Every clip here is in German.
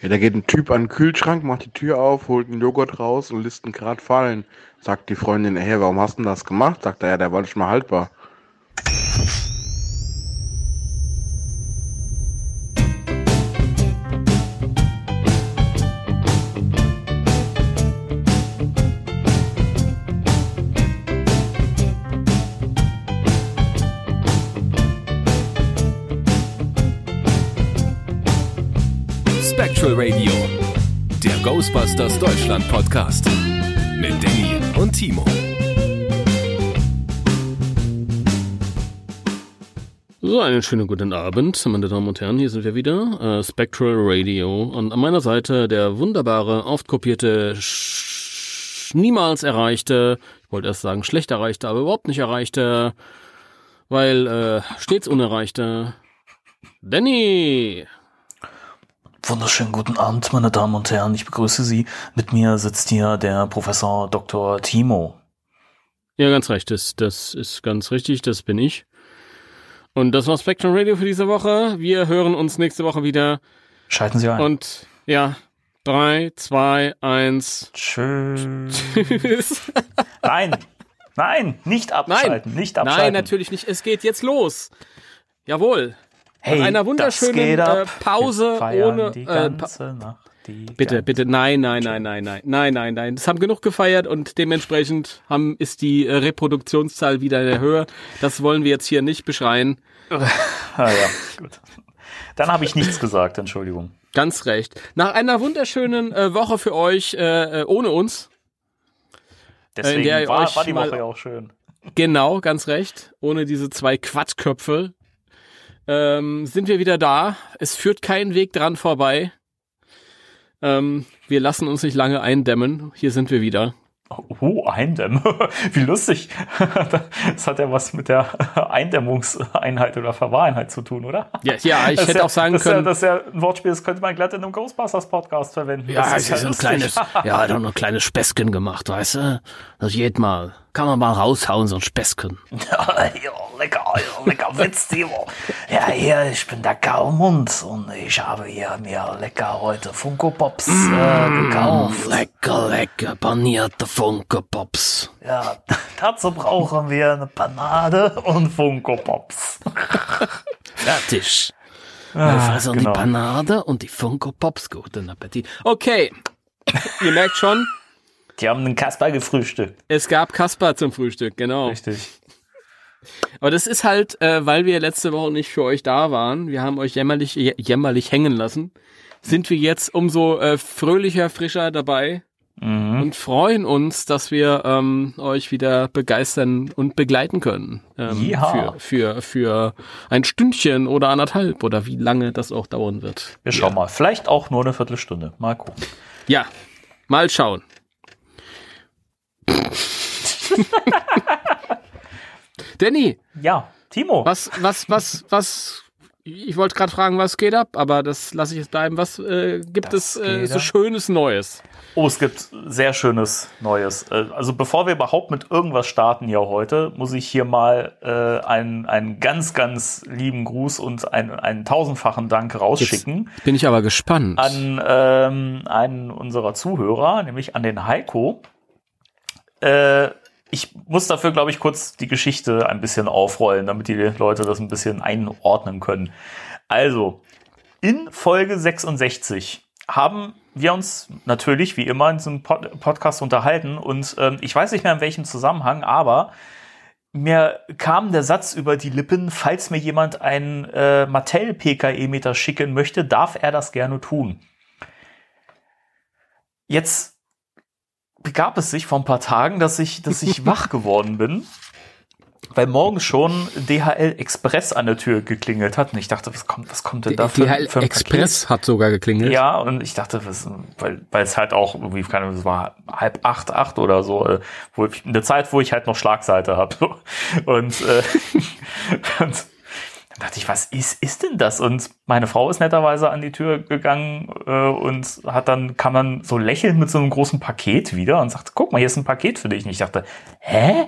Ja, da geht ein Typ an den Kühlschrank, macht die Tür auf, holt einen Joghurt raus und lässt ihn gerade fallen. Sagt die Freundin, hey, warum hast du denn das gemacht? Sagt er, ja, der war nicht mal haltbar. Deutschland Podcast mit Danny und Timo. So, einen schönen guten Abend, meine Damen und Herren. Hier sind wir wieder, äh, Spectral Radio. Und an meiner Seite der wunderbare, oft kopierte, niemals erreichte, ich wollte erst sagen schlecht erreichte, aber überhaupt nicht erreichte, weil äh, stets unerreichte, Danny. Wunderschönen guten Abend, meine Damen und Herren. Ich begrüße Sie. Mit mir sitzt hier der Professor Dr. Timo. Ja, ganz recht. Das, das ist ganz richtig. Das bin ich. Und das war Spectrum Radio für diese Woche. Wir hören uns nächste Woche wieder. Schalten Sie ein. Und ja, drei, zwei, eins. Tschüss. Tschüss. Nein, nein, nicht abschalten, Nein. nicht abschalten. Nein, natürlich nicht. Es geht jetzt los. Jawohl. Hey, Nach einer wunderschönen äh, Pause ohne. Die Äh, pa Nacht, die bitte, bitte, nein, nein, nein, nein, nein, nein, nein, nein. Das haben genug gefeiert und dementsprechend haben, ist die äh, Reproduktionszahl wieder in der Höhe. Das wollen wir jetzt hier nicht beschreien. Ah ja, gut. Dann habe ich nichts gesagt, Entschuldigung. Ganz recht. Nach einer wunderschönen äh, Woche für euch äh, äh, ohne uns. Deswegen der ihr war, war die Woche ja auch schön. Genau, ganz recht. Ohne diese zwei Quatschköpfe ähm, sind wir wieder da. Es führt kein Weg dran vorbei. Ähm, wir lassen uns nicht lange eindämmen. Hier sind wir wieder. Oh, Eindämmen. Wie lustig. Das hat ja was mit der Eindämmungseinheit oder Verwahreinheit zu tun, oder? Ja, ja ich Das hätte ja, auch sagen das können. Ja, das ist ja ein Wortspiel, das könnte man glatt in einem Ghostbusters-Podcast verwenden. ja, das ist ein lustig. kleines, ja, hat auch noch ein kleines Späßchen gemacht, weißt du? Das geht mal. Kann man mal raushauen, so ein Späßchen. Ja, lecker, lecker Witz, Timo. Ja, hier, ich bin der Karlmund und ich habe hier mir lecker heute Funko Pops äh, gekauft. Lecker, lecker, panierte Funke Pops. Ja, dazu brauchen wir eine Panade und Funko Pops. Fertig. Ah, fressen genau. die Panade und die Funko Pops. Guten Appetit. Okay. Ihr merkt schon, Die haben einen Kasper gefrühstückt. es gab Kasper zum Frühstück, genau. Richtig. Aber das ist halt, äh, weil wir letzte Woche nicht für euch da waren. Wir haben euch jämmerlich, jä- jämmerlich hängen lassen. Sind wir jetzt umso äh, fröhlicher, frischer dabei Mhm. und freuen uns, dass wir ähm, euch wieder begeistern und begleiten können. Ähm, Ja. für, für, für ein Stündchen oder anderthalb oder wie lange das auch dauern wird. Wir schauen mal. Vielleicht auch nur eine Viertelstunde. Mal gucken. Ja, mal schauen. Danny, Ja, Timo. was, was, was, was, ich wollte gerade fragen, was geht ab, aber das lasse ich jetzt bleiben. Was äh, gibt Das es äh, so. Schönes Neues? Oh, es gibt sehr schönes Neues. Äh, Also bevor wir überhaupt mit irgendwas starten hier heute, muss ich hier mal äh, einen, einen ganz, ganz lieben Gruß und einen, einen tausendfachen Dank rausschicken Bin ich aber gespannt. an ähm, einen unserer Zuhörer, nämlich an den Heiko. Äh, ich muss dafür, glaube ich, kurz die Geschichte ein bisschen aufrollen, damit die Leute das ein bisschen einordnen können. Also, in Folge 66 haben wir uns natürlich wie immer in diesem Pod Podcast unterhalten und ähm, ich weiß nicht mehr in welchem Zusammenhang, aber mir kam der Satz über die Lippen, falls mir jemand einen äh, Mattel PKE-Meter schicken möchte, darf er das gerne tun. Jetzt begab es sich vor ein paar Tagen, dass ich, dass ich wach geworden bin, weil morgens schon DHL Express an der Tür geklingelt hat und ich dachte, was kommt, was kommt denn da für, DHL für ein Express hat sogar geklingelt. ja, und ich dachte, was, weil, weil es halt auch irgendwie, keine Ahnung, es war halb acht, acht oder so, äh, wo ich, eine Zeit, wo ich halt noch Schlagseite habe. Und, äh, und dann dachte ich, was ist, ist denn das? Und meine Frau ist netterweise an die Tür gegangen äh, und hat dann, kam dann so lächelnd mit so einem großen Paket wieder und sagte, guck mal, hier ist ein Paket für dich. Und ich dachte, hä?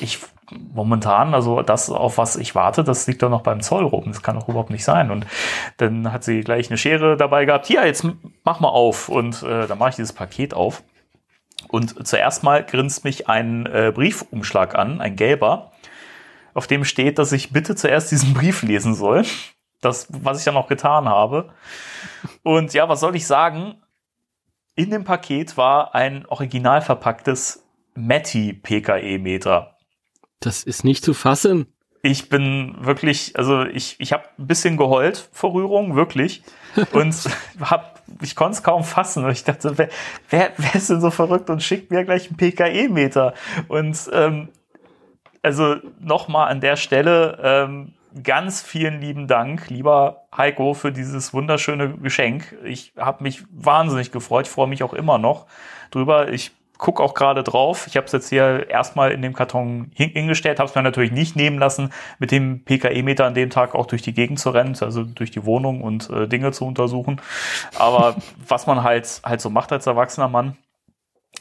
Ich momentan, also das, auf was ich warte, das liegt doch noch beim Zoll rum. Das kann doch überhaupt nicht sein. Und dann hat sie gleich eine Schere dabei gehabt. Hier, jetzt mach mal auf. Und äh, dann mache ich dieses Paket auf. Und zuerst mal grinst mich ein äh, Briefumschlag an, ein gelber, auf dem steht, dass ich bitte zuerst diesen Brief lesen soll. Das, was ich dann auch getan habe. Und ja, was soll ich sagen? In dem Paket war ein original verpacktes Matti PKE-Meter. Das ist nicht zu fassen. Ich bin wirklich, also ich, ich habe ein bisschen geheult vor Rührung, wirklich. Und hab, ich konnte es kaum fassen. Ich dachte, wer, wer, wer ist denn so verrückt und schickt mir gleich einen PKE-Meter? Und ähm, also nochmal an der Stelle ähm, ganz vielen lieben Dank, lieber Heiko, für dieses wunderschöne Geschenk. Ich habe mich wahnsinnig gefreut, freue mich auch immer noch drüber. Ich guck auch gerade drauf. Ich habe es jetzt hier erstmal in dem Karton hingestellt, habe es mir natürlich nicht nehmen lassen, mit dem PKE-Meter an dem Tag auch durch die Gegend zu rennen, also durch die Wohnung und äh, Dinge zu untersuchen. Aber was man halt halt so macht als erwachsener Mann.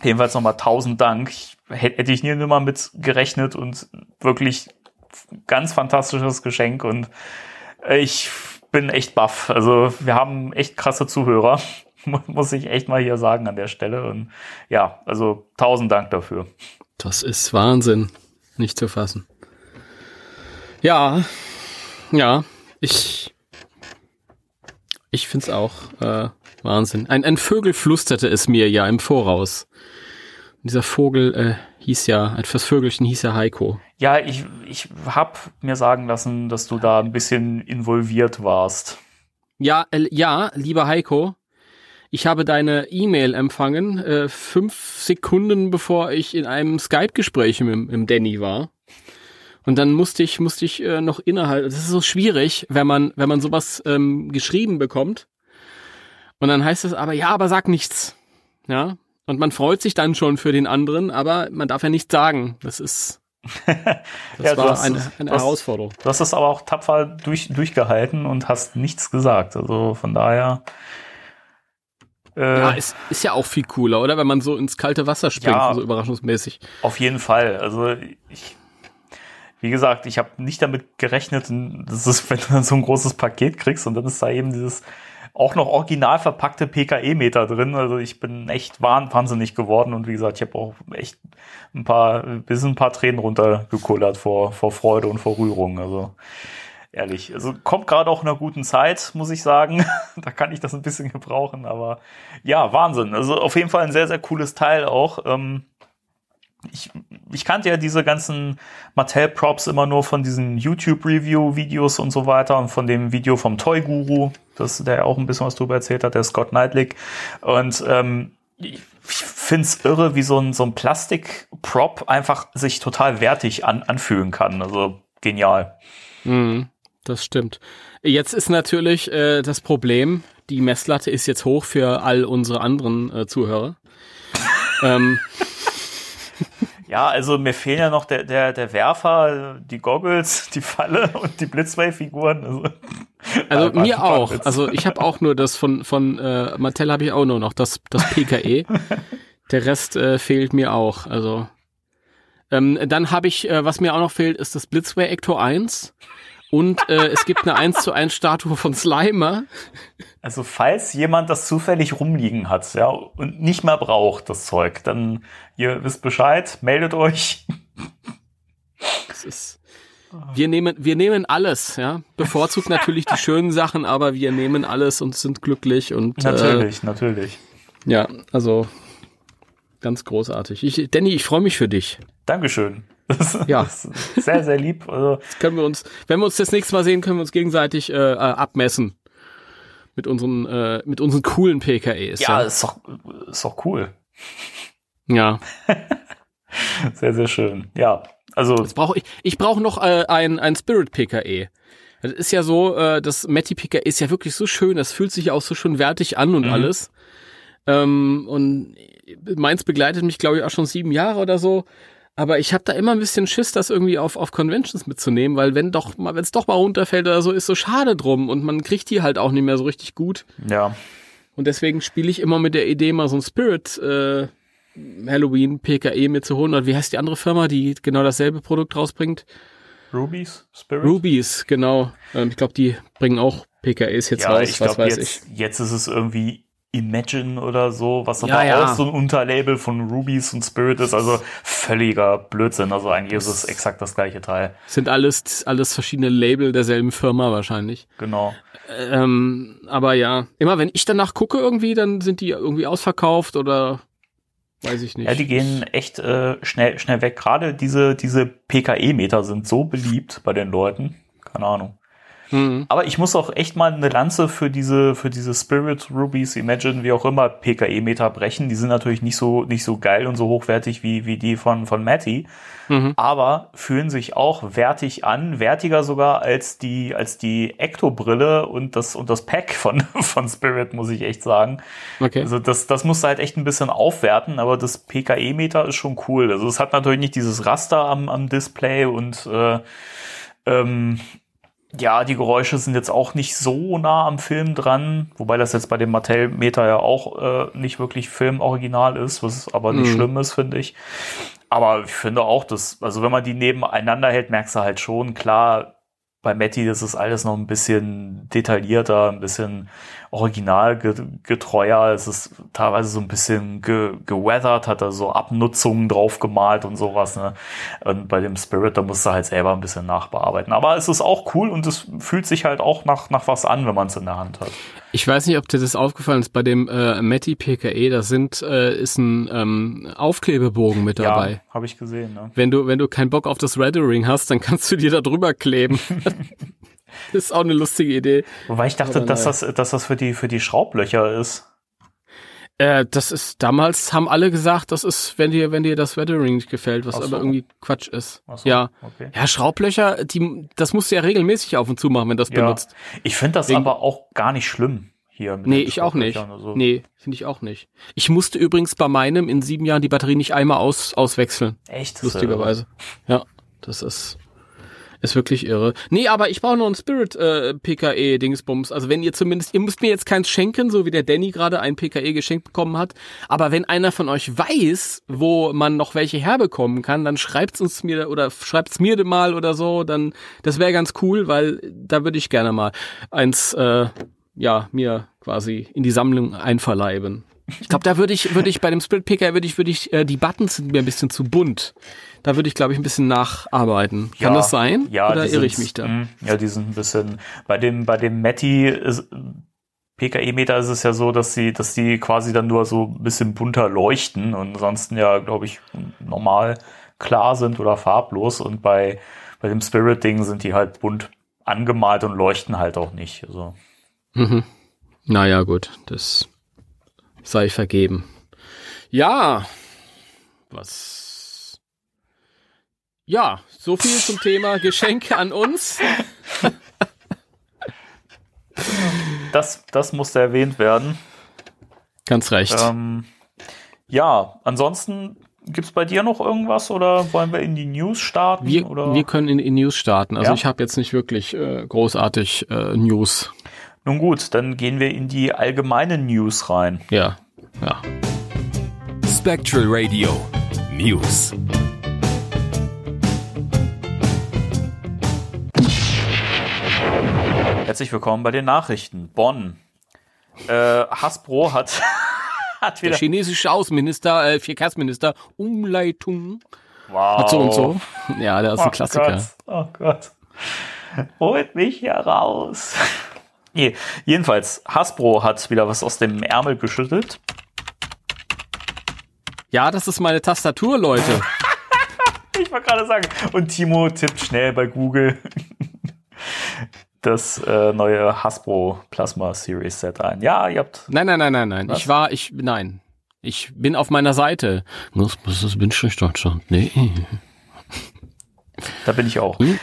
Jedenfalls nochmal tausend Dank. Hätte ich nie immer mit gerechnet und wirklich ganz fantastisches Geschenk und ich bin echt baff. Also wir haben echt krasse Zuhörer muss ich echt mal hier sagen an der Stelle. Und ja, also tausend Dank dafür. Das ist Wahnsinn. Nicht zu fassen. Ja, ja, ich, ich finde es auch äh, Wahnsinn. Ein, ein Vögel flüsterte es mir ja im Voraus. Dieser Vogel äh, hieß ja, das Vögelchen hieß ja Heiko. Ja, ich, ich habe mir sagen lassen, dass du da ein bisschen involviert warst. Ja, äh, ja, lieber Heiko, ich habe deine E-Mail empfangen, äh, fünf Sekunden bevor ich in einem Skype-Gespräch mit, mit Danny war. Und dann musste ich, musste ich äh, noch innerhalb. Das ist so schwierig, wenn man, wenn man sowas ähm, geschrieben bekommt. Und dann heißt es aber, ja, aber sag nichts. Ja. Und man freut sich dann schon für den anderen, aber man darf ja nichts sagen. Das ist. Das ja, war hast, eine, eine du hast, Herausforderung. Du hast das aber auch tapfer durch, durchgehalten und hast nichts gesagt. Also von daher äh, ja, ist, ist ja auch viel cooler, oder? Wenn man so ins kalte Wasser springt, ja, so überraschungsmäßig. Auf jeden Fall. Also ich, wie gesagt, ich habe nicht damit gerechnet, dass es, wenn du dann so ein großes Paket kriegst und dann ist da eben dieses auch noch original verpackte PKE-Meter drin. Also ich bin echt wahnsinnig geworden und wie gesagt, ich habe auch echt ein paar, bis ein paar Tränen runtergekullert vor, vor Freude und vor Rührung. Also ehrlich. Also kommt gerade auch in einer guten Zeit, muss ich sagen. da kann ich das ein bisschen gebrauchen, aber ja, Wahnsinn. Also auf jeden Fall ein sehr, sehr cooles Teil auch. Ähm, ich, ich kannte ja diese ganzen Mattel-Props immer nur von diesen YouTube-Review-Videos und so weiter und von dem Video vom Toy Guru, das, der auch ein bisschen was drüber erzählt hat, der Scott Knightlick. Und ähm, ich find's irre, wie so ein, so ein Plastik-Prop einfach sich total wertig an, anfühlen kann. Also genial. Mhm das stimmt. Jetzt ist natürlich äh, das Problem, die Messlatte ist jetzt hoch für all unsere anderen äh, Zuhörer. ähm. Ja, also mir fehlen ja noch der, der, der Werfer, die Goggles, die Falle und die Blitzway-Figuren. Also, also mir auch. Also ich habe auch nur das von, von äh, Mattel habe ich auch nur noch, das, das PKE. der Rest äh, fehlt mir auch. Also ähm, dann habe ich, äh, was mir auch noch fehlt, ist das Blitzway Ecto 1. Und äh, es gibt eine 1 zu 1 Statue von Slimer. Also falls jemand das zufällig rumliegen hat, ja, und nicht mehr braucht, das Zeug, dann ihr wisst Bescheid, meldet euch. Das ist, wir nehmen, wir nehmen alles, ja. Bevorzugt natürlich die schönen Sachen, aber wir nehmen alles und sind glücklich und. Natürlich, äh, natürlich. Ja, also ganz großartig. Ich, Danny, ich freue mich für dich. Dankeschön. Das ja. ist sehr, sehr lieb. Also können wir uns, wenn wir uns das nächste Mal sehen, können wir uns gegenseitig äh, äh abmessen. Mit unseren, äh, mit unseren coolen PKEs. Ja, ja. Ist, doch, ist doch cool. Ja. sehr, sehr schön. Ja. Also. Jetzt brauche ich, ich brauche noch äh, ein, ein Spirit PKE. Das ist ja so, äh, das Matty PKE ist ja wirklich so schön, das fühlt sich auch so schön wertig an und mhm. alles. Ähm, und meins begleitet mich, glaube ich, auch schon sieben Jahre oder so. Aber ich habe da immer ein bisschen Schiss, das irgendwie auf, auf Conventions mitzunehmen, weil wenn doch mal, wenn es doch mal runterfällt oder so, ist so schade drum und man kriegt die halt auch nicht mehr so richtig gut. Ja. Und deswegen spiele ich immer mit der Idee, mal so ein Spirit äh, Halloween PKE mir zu holen. Oder wie heißt die andere Firma, die genau dasselbe Produkt rausbringt? Rubies? Spirit? Rubies, genau. Ähm, ich glaube, die bringen auch PKEs jetzt ja, raus, ich was glaub, weiß jetzt, ich. Jetzt ist es irgendwie Imagine oder so, was aber ja. auch so ein Unterlabel von Rubies und Spirit ist. Also völliger Blödsinn. Also eigentlich ist es exakt das gleiche Teil. Sind alles, alles verschiedene Label derselben Firma wahrscheinlich. Genau. Ähm, aber ja, immer wenn ich danach gucke irgendwie, dann sind die irgendwie ausverkauft oder weiß ich nicht. Ja, die gehen echt äh, schnell, schnell weg. Gerade diese, diese PKE-Meter sind so beliebt bei den Leuten. Keine Ahnung. Mhm. Aber ich muss auch echt mal eine Lanze für diese, für diese Spirit, Rubies, Imagine, wie auch immer, PKE-Meter brechen. Die sind natürlich nicht so, nicht so geil und so hochwertig wie, wie die von, von Matty. Mhm. Aber fühlen sich auch wertig an, wertiger sogar als die, als die Ecto-Brille und das, und das Pack von, von Spirit, muss ich echt sagen. Okay. Also das, das musst du halt echt ein bisschen aufwerten, aber das PKE-Meter ist schon cool. Also es hat natürlich nicht dieses Raster am, am Display und äh, ähm, ja, die Geräusche sind jetzt auch nicht so nah am Film dran, wobei das jetzt bei dem Mattel-Meter ja auch äh, nicht wirklich Filmoriginal ist, was aber nicht Mhm. schlimm ist, finde ich. Aber ich finde auch, dass, also wenn man die nebeneinander hält, merkst du halt schon, klar, bei Matty, das ist alles noch ein bisschen detaillierter, ein bisschen originalgetreuer. Es ist teilweise so ein bisschen ge geweathert, hat er so Abnutzungen drauf gemalt und sowas. Ne? Und bei dem Spirit, da musst du halt selber ein bisschen nachbearbeiten. Aber es ist auch cool und es fühlt sich halt auch nach, nach was an, wenn man es in der Hand hat. Ich weiß nicht, ob dir das aufgefallen ist, bei dem äh, Matty PKE, da sind, äh, ist ein ähm, Aufklebebogen mit dabei. Ja, habe ich gesehen. Ne? Wenn du, wenn du keinen Bock auf das Rendering hast, dann kannst du dir da drüber kleben. das ist auch eine lustige Idee. Wobei ich dachte, dass das, dass das für die, für die Schraublöcher ist. Äh, das ist, damals haben alle gesagt, das ist, wenn dir, wenn dir das Rendering nicht gefällt, was so. aber irgendwie Quatsch ist. So, Ja. Okay. Ja, Schraublöcher, die, das musst du ja regelmäßig auf und zu machen, wenn das Ja. benutzt. Ich finde das Wegen- aber auch gar nicht schlimm hier. mit Nee, ich auch nicht. So. Nee, finde ich auch nicht. Ich musste übrigens bei meinem in sieben Jahren die Batterie nicht einmal aus, auswechseln. Echt? Lustigerweise. Ja, das ist, ist wirklich irre. Nee, aber ich brauche noch einen Spirit äh, PKE Dingsbums. Also wenn ihr zumindest, ihr müsst mir jetzt keins schenken, so wie der Danny gerade ein PKE geschenkt bekommen hat. Aber wenn einer von euch weiß, wo man noch welche herbekommen kann, dann schreibt's uns mir oder schreibt's mir mal oder so. Dann, das wäre ganz cool, weil da würde ich gerne mal eins, äh, ja, mir quasi in die Sammlung einverleiben. Ich glaube, da würde ich, würde ich bei dem Split Picker würde ich, würde ich, äh, die Buttons sind mir ein bisschen zu bunt. Da würde ich, glaube ich, ein bisschen nacharbeiten. Kann das sein? Ja, Oder irre ich mich da? mh, Ja, die sind ein bisschen. Bei dem, bei dem Matty ist, PKE-Meter ist es ja so, dass sie, dass die quasi dann nur so ein bisschen bunter leuchten und ansonsten ja, glaube ich, normal klar sind oder farblos. Und bei, bei dem Spirit-Ding sind die halt bunt angemalt und leuchten halt auch nicht. Also, Mhm. Naja, gut, das sei vergeben. Ja, was? Ja, so viel zum Thema Geschenke an uns. das, das musste erwähnt werden. Ganz recht. Ähm, ja, ansonsten gibt's bei dir noch irgendwas oder wollen wir in die News starten? wir, oder? wir können in, in News starten. Also Ja? ich habe jetzt nicht wirklich äh, großartig äh, News. Nun gut, dann gehen wir in die allgemeinen News rein. Ja, ja. Spectral Radio News. Herzlich willkommen bei den Nachrichten. Bonn. Äh, Hasbro hat, hat Der wieder. chinesische Außenminister, äh, Verkehrsminister, Umleitung Wow. hat so und so. Ja, der ist ein Oh Klassiker. Gott. Oh Gott. Holt mich hier raus. Nee, jedenfalls, Hasbro hat wieder was aus dem Ärmel geschüttelt. Ja, das ist meine Tastatur, Leute. Ich wollte gerade sagen. Und Timo tippt schnell bei Google das äh, neue Hasbro Plasma Series Set ein. Ja, ihr habt. Nein, nein, nein, nein, nein. Was? Ich war, ich, nein. Ich bin auf meiner Seite. Ghostbusters Bindestrich Deutschland. Nee. Da bin ich auch. Hm?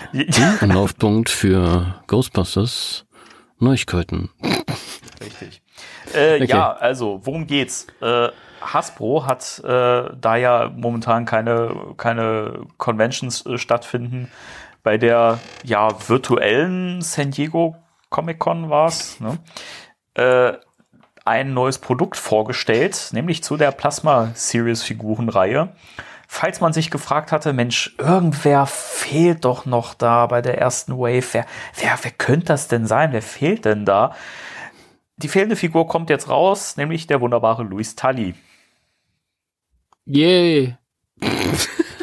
Anlaufpunkt für Ghostbusters Neuigkeiten. Richtig. Äh, Okay. Ja, also, worum geht's? Äh, Hasbro hat, äh, da ja momentan keine, keine Conventions äh, stattfinden, bei der ja virtuellen San Diego Comic Con war's, ne? äh, ein neues Produkt vorgestellt, nämlich zu der Plasma Series Figurenreihe. Falls man sich gefragt hatte, Mensch, irgendwer fehlt doch noch da bei der ersten Wave. Wer, wer, wer könnte das denn sein? Wer fehlt denn da? Die fehlende Figur kommt jetzt raus, nämlich der wunderbare Luis Tully. Yay.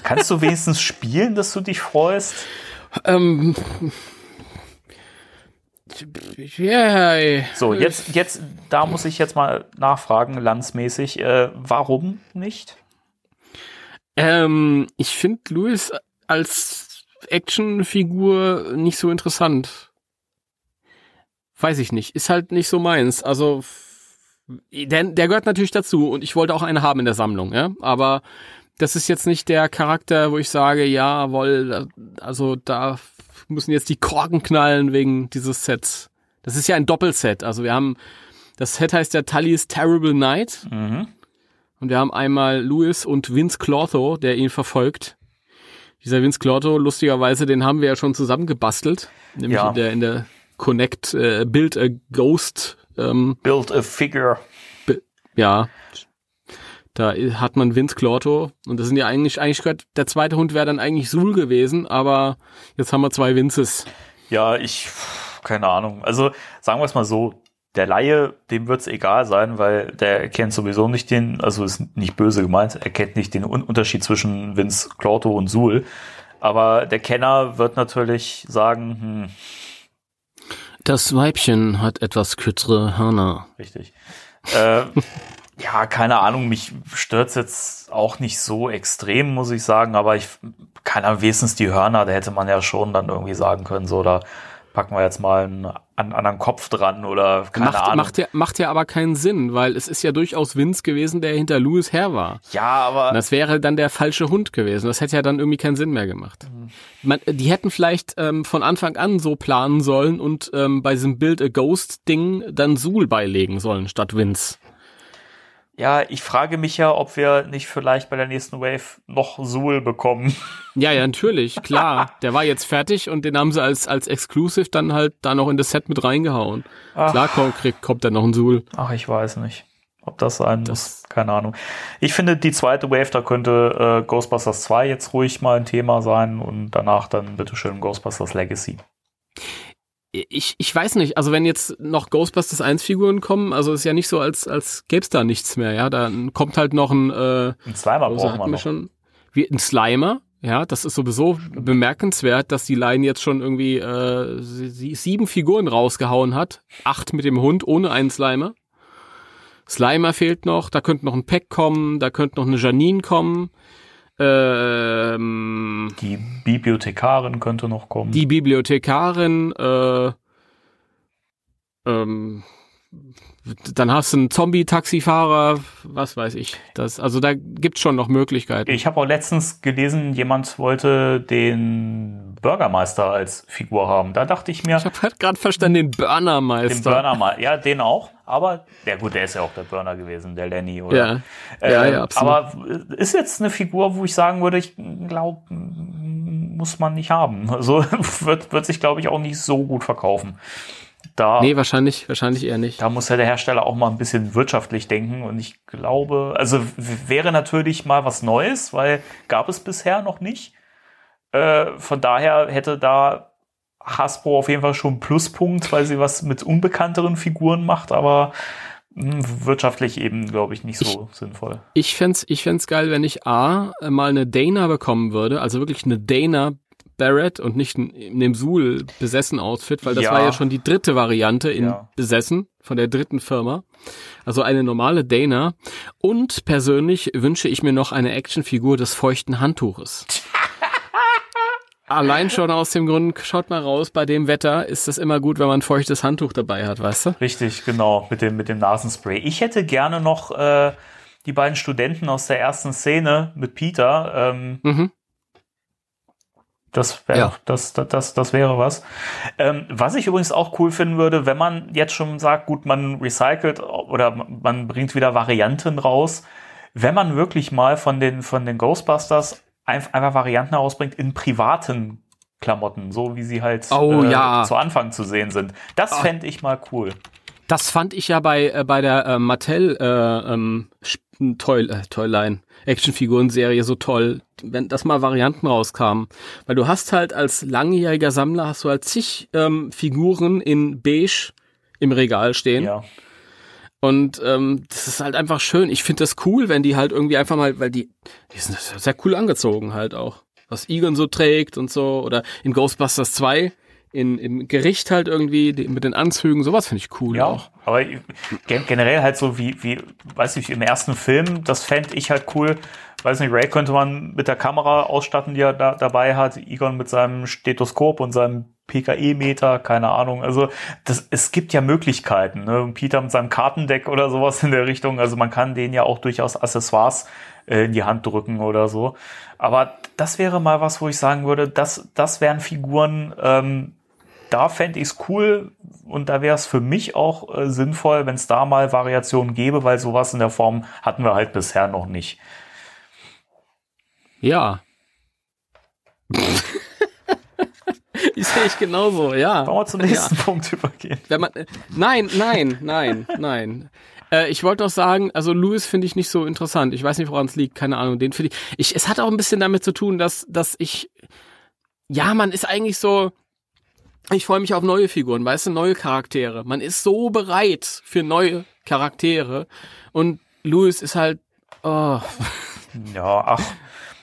Kannst du wenigstens spielen, dass du dich freust? Ähm. Yeah. So, jetzt, jetzt, da muss ich jetzt mal nachfragen, landsmäßig, äh, warum nicht? Ähm, ich finde Louis als Actionfigur nicht so interessant. Weiß ich nicht. Ist halt nicht so meins. Also, der, der gehört natürlich dazu und ich wollte auch eine haben in der Sammlung, ja. Aber das ist jetzt nicht der Charakter, wo ich sage, jawohl, also da müssen jetzt die Korken knallen wegen dieses Sets. Das ist ja ein Doppelset. Also wir haben, das Set heißt ja Tully's Terrible Night. Mhm. Und wir haben einmal Louis und Vince Clotho, der ihn verfolgt. Dieser Vince Clotho, lustigerweise, den haben wir ja schon zusammen gebastelt. Nämlich Ja. in der, in der Connect äh, Build a Ghost. Ähm, Build a figure. ja. Da hat man Vince Clotho. Und das sind ja eigentlich, eigentlich gehört, der zweite Hund wäre dann eigentlich Sul gewesen, aber jetzt haben wir zwei Vinces. Ja, ich, keine Ahnung. Also sagen wir es mal so, der Laie, dem wird's egal sein, weil der erkennt sowieso nicht den, also ist nicht böse gemeint, er kennt nicht den Un Unterschied zwischen Vince Clorto und Sul. Aber der Kenner wird natürlich sagen, hm, Das Weibchen hat etwas kürzere Hörner. richtig. Äh, ja, keine Ahnung, mich stört's jetzt auch nicht so extrem, muss ich sagen, aber ich, keine Ahnung, wenigstens die Hörner, da hätte man ja schon dann irgendwie sagen können, so, da packen wir jetzt mal einen an, anderen Kopf dran oder keine macht, Ahnung. macht, ja, macht ja aber keinen Sinn, weil es ist ja durchaus Vince gewesen, der hinter Louis her war. ja, aber Und das wäre dann der falsche Hund gewesen. Das hätte ja dann irgendwie keinen Sinn mehr gemacht. Man, die hätten vielleicht ähm, von Anfang an so planen sollen und ähm, bei diesem Build a Ghost Ding dann Sul beilegen sollen statt Vince. Ja, ich frage mich ja, ob wir nicht vielleicht bei der nächsten Wave noch Suhl bekommen. Ja, ja, natürlich, klar. Der war jetzt fertig und den haben sie als, als Exclusive dann halt da noch in das Set mit reingehauen. Ach. Klar kommt, kriegt, kommt dann noch ein Sul. Ach, ich weiß nicht, ob das sein muss. Keine Ahnung. Ich finde, die zweite Wave, da könnte äh, Ghostbusters 2 jetzt ruhig mal ein Thema sein und danach dann bitteschön Ghostbusters Legacy. Ich, ich weiß nicht, also wenn jetzt noch Ghostbusters 1 Figuren kommen, also ist ja nicht so, als, als gäb's da nichts mehr, ja. Dann kommt halt noch ein, äh, Ein Slimer Also brauchen wir noch. schon wie ein Slimer. Ja, das ist sowieso bemerkenswert, dass die Line jetzt schon irgendwie äh, sie- sieben Figuren rausgehauen hat. Acht mit dem Hund ohne einen Slimer. Slimer fehlt noch, da könnte noch ein Pack kommen, da könnte noch eine Janine kommen. Ähm, Die Bibliothekarin könnte noch kommen. die Bibliothekarin, äh, ähm, dann hast du einen Zombie-Taxifahrer, was weiß ich. Das, also da gibt's schon noch Möglichkeiten. ich habe auch letztens gelesen, jemand wollte den Bürgermeister als Figur haben. Da dachte ich mir, Ich habe gerade verstanden, den den Burnermeister. Burner mal. Ja, den auch. Aber, ja gut, der ist ja auch der Burner gewesen, der Lenny, oder? Ja, ja, Ähm, ja, absolut. Aber ist jetzt eine Figur, wo ich sagen würde, ich glaube, muss man nicht haben. Also wird, wird sich, glaube ich, auch nicht so gut verkaufen. Da, nee, wahrscheinlich, wahrscheinlich eher nicht. da muss ja der Hersteller auch mal ein bisschen wirtschaftlich denken. Und ich glaube, also wäre natürlich mal was Neues, weil gab es bisher noch nicht. Äh, von daher hätte da Hasbro auf jeden Fall schon einen Pluspunkt, weil sie was mit unbekannteren Figuren macht, aber mh, wirtschaftlich eben, glaube ich, nicht so sinnvoll. Ich fänd's, ich fänd's geil, wenn ich A, mal eine Dana bekommen würde, also wirklich eine Dana Barrett und nicht in dem Suhl besessen Outfit, weil das Ja. war ja schon die dritte Variante in Ja. besessen von der dritten Firma. Also eine normale Dana. Und persönlich wünsche ich mir noch eine Actionfigur des feuchten Handtuches. Allein schon aus dem Grund, schaut mal raus, bei dem Wetter ist es immer gut, wenn man ein feuchtes Handtuch dabei hat, weißt du? Richtig, genau, mit dem, mit dem Nasenspray. Ich hätte gerne noch äh, die beiden Studenten aus der ersten Szene mit Peter. Ähm, Mhm. Das, wär, Ja. das, das, das, das wäre was. Ähm, was ich übrigens auch cool finden würde, wenn man jetzt schon sagt, gut, man recycelt oder man bringt wieder Varianten raus, wenn man wirklich mal von den, von den Ghostbusters ein- einfach Varianten herausbringt in privaten Klamotten, so wie sie halt Oh, äh, ja. zu Anfang zu sehen sind. Das Ah. fände ich mal cool. Das fand ich ja bei, äh, bei der äh, Mattel äh, ähm, Toy, äh, Toyline Actionfiguren-Serie so toll, wenn das mal Varianten rauskamen. Weil du hast halt als langjähriger Sammler hast du halt zig ähm, Figuren in beige im Regal stehen. Ja. Und ähm, das ist halt einfach schön. Ich finde das cool, wenn die halt irgendwie einfach mal, weil die, die sind sehr cool angezogen halt auch. Was Egon so trägt und so. Oder in Ghostbusters 2 in, im Gericht halt irgendwie die, mit den Anzügen, sowas finde ich cool Ja, auch. aber gen generell halt so wie, wie, weiß ich, im ersten Film, das fände ich halt cool. Weiß nicht, Ray könnte man mit der Kamera ausstatten, die er da, dabei hat, Egon mit seinem Stethoskop und seinem PKE-Meter, keine Ahnung. Also das, es gibt ja Möglichkeiten. Ne? Peter mit seinem Kartendeck oder sowas in der Richtung. Also man kann denen ja auch durchaus Accessoires äh, in die Hand drücken oder so. Aber das wäre mal was, wo ich sagen würde, das, das wären Figuren, ähm, da fände ich es cool und da wäre es für mich auch äh, sinnvoll, wenn es da mal Variationen gäbe, weil sowas in der Form hatten wir halt bisher noch nicht. Ja. ich sehe ich genauso, ja. Wollen wir zum nächsten ja. Punkt übergehen? Wenn man, äh, nein, nein, nein, nein. Äh, ich wollte noch sagen, also Louis finde ich nicht so interessant. Ich weiß nicht, woran es liegt, keine Ahnung. Den finde ich, ich. Es hat auch ein bisschen damit zu tun, dass, dass ich. Ja, man ist eigentlich so. Ich freue mich auf neue Figuren, weißt du, neue Charaktere. Man ist so bereit für neue Charaktere. Und Louis ist halt. Oh. Ja, ach.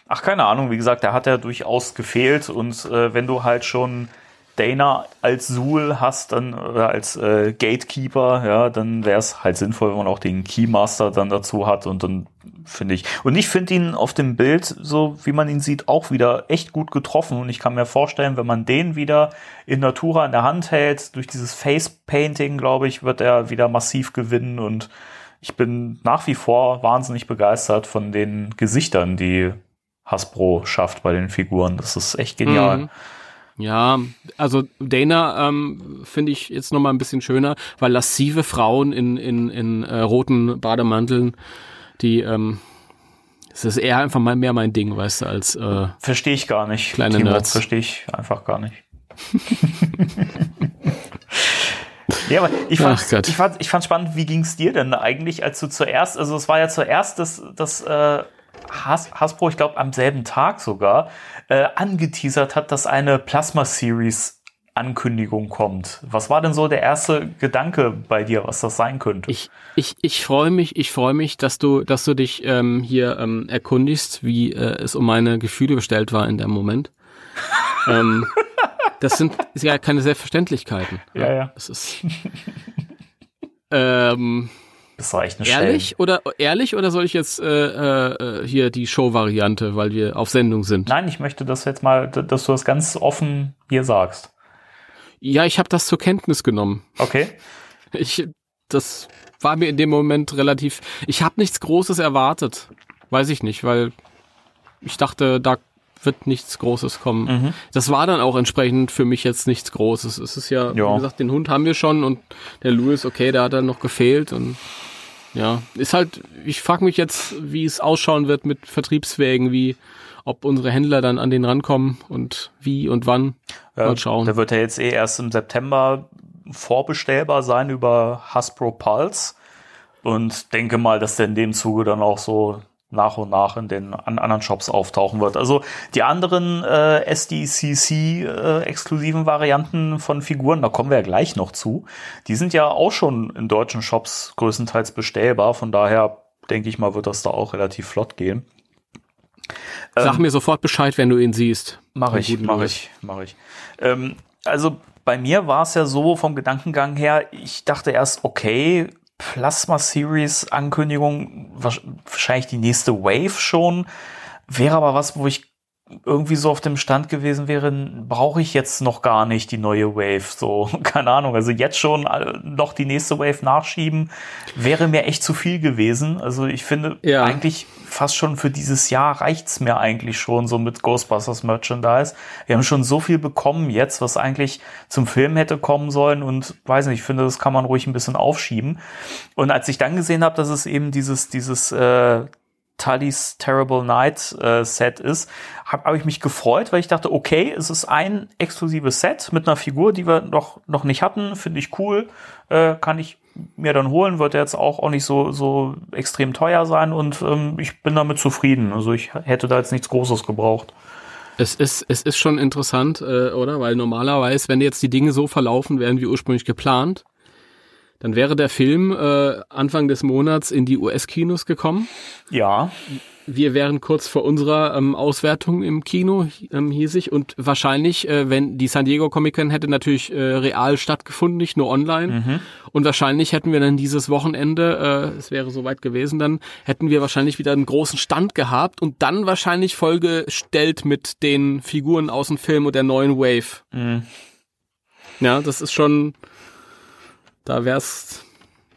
Ach, keine Ahnung, wie gesagt, der hat ja durchaus gefehlt und äh, wenn du halt schon Dana als Suhl hast, dann oder als äh, Gatekeeper, ja, dann wäre es halt sinnvoll, wenn man auch den Keymaster dann dazu hat und dann finde ich. Und ich finde ihn auf dem Bild, so wie man ihn sieht, auch wieder echt gut getroffen. Und ich kann mir vorstellen, wenn man den wieder in Natura in der Hand hält, durch dieses Face Painting, glaube ich, wird er wieder massiv gewinnen und ich bin nach wie vor wahnsinnig begeistert von den Gesichtern, die Hasbro schafft bei den Figuren. Das ist echt genial. Mhm. Ja, also Dana ähm, finde ich jetzt noch mal ein bisschen schöner, weil lassive Frauen in, in, in äh, roten Bademanteln, die ähm, es ist eher einfach mal mehr mein Ding, weißt du, als äh, Verstehe ich gar nicht. Kleine Timo, Nerds. Verstehe ich einfach gar nicht. ja, aber ich fand, ich fand, ich fand spannend, wie ging es dir denn eigentlich, als du zuerst, also es war ja zuerst das, das äh, Has Hasbro, ich glaube am selben Tag sogar, äh, angeteasert hat, dass eine Plasma Series Ankündigung kommt. Was war denn so der erste Gedanke bei dir, was das sein könnte? Ich, ich, ich freue mich, ich freue mich, dass du, dass du dich ähm, hier ähm, erkundigst, wie äh, es um meine Gefühle bestellt war in dem Moment. ähm, das sind ja keine Selbstverständlichkeiten. Ja, ja. Das ist. ähm, bezeichnen. Ehrlich stellen. oder ehrlich oder soll ich jetzt äh, äh, hier die Show-Variante, weil wir auf Sendung sind? Nein, ich möchte das jetzt mal, dass du das ganz offen hier sagst. Ja, ich habe das zur Kenntnis genommen. Okay. Ich, das war mir in dem Moment relativ. Ich habe nichts Großes erwartet, weiß ich nicht, weil ich dachte, da wird nichts Großes kommen. Mhm. Das war dann auch entsprechend für mich jetzt nichts Großes. Es ist ja, ja, wie gesagt, den Hund haben wir schon und der Louis, okay, der hat dann noch gefehlt und ja, ist halt, ich frage mich jetzt, wie es ausschauen wird mit Vertriebswegen, wie ob unsere Händler dann an den rankommen und wie und wann. Mal schauen. Der wird ja jetzt eh erst im September vorbestellbar sein über Hasbro Pulse und denke mal, dass der in dem Zuge dann auch so nach und nach in den an anderen Shops auftauchen wird. Also die anderen äh, SDCC-exklusiven äh, Varianten von Figuren, da kommen wir ja gleich noch zu, die sind ja auch schon in deutschen Shops größtenteils bestellbar. Von daher denke ich mal, wird das da auch relativ flott gehen. Sag ähm, mir sofort Bescheid, wenn du ihn siehst. Mache ich, mache ich, mache ich. Ähm, also bei mir war es ja so vom Gedankengang her, ich dachte erst, okay, Plasma Series Ankündigung, wahrscheinlich die nächste Wave schon. Wäre aber was, wo ich irgendwie so auf dem Stand gewesen wäre, brauche ich jetzt noch gar nicht die neue Wave. So, keine Ahnung. Also jetzt schon noch die nächste Wave nachschieben, wäre mir echt zu viel gewesen. Also ich finde ja. eigentlich fast schon für dieses Jahr reicht's mir eigentlich schon so mit Ghostbusters Merchandise. Wir haben schon so viel bekommen jetzt, was eigentlich zum Film hätte kommen sollen und weiß nicht, ich finde, das kann man ruhig ein bisschen aufschieben. Und als ich dann gesehen habe, dass es eben dieses, dieses äh, Tully's Terrible Night äh, Set ist, habe hab ich mich gefreut, weil ich dachte, okay, es ist ein exklusives Set mit einer Figur, die wir noch, noch nicht hatten, finde ich cool, äh, kann ich mir dann holen, wird jetzt auch, auch nicht so, so extrem teuer sein und ähm, ich bin damit zufrieden. Also ich hätte da jetzt nichts Großes gebraucht. Es ist, es ist schon interessant, äh, oder? Weil normalerweise, wenn jetzt die Dinge so verlaufen wären wie ursprünglich geplant, dann wäre der Film äh, Anfang des Monats in die US-Kinos gekommen. Ja. Wir wären kurz vor unserer ähm, Auswertung im Kino, ähm, hieß ich, und wahrscheinlich, äh, wenn die San Diego Comic Con hätte natürlich äh, real stattgefunden, nicht nur online. Mhm. Und wahrscheinlich hätten wir dann dieses Wochenende, äh, es wäre soweit gewesen, dann hätten wir wahrscheinlich wieder einen großen Stand gehabt und dann wahrscheinlich vollgestellt mit den Figuren aus dem Film und der neuen Wave. Mhm. Ja, das ist schon, da wär's,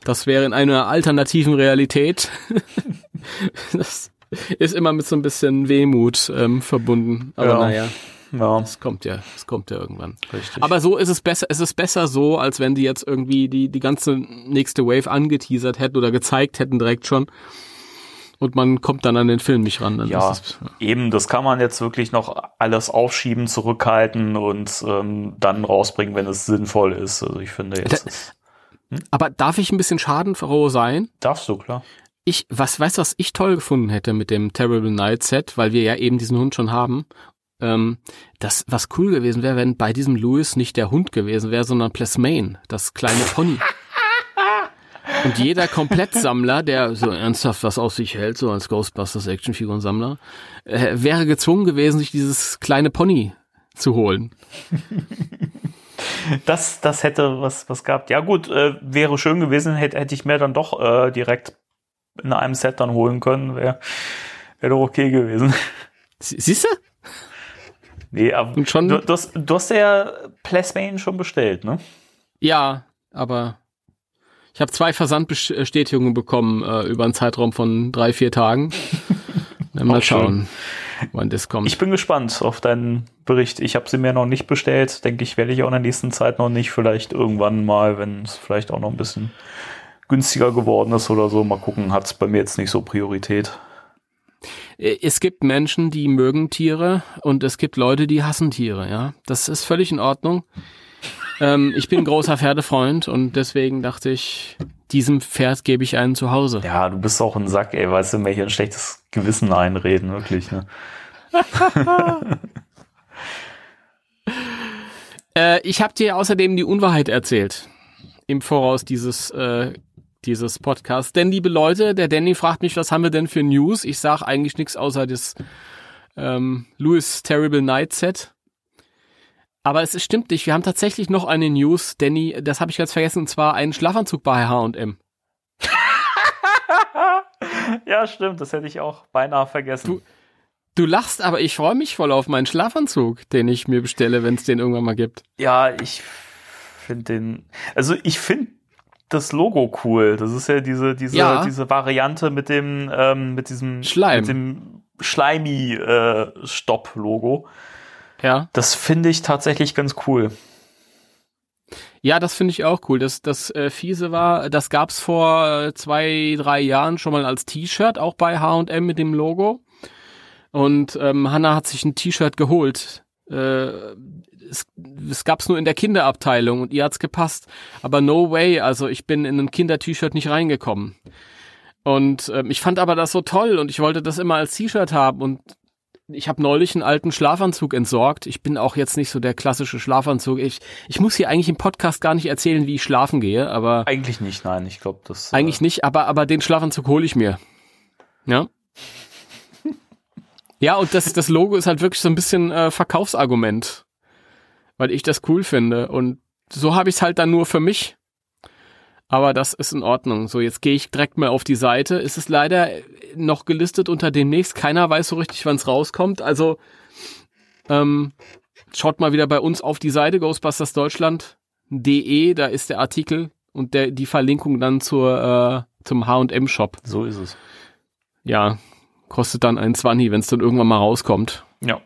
das wäre in einer alternativen Realität. das ist immer mit so ein bisschen Wehmut ähm, verbunden. Aber Ja. naja, Ja, es kommt ja, es kommt ja irgendwann. richtig. Aber so ist es besser, es ist besser so, als wenn die jetzt irgendwie die, die ganze nächste Wave angeteasert hätten oder gezeigt hätten direkt schon. Und man kommt dann an den Film nicht ran. Ja, es, eben, das kann man jetzt wirklich noch alles aufschieben, zurückhalten und ähm, dann rausbringen, wenn es sinnvoll ist. Also ich finde jetzt, Da- aber darf ich ein bisschen schadenfroh sein? darfst du, klar. Ich, was, weißt du, was ich toll gefunden hätte mit dem Terrible Night Set, weil wir ja eben diesen Hund schon haben? Ähm, das, was cool gewesen wäre, wenn bei diesem Louis nicht der Hund gewesen wäre, sondern Plasmane, das kleine Pony. Und jeder Komplettsammler, der so ernsthaft was auf sich hält, so als Ghostbusters Actionfigurensammler, äh, wäre gezwungen gewesen, sich dieses kleine Pony zu holen. Das, das hätte was, was gehabt. Ja gut, äh, wäre schön gewesen, hätte, hätte ich mir dann doch äh, direkt in einem Set dann holen können. Wäre wär doch okay gewesen. Sie- Siehst du? Nee, aber Und schon- du, du, hast, du hast ja Plasmane schon bestellt, ne? Ja, aber ich habe zwei Versandbestätigungen bekommen äh, über einen Zeitraum von drei, vier Tagen. Mal Auch schön. Wann das kommt. Ich bin gespannt auf deinen Bericht. Ich habe sie mir noch nicht bestellt. Denke ich, werde ich auch in der nächsten Zeit noch nicht. Vielleicht irgendwann mal, wenn es vielleicht auch noch ein bisschen günstiger geworden ist oder so. Mal gucken, hat es bei mir jetzt nicht so Priorität. Äh, es gibt Menschen, die mögen Tiere und es gibt Leute, die hassen Tiere, ja. Das ist völlig in Ordnung. Ähm, ich bin ein großer Pferdefreund und deswegen dachte ich, diesem Pferd gebe ich einen zu Hause. Ja, du bist auch ein Sack, ey. Weißt du, mir hier ein schlechtes Gewissen einreden, wirklich, ne? Äh, ich habe dir außerdem die Unwahrheit erzählt im Voraus dieses äh, dieses Podcasts. Denn liebe Leute, der Danny fragt mich, was haben wir denn für News? Ich sage eigentlich nichts außer das ähm, Louis Terrible Night Set. Aber es stimmt nicht. Wir haben tatsächlich noch eine News, Danny. Das habe ich ganz vergessen. Und zwar einen Schlafanzug bei H&M. ja, stimmt. Das hätte ich auch beinahe vergessen. Du- Du lachst, aber ich freue mich voll auf meinen Schlafanzug, den ich mir bestelle, wenn es den irgendwann mal gibt. Ja, ich finde den. Also ich finde das Logo cool. Das ist ja diese diese Ja. diese Variante mit dem ähm, mit diesem Schleim. mit dem Schleimi äh, Stopp Logo. Ja. Das finde ich tatsächlich ganz cool. Ja, das finde ich auch cool. Das, das äh, Fiese war, das gab's vor äh, zwei, drei Jahren schon mal als T-Shirt, auch bei H&M mit dem Logo. Und ähm, Hannah hat sich ein T-Shirt geholt. Äh, es, es gab's nur in der Kinderabteilung und ihr hat's gepasst. Aber no way, also ich bin in ein Kinder-T-Shirt nicht reingekommen. Und ähm, ich fand aber das so toll und ich wollte das immer als T-Shirt haben und ich habe neulich einen alten Schlafanzug entsorgt. Ich bin auch jetzt nicht so der klassische Schlafanzug. Ich, ich muss hier eigentlich im Podcast gar nicht erzählen, wie ich schlafen gehe, aber Eigentlich nicht, nein. Ich glaube, das. eigentlich nicht, aber, aber den Schlafanzug hole ich mir. Ja. Ja, und das, das Logo ist halt wirklich so ein bisschen äh, Verkaufsargument, weil ich das cool finde. Und so habe ich es halt dann nur für mich. Aber das ist in Ordnung. So, jetzt gehe ich direkt mal auf die Seite. Es ist leider noch gelistet unter demnächst. Keiner weiß so richtig, wann es rauskommt. Also ähm, schaut mal wieder bei uns auf die Seite ghostbustersdeutschland.de. Da ist der Artikel und der, die Verlinkung dann zur, äh, zum H&M-Shop. So ist es. Ja, kostet dann ein 20, wenn es dann irgendwann mal rauskommt. Ja.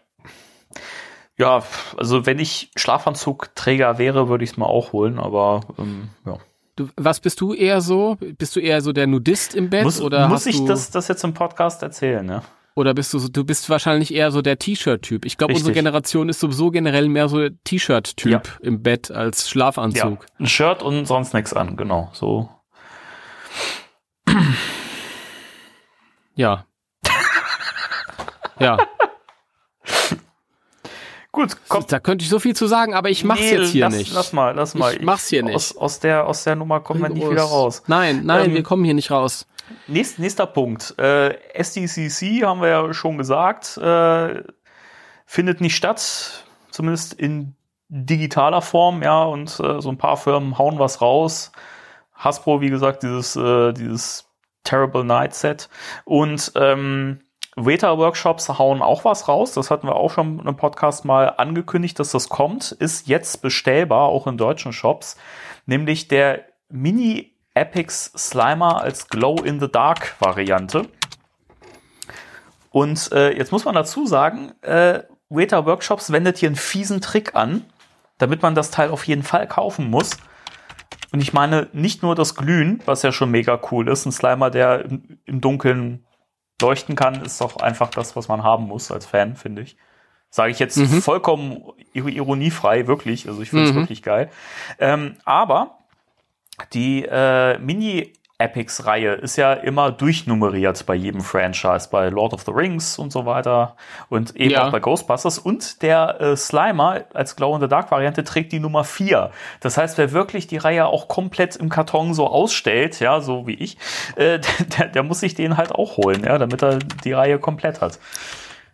Ja, also wenn ich Schlafanzugträger wäre, würde ich es mal auch holen, aber ähm, ja. Du, was bist du eher so? Bist du eher so der Nudist im Bett Muss, oder muss ich das, das jetzt im Podcast erzählen, ja? oder bist du so, du bist wahrscheinlich eher so der T-Shirt-Typ. Ich glaube, unsere. Generation ist sowieso generell mehr so T-Shirt-Typ Ja. im Bett als Ja, Schlafanzug. ein Shirt und sonst nichts an, genau. So, Ja. ja. Gut, komm. Da könnte ich so viel zu sagen, aber ich mach's Nee, jetzt hier lass, nicht. Lass mal, lass mal. Ich mach's hier nicht. Aus, aus, der, aus der Nummer kommen wir nicht wieder raus. Nein, nein, Ähm, wir kommen hier nicht raus. Nächst, nächster Punkt. Äh, SDCC haben wir ja schon gesagt, äh, findet nicht statt, zumindest in digitaler Form, ja, und äh, so ein paar Firmen hauen was raus. Hasbro, wie gesagt, dieses, äh, dieses Terrible Night Set. Und ähm, Weta Workshops hauen auch was raus. Das hatten wir auch schon im Podcast mal angekündigt, dass das kommt. Ist jetzt bestellbar, auch in deutschen Shops. Nämlich der Mini Epics Slimer als Glow-in-the-Dark-Variante. Und äh, jetzt muss man dazu sagen, äh, Weta Workshops wendet hier einen fiesen Trick an, damit man das Teil auf jeden Fall kaufen muss. Und ich meine nicht nur das Glühen, was ja schon mega cool ist. Ein Slimer, der im, im Dunkeln leuchten kann, ist doch einfach das, was man haben muss als Fan, finde ich. Sage ich jetzt vollkommen ir- ironiefrei, wirklich. Also ich finde es Mhm. wirklich geil. Ähm, aber die äh, Mini-Epics-Reihe ist ja immer durchnummeriert bei jedem Franchise, bei Lord of the Rings und so weiter und eben Ja. auch bei Ghostbusters. Und der äh, Slimer als Glow-in-the-Dark-Variante trägt die Nummer 4. Das heißt, wer wirklich die Reihe auch komplett im Karton so ausstellt, ja, so wie ich, äh, der, der muss sich den halt auch holen, ja, damit er die Reihe komplett hat.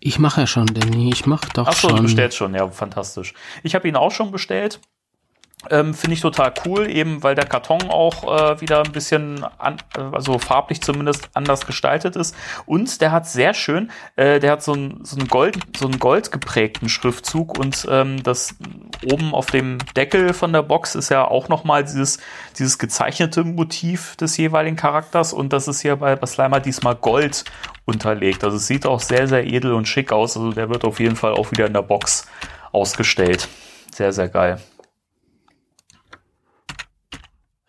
Ich mache ja schon, Danny. Ich mach doch Ach so, schon. du bestellst schon, ja, fantastisch. Ich habe ihn auch schon bestellt. Ähm, Finde ich total cool, eben weil der Karton auch äh, wieder ein bisschen, an, äh, also farblich zumindest anders gestaltet ist. Und der hat sehr schön, äh, der hat so einen so einen Gold, so einen goldgeprägten Schriftzug und ähm, das oben auf dem Deckel von der Box ist ja auch nochmal dieses, dieses gezeichnete Motiv des jeweiligen Charakters und das ist hier bei, bei Slimer diesmal Gold unterlegt. Also es sieht auch sehr, sehr edel und schick aus. Also der wird auf jeden Fall auch wieder in der Box ausgestellt. Sehr, sehr geil.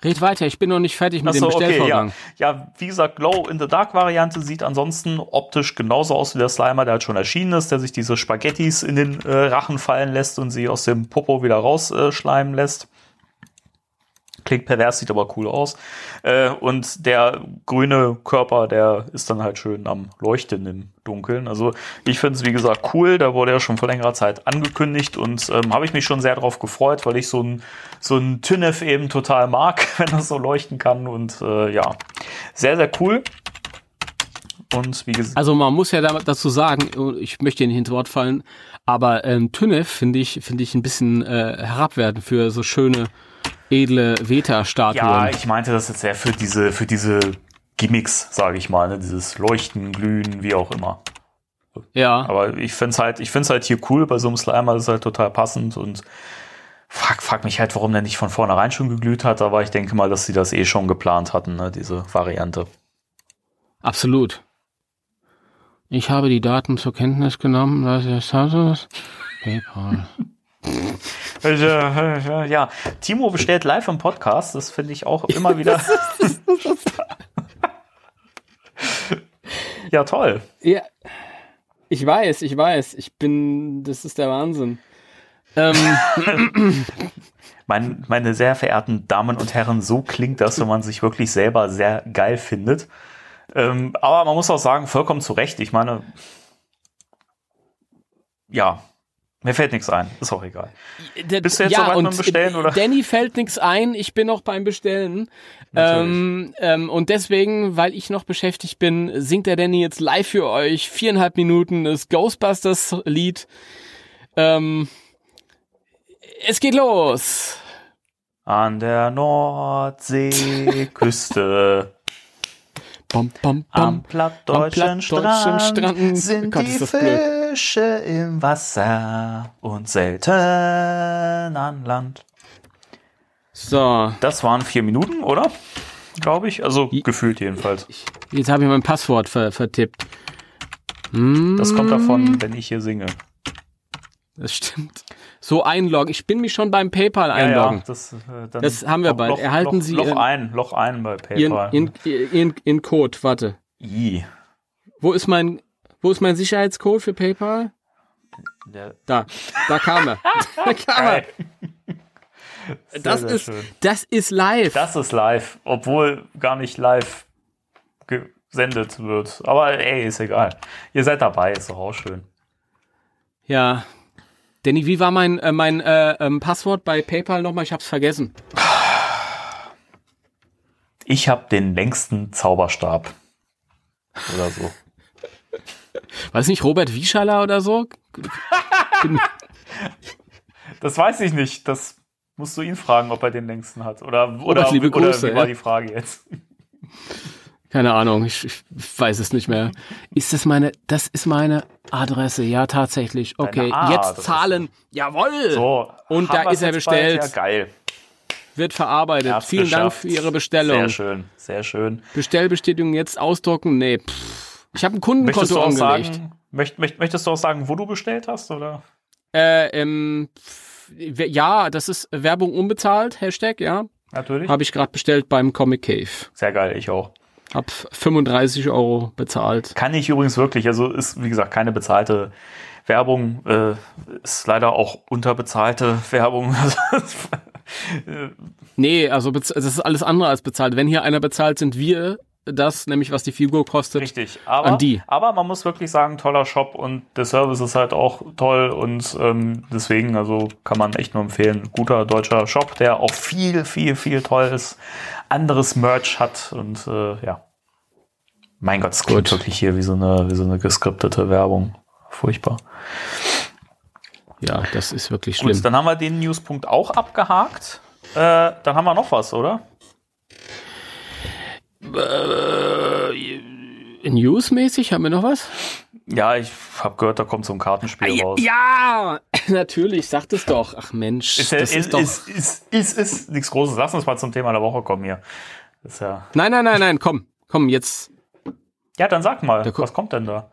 Red weiter, ich bin noch nicht fertig mit dem Achso, okay, Bestellvorgang. ja. ja, wie gesagt, Glow in the Dark Variante sieht ansonsten optisch genauso aus wie der Slimer, der halt schon erschienen ist, der sich diese Spaghettis in den äh, Rachen fallen lässt und sie aus dem Popo wieder rausschleimen äh, lässt. Klingt pervers, sieht aber cool aus. Äh, und der grüne Körper, der ist dann halt schön am Leuchten im Dunkeln. Also ich finde es, wie gesagt, cool. Da wurde ja schon vor längerer Zeit angekündigt und ähm, habe ich mich schon sehr drauf gefreut, weil ich so ein, so ein Tynef eben total mag, wenn das so leuchten kann. Und äh, ja, sehr, sehr cool. Und wie gesagt, Also man muss ja da- dazu sagen, ich möchte nicht ins Wort fallen, aber ähm, Tünnef finde ich, finde ich ein bisschen äh, herabwertend für so schöne, edle Veta-Statuen. ja, ich meinte das jetzt sehr für diese, für diese Gimmicks, sage ich mal, ne? dieses Leuchten, Glühen, wie auch immer. ja. Aber ich find's halt, ich find's halt hier cool bei so einem Slimer, das ist halt total passend und frag, frag mich halt, warum der nicht von vornherein schon geglüht hat, aber ich denke mal, dass sie das eh schon geplant hatten, ne, diese Variante. Absolut. Ich habe die Daten zur Kenntnis genommen, dass es das PayPal. Ja, Timo bestellt live im Podcast, das finde ich auch immer wieder. ja, toll. Ja, ich weiß, ich weiß. Ich bin, das ist der Wahnsinn. Ähm, Mein, meine sehr verehrten Damen und Herren, so klingt das, wenn man sich wirklich selber sehr geil findet. Ähm, aber man muss auch sagen, vollkommen zu Recht. Ich meine, ja, mir fällt nichts ein. Ist auch egal. Bist du jetzt soweit mit dem Bestellen, oder? Danny fällt nichts ein, ich bin noch beim Bestellen. Ähm, ähm, und deswegen, weil ich noch beschäftigt bin, singt der Danny jetzt live für euch viereinhalb Minuten das Ghostbusters-Lied. Ähm, es geht los. An der Nordseeküste, Bam, bam, am bam. plattdeutschen Am plattdeutschen Strand, Strand. sind Gott, die blöd. Fische im Wasser und selten an Land. So, Das waren vier Minuten, oder? Glaube ich. Also I- gefühlt jedenfalls. jetzt habe ich mein Passwort ver vertippt. Hm, Das kommt davon, wenn ich hier singe. Das stimmt. So einloggen. Ich bin mich schon beim PayPal einloggen. das, äh, Das haben wir bald. Loch, Erhalten Loch, Sie Loch Ihren- ein, Loch ein bei In, PayPal. in, in, in Code, warte. I. Wo ist mein, wo ist mein Sicherheitscode für PayPal? Der, Da, da kam er. da kam er. Sehr, Das sehr ist, schön. das ist live. Das ist live, obwohl gar nicht live gesendet wird. Aber ey, ist egal. Ihr seid dabei, ist doch auch schön. Ja. Danny, wie war mein, äh, mein äh, ähm, Passwort bei PayPal nochmal? Ich hab's vergessen. Ich habe den längsten Zauberstab. Oder so. War es nicht Robert Wieschaller oder so? Das weiß ich nicht. Das musst du ihn fragen, ob er den längsten hat. Oder, oder, liebe oder Grüße, wie war die Frage jetzt? Keine Ahnung, ich, ich weiß es nicht mehr. Ist das meine, das ist meine Adresse, ja, tatsächlich. Okay, jetzt zahlen. Jawohl! So, Und da ist er bald? bestellt. Ja, geil. Wird verarbeitet. Hab's Vielen Dank geschafft. für Ihre Bestellung. Sehr schön, sehr schön. Bestellbestätigung jetzt ausdrucken? Nee, pff. Ich habe ein Möchtest Kundenkonto auch angelegt. sagen, möcht, möcht, möchtest du auch sagen, wo du bestellt hast? Oder? Äh, ähm, ja, das ist Werbung unbezahlt, Hashtag, ja. Natürlich. Habe ich gerade bestellt beim Comic Cave. Sehr geil, ich auch. Hab 35 Euro bezahlt. Kann ich übrigens wirklich, also ist wie gesagt keine bezahlte Werbung, äh, ist leider auch unterbezahlte Werbung. Nee, also das ist alles andere als bezahlt. Wenn hier einer bezahlt, sind wir das, nämlich was die Figur kostet. Richtig, aber, An die. aber man muss wirklich sagen, toller Shop und der Service ist halt auch toll und ähm, deswegen, also kann man echt nur empfehlen. Guter deutscher Shop, der auch viel, viel, viel tolles anderes Merch hat und äh, ja. Mein Gott, es klingt wirklich hier wie so eine, wie so eine geskriptete Werbung. Furchtbar. Ja, das ist wirklich schlimm. Gut, dann haben wir den Newspunkt auch abgehakt. Äh, dann haben wir noch was, oder? Äh, Newsmäßig haben wir noch was? Ja, ich habe gehört, da kommt so ein Kartenspiel Ja, raus. ja, natürlich, sagt es doch. Ach Mensch, Ist, das ist, ist doch. ist, ist, ist, ist nichts Großes. Lass uns mal zum Thema der Woche kommen hier. Ja, Nein, nein, nein, nein, komm, komm, jetzt. ja, dann sag mal, Da was kommt denn da?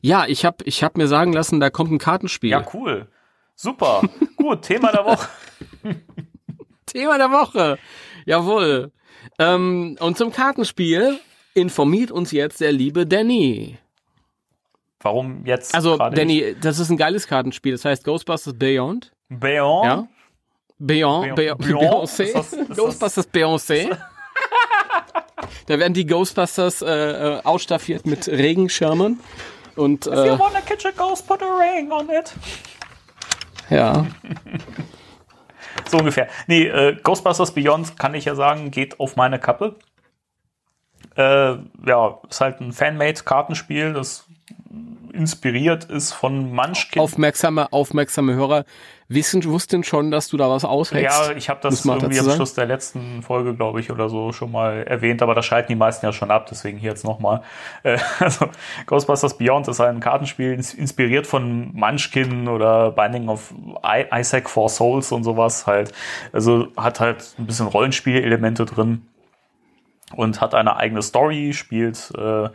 Ja, ich hab, ich hab mir sagen lassen, da kommt ein Kartenspiel. Ja, cool. Super. Gut, Thema der Woche. Thema der Woche. Jawohl. Ähm, und zum Kartenspiel informiert uns jetzt der liebe Danny. Warum jetzt? Also, Danny, das ist ein geiles Kartenspiel. Das heißt Ghostbusters Beyond. ich? Beyond? Ja. Beyond, Beyond- Beyond, Beyond? Beyoncé. Ghostbusters Beyoncé. da werden die Ghostbusters äh, äh, ausstaffiert mit Regenschirmen. Und If you äh, wanna catch a ghost, put a ring on it. ja, So ungefähr. Nee, äh, Ghostbusters Beyond, kann ich ja sagen, geht auf meine Kappe. Äh, ja, ist halt ein Fanmade-Kartenspiel, das inspiriert ist von Munchkin. aufmerksame, aufmerksame Hörer wissen, wussten schon, dass du da was aushackst. Ja, ich habe das irgendwie am? Schluss der letzten Folge, glaube ich, oder so schon mal erwähnt, aber da schalten die meisten ja schon ab, deswegen hier jetzt nochmal. Äh, also Ghostbusters Beyond ist ein Kartenspiel, ins- inspiriert von Munchkin oder Binding of Isaac Four Souls und sowas halt. Also hat halt ein bisschen Rollenspielelemente drin und hat eine eigene Story, spielt äh,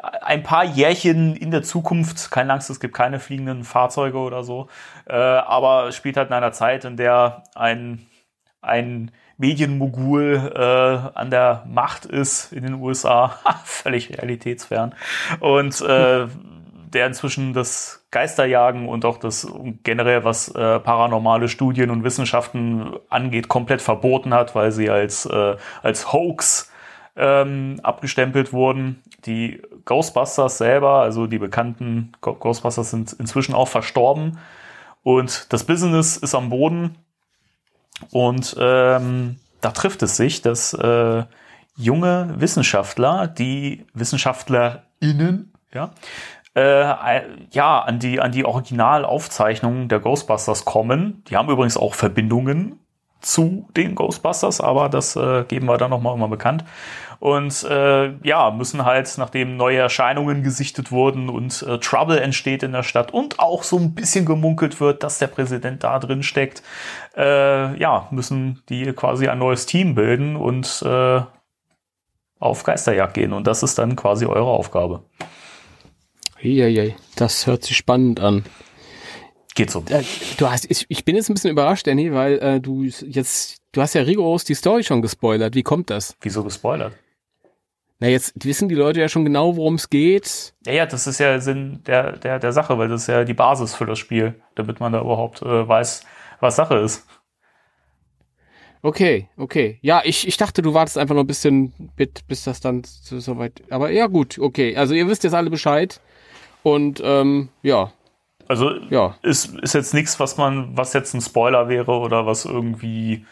ein paar Jährchen in der Zukunft. Keine Angst, es gibt keine fliegenden Fahrzeuge oder so. Äh, aber spielt halt in einer Zeit, in der ein, ein Medienmogul äh, an der Macht ist in den USA. Völlig realitätsfern. Und äh, der inzwischen das Geisterjagen und auch das generell, was äh, paranormale Studien und Wissenschaften angeht, komplett verboten hat, weil sie als, äh, als Hoax ähm, abgestempelt wurden. Die Ghostbusters selber, also die bekannten Ghostbusters sind inzwischen auch verstorben und das Business ist am Boden und ähm, da trifft es sich, dass äh, junge Wissenschaftler, die WissenschaftlerInnen, ja, äh, ja, an die, an die Originalaufzeichnungen der Ghostbusters kommen. Die haben übrigens auch Verbindungen zu den Ghostbusters, aber das äh, geben wir dann nochmal mal bekannt. Und äh, ja, müssen halt, nachdem neue Erscheinungen gesichtet wurden und äh, Trouble entsteht in der Stadt und auch so ein bisschen gemunkelt wird, dass der Präsident da drin steckt, äh, ja, müssen die quasi ein neues Team bilden und äh, auf Geisterjagd gehen. Und das ist dann quasi eure Aufgabe. Eieiei, das hört sich spannend an. Geht so. Äh, Du hast, ich, ich bin jetzt ein bisschen überrascht, Danny, weil äh, du jetzt, du hast ja rigoros die Story schon gespoilert. Wie kommt das? Wieso gespoilert? Na, jetzt wissen die Leute ja schon genau, worum es geht. Ja, ja, das ist ja Sinn der, der, der Sache, weil das ist ja die Basis für das Spiel, damit man da überhaupt äh, weiß, was Sache ist. Okay, okay. Ja, ich, ich dachte, du wartest einfach noch ein bisschen, bis das dann so, so. Aber ja, gut, okay. Also ihr wisst jetzt alle Bescheid. Und ähm, ja. Also Ja. ist, ist jetzt nichts, was man, was jetzt ein Spoiler wäre oder was irgendwie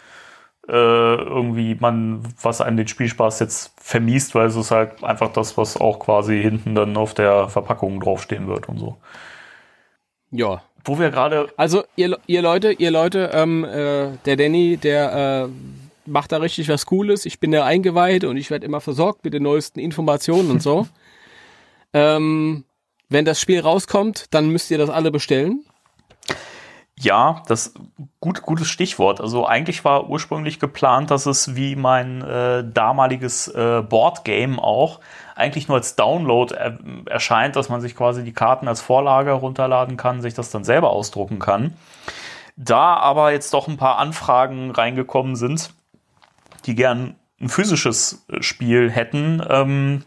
äh, irgendwie man, was einem den Spielspaß jetzt vermiest, weil es ist halt einfach das, was auch quasi hinten dann auf der Verpackung draufstehen wird und so. Ja. Wo wir gerade Also ihr, ihr Leute, ihr Leute, ähm, äh, der Danny, der äh, macht da richtig was Cooles. Ich bin da eingeweiht und ich werde immer versorgt mit den neuesten Informationen und so. ähm, wenn das Spiel rauskommt, dann müsst ihr das alle bestellen. Ja, das gut, gutes Stichwort. Also eigentlich war ursprünglich geplant, dass es wie mein äh, damaliges äh, Boardgame auch eigentlich nur als Download er erscheint, dass man sich quasi die Karten als Vorlage runterladen kann, sich das dann selber ausdrucken kann. Da aber jetzt doch ein paar Anfragen reingekommen sind, die gern ein physisches äh, Spiel hätten, ähm,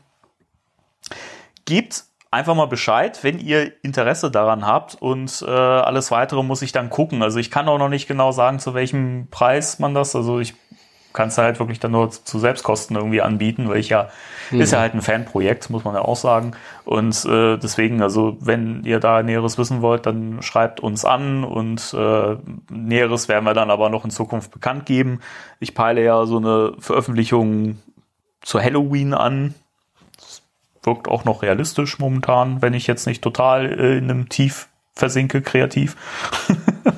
gibt einfach mal Bescheid, wenn ihr Interesse daran habt und äh, alles weitere muss ich dann gucken. Also ich kann auch noch nicht genau sagen, zu welchem Preis man das, also ich kann es halt wirklich dann nur zu Selbstkosten irgendwie anbieten, weil ich ja, ist ja halt ein Fanprojekt, muss man ja auch sagen. Und äh, deswegen, also wenn ihr da Näheres wissen wollt, dann schreibt uns an und äh, Näheres werden wir dann aber noch in Zukunft bekannt geben. Ich peile ja so eine Veröffentlichung zu Halloween an, wirkt auch noch realistisch momentan, wenn ich jetzt nicht total äh, in einem Tief versinke, kreativ.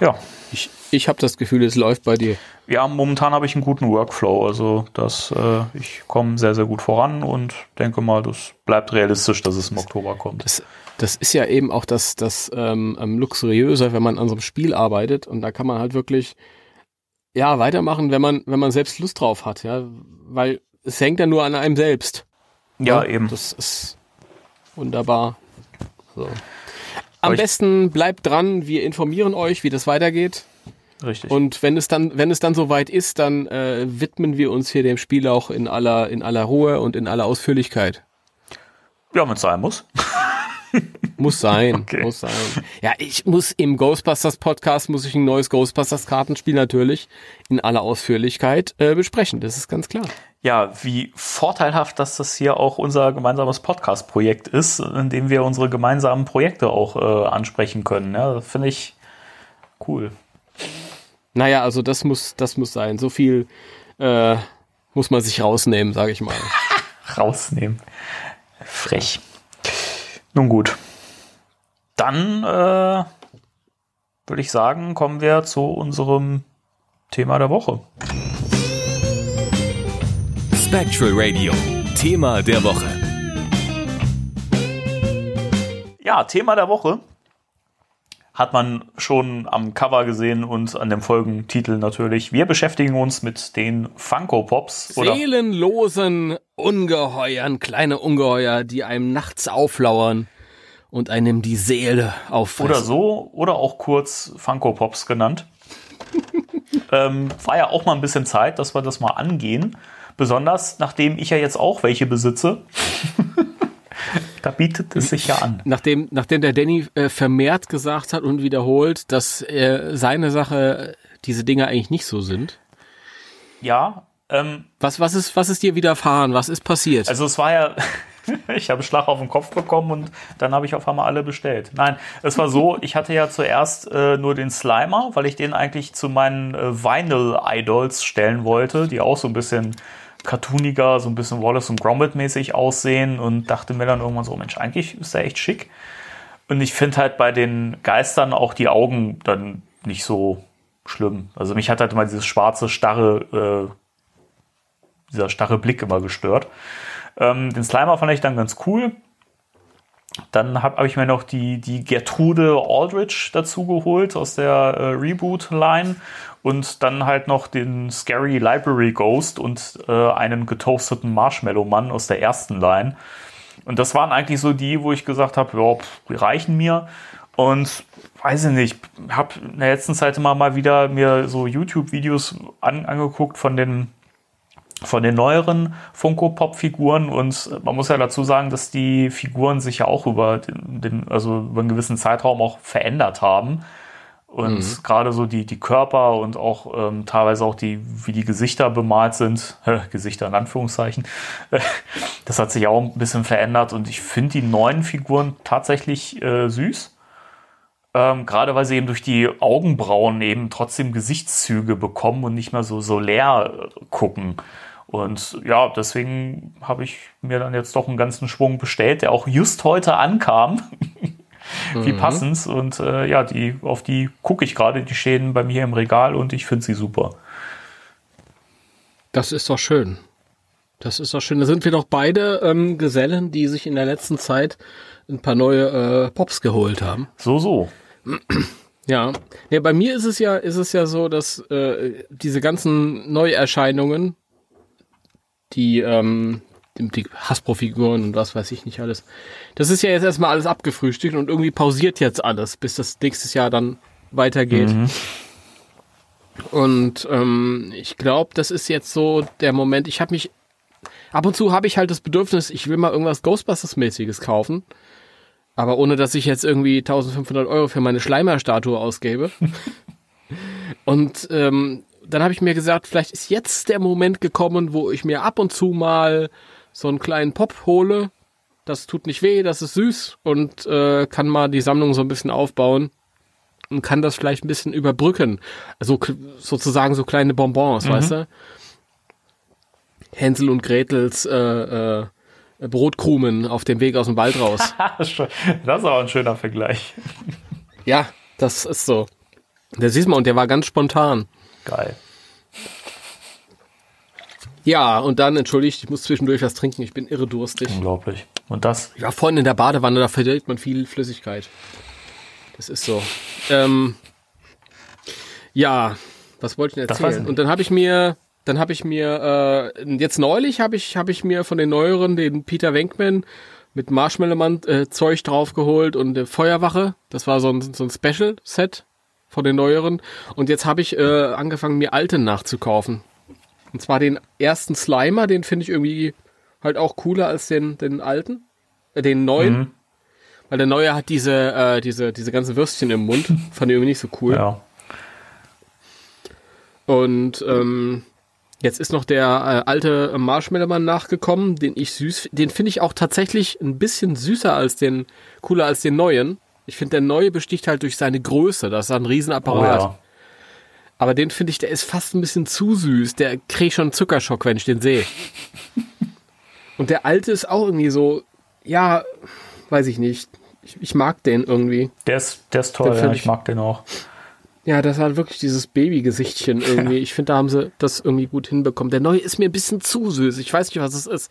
ja. Ich, ich habe das Gefühl, es läuft bei dir. Ja, momentan habe ich einen guten Workflow. Also das, äh, ich komme sehr, sehr gut voran und denke mal, das bleibt realistisch, dass es im Oktober kommt. Das, das ist ja eben auch das, das ähm, Luxuriöse, wenn man an so einem Spiel arbeitet und da kann man halt wirklich ja weitermachen, wenn man, wenn man selbst Lust drauf hat, ja, weil es hängt ja nur an einem selbst. Ja, eben. Das ist wunderbar. So. Am besten bleibt dran, wir informieren euch, wie das weitergeht. Richtig. Und wenn es dann, wenn es dann soweit ist, dann äh, widmen wir uns hier dem Spiel auch in aller, in aller Ruhe und in aller Ausführlichkeit. ja, wenn es sein muss. Muss sein, Okay. muss sein. Ja, ich muss im Ghostbusters Podcast muss ich ein neues Ghostbusters Kartenspiel natürlich in aller Ausführlichkeit äh, besprechen. Das ist ganz klar. Ja, wie vorteilhaft, dass das hier auch unser gemeinsames Podcast-Projekt ist, in dem wir unsere gemeinsamen Projekte auch äh, ansprechen können. Ja, finde ich cool. Naja, also das muss, das muss sein. So viel äh, muss man sich rausnehmen, sage ich mal. rausnehmen. Frech. Nun gut. Dann äh, würde ich sagen, kommen wir zu unserem Thema der Woche. Spectral Radio. Thema der Woche. Ja, Thema der Woche hat man schon am Cover gesehen und an dem Folgentitel natürlich. Wir beschäftigen uns mit den Funko Pops oder, Seelenlosen Ungeheuern, kleine Ungeheuer, die einem nachts auflauern und einem die Seele auffressen. oder so oder auch kurz Funko Pops genannt. ähm, war ja auch mal ein bisschen Zeit, dass wir das mal angehen. Besonders nachdem ich ja jetzt auch welche besitze. da bietet es sich ja an. Nachdem, nachdem der Danny äh, vermehrt gesagt hat und wiederholt, dass äh, seine Sache diese Dinge eigentlich nicht so sind. Ja, ähm, Was, was, ist, was ist dir widerfahren? Was ist passiert? Also es war ja, ich habe einen Schlag auf den Kopf bekommen und dann habe ich auf einmal alle bestellt. Nein, es war so, ich hatte ja zuerst äh, nur den Slimer, weil ich den eigentlich zu meinen äh, Vinyl-Idols stellen wollte, die auch so ein bisschen cartooniger, so ein bisschen Wallace und Gromit mäßig aussehen und dachte mir dann irgendwann so, Mensch, eigentlich ist der echt schick. Und ich finde halt bei den Geistern auch die Augen dann nicht so schlimm. Also mich hat halt immer dieses schwarze, starre, äh, dieser starre Blick immer gestört. Ähm, den Slimer fand ich dann ganz cool. Dann habe hab ich mir noch die, die Gertrude Aldrich dazu geholt aus der äh, Reboot-Line und dann halt noch den Scary Library Ghost und äh, einen getoasteten Marshmallow-Mann aus der ersten Line. Und das waren eigentlich so die, wo ich gesagt habe, ja, die reichen mir. Und weiß ich nicht, habe in der letzten Zeit immer mal wieder mir so YouTube-Videos an, angeguckt von den von den neueren Funko Pop Figuren und man muss ja dazu sagen, dass die Figuren sich ja auch über den, den also über einen gewissen Zeitraum auch verändert haben Und mhm. gerade so die, die Körper und auch ähm, teilweise auch die, wie die Gesichter bemalt sind, äh, Gesichter in Anführungszeichen, äh, das hat sich auch ein bisschen verändert und ich finde die neuen Figuren tatsächlich äh, süß. Ähm, gerade weil sie eben durch die Augenbrauen eben trotzdem Gesichtszüge bekommen und nicht mehr so, so leer äh, gucken. Und ja, deswegen habe ich mir dann jetzt doch einen ganzen Schwung bestellt, der auch just heute ankam. Wie mhm. passend. Und äh, ja, die, auf die gucke ich gerade, die stehen bei mir im Regal und ich finde sie super. Das ist doch schön. Das ist doch schön. Da sind wir doch beide ähm, Gesellen, die sich in der letzten Zeit ein paar neue äh, Pops geholt haben. So, so. Ja. ja, bei mir ist es ja, ist es ja so, dass äh, diese ganzen Neuerscheinungen, die, ähm, die Hasbro-Figuren und was weiß ich nicht alles, das ist ja jetzt erstmal alles abgefrühstückt und irgendwie pausiert jetzt alles, bis das nächstes Jahr dann weitergeht. Mhm. Und ähm, ich glaube, das ist jetzt so der Moment. Ich habe mich ab und zu habe ich halt das Bedürfnis, ich will mal irgendwas Ghostbusters-mäßiges kaufen, aber ohne dass ich jetzt irgendwie 1500 Euro für meine Schleimer-Statue ausgebe. und ähm, dann habe ich mir gesagt, vielleicht ist jetzt der Moment gekommen, wo ich mir ab und zu mal so einen kleinen Pop hole das tut nicht weh, das ist süß und äh, kann mal die Sammlung so ein bisschen aufbauen und kann das vielleicht ein bisschen überbrücken. Also sozusagen so kleine Bonbons, mhm. weißt du? Hänsel und Gretels äh, äh, Brotkrumen auf dem Weg aus dem Wald raus. das ist auch ein schöner Vergleich. ja, das ist so. Der siehst mal, und der war ganz spontan. Geil. Ja, und dann, entschuldigt, ich muss zwischendurch was trinken, ich bin irre durstig. Unglaublich. Und das? Ja, vorhin in der Badewanne, da verliert man viel Flüssigkeit. Das ist so. Ähm, ja, was wollte ich denn erzählen? Und dann habe ich mir, dann habe ich mir, äh, jetzt neulich habe ich, habe ich mir von den neueren den Peter Wenkman mit Marshmallow-Zeug äh, draufgeholt und der Feuerwache. Das war so ein, so ein Special-Set von den neueren. Und jetzt habe ich äh, angefangen, mir alte nachzukaufen. Und zwar den ersten Slimer, den finde ich irgendwie halt auch cooler als den, den alten, äh, den neuen. Mhm. Weil der neue hat diese, äh, diese, diese ganzen Würstchen im Mund. Fand ich irgendwie nicht so cool. Ja. Und ähm, jetzt ist noch der äh, alte Marshmallow-Mann nachgekommen, den ich süß, den finde ich auch tatsächlich ein bisschen süßer als den, cooler als den neuen. Ich finde, der neue besticht halt durch seine Größe. Das ist ein Riesenapparat. Oh, ja. Aber den finde ich, der ist fast ein bisschen zu süß. Der kriegt schon einen Zuckerschock, wenn ich den sehe. Und der alte ist auch irgendwie so, ja, weiß ich nicht. Ich, ich mag den irgendwie. Der ist, der ist toll, ja, ich, ich mag den auch. Ja, das hat wirklich dieses Babygesichtchen irgendwie. Ich finde, da haben sie das irgendwie gut hinbekommen. Der neue ist mir ein bisschen zu süß. Ich weiß nicht, was es ist.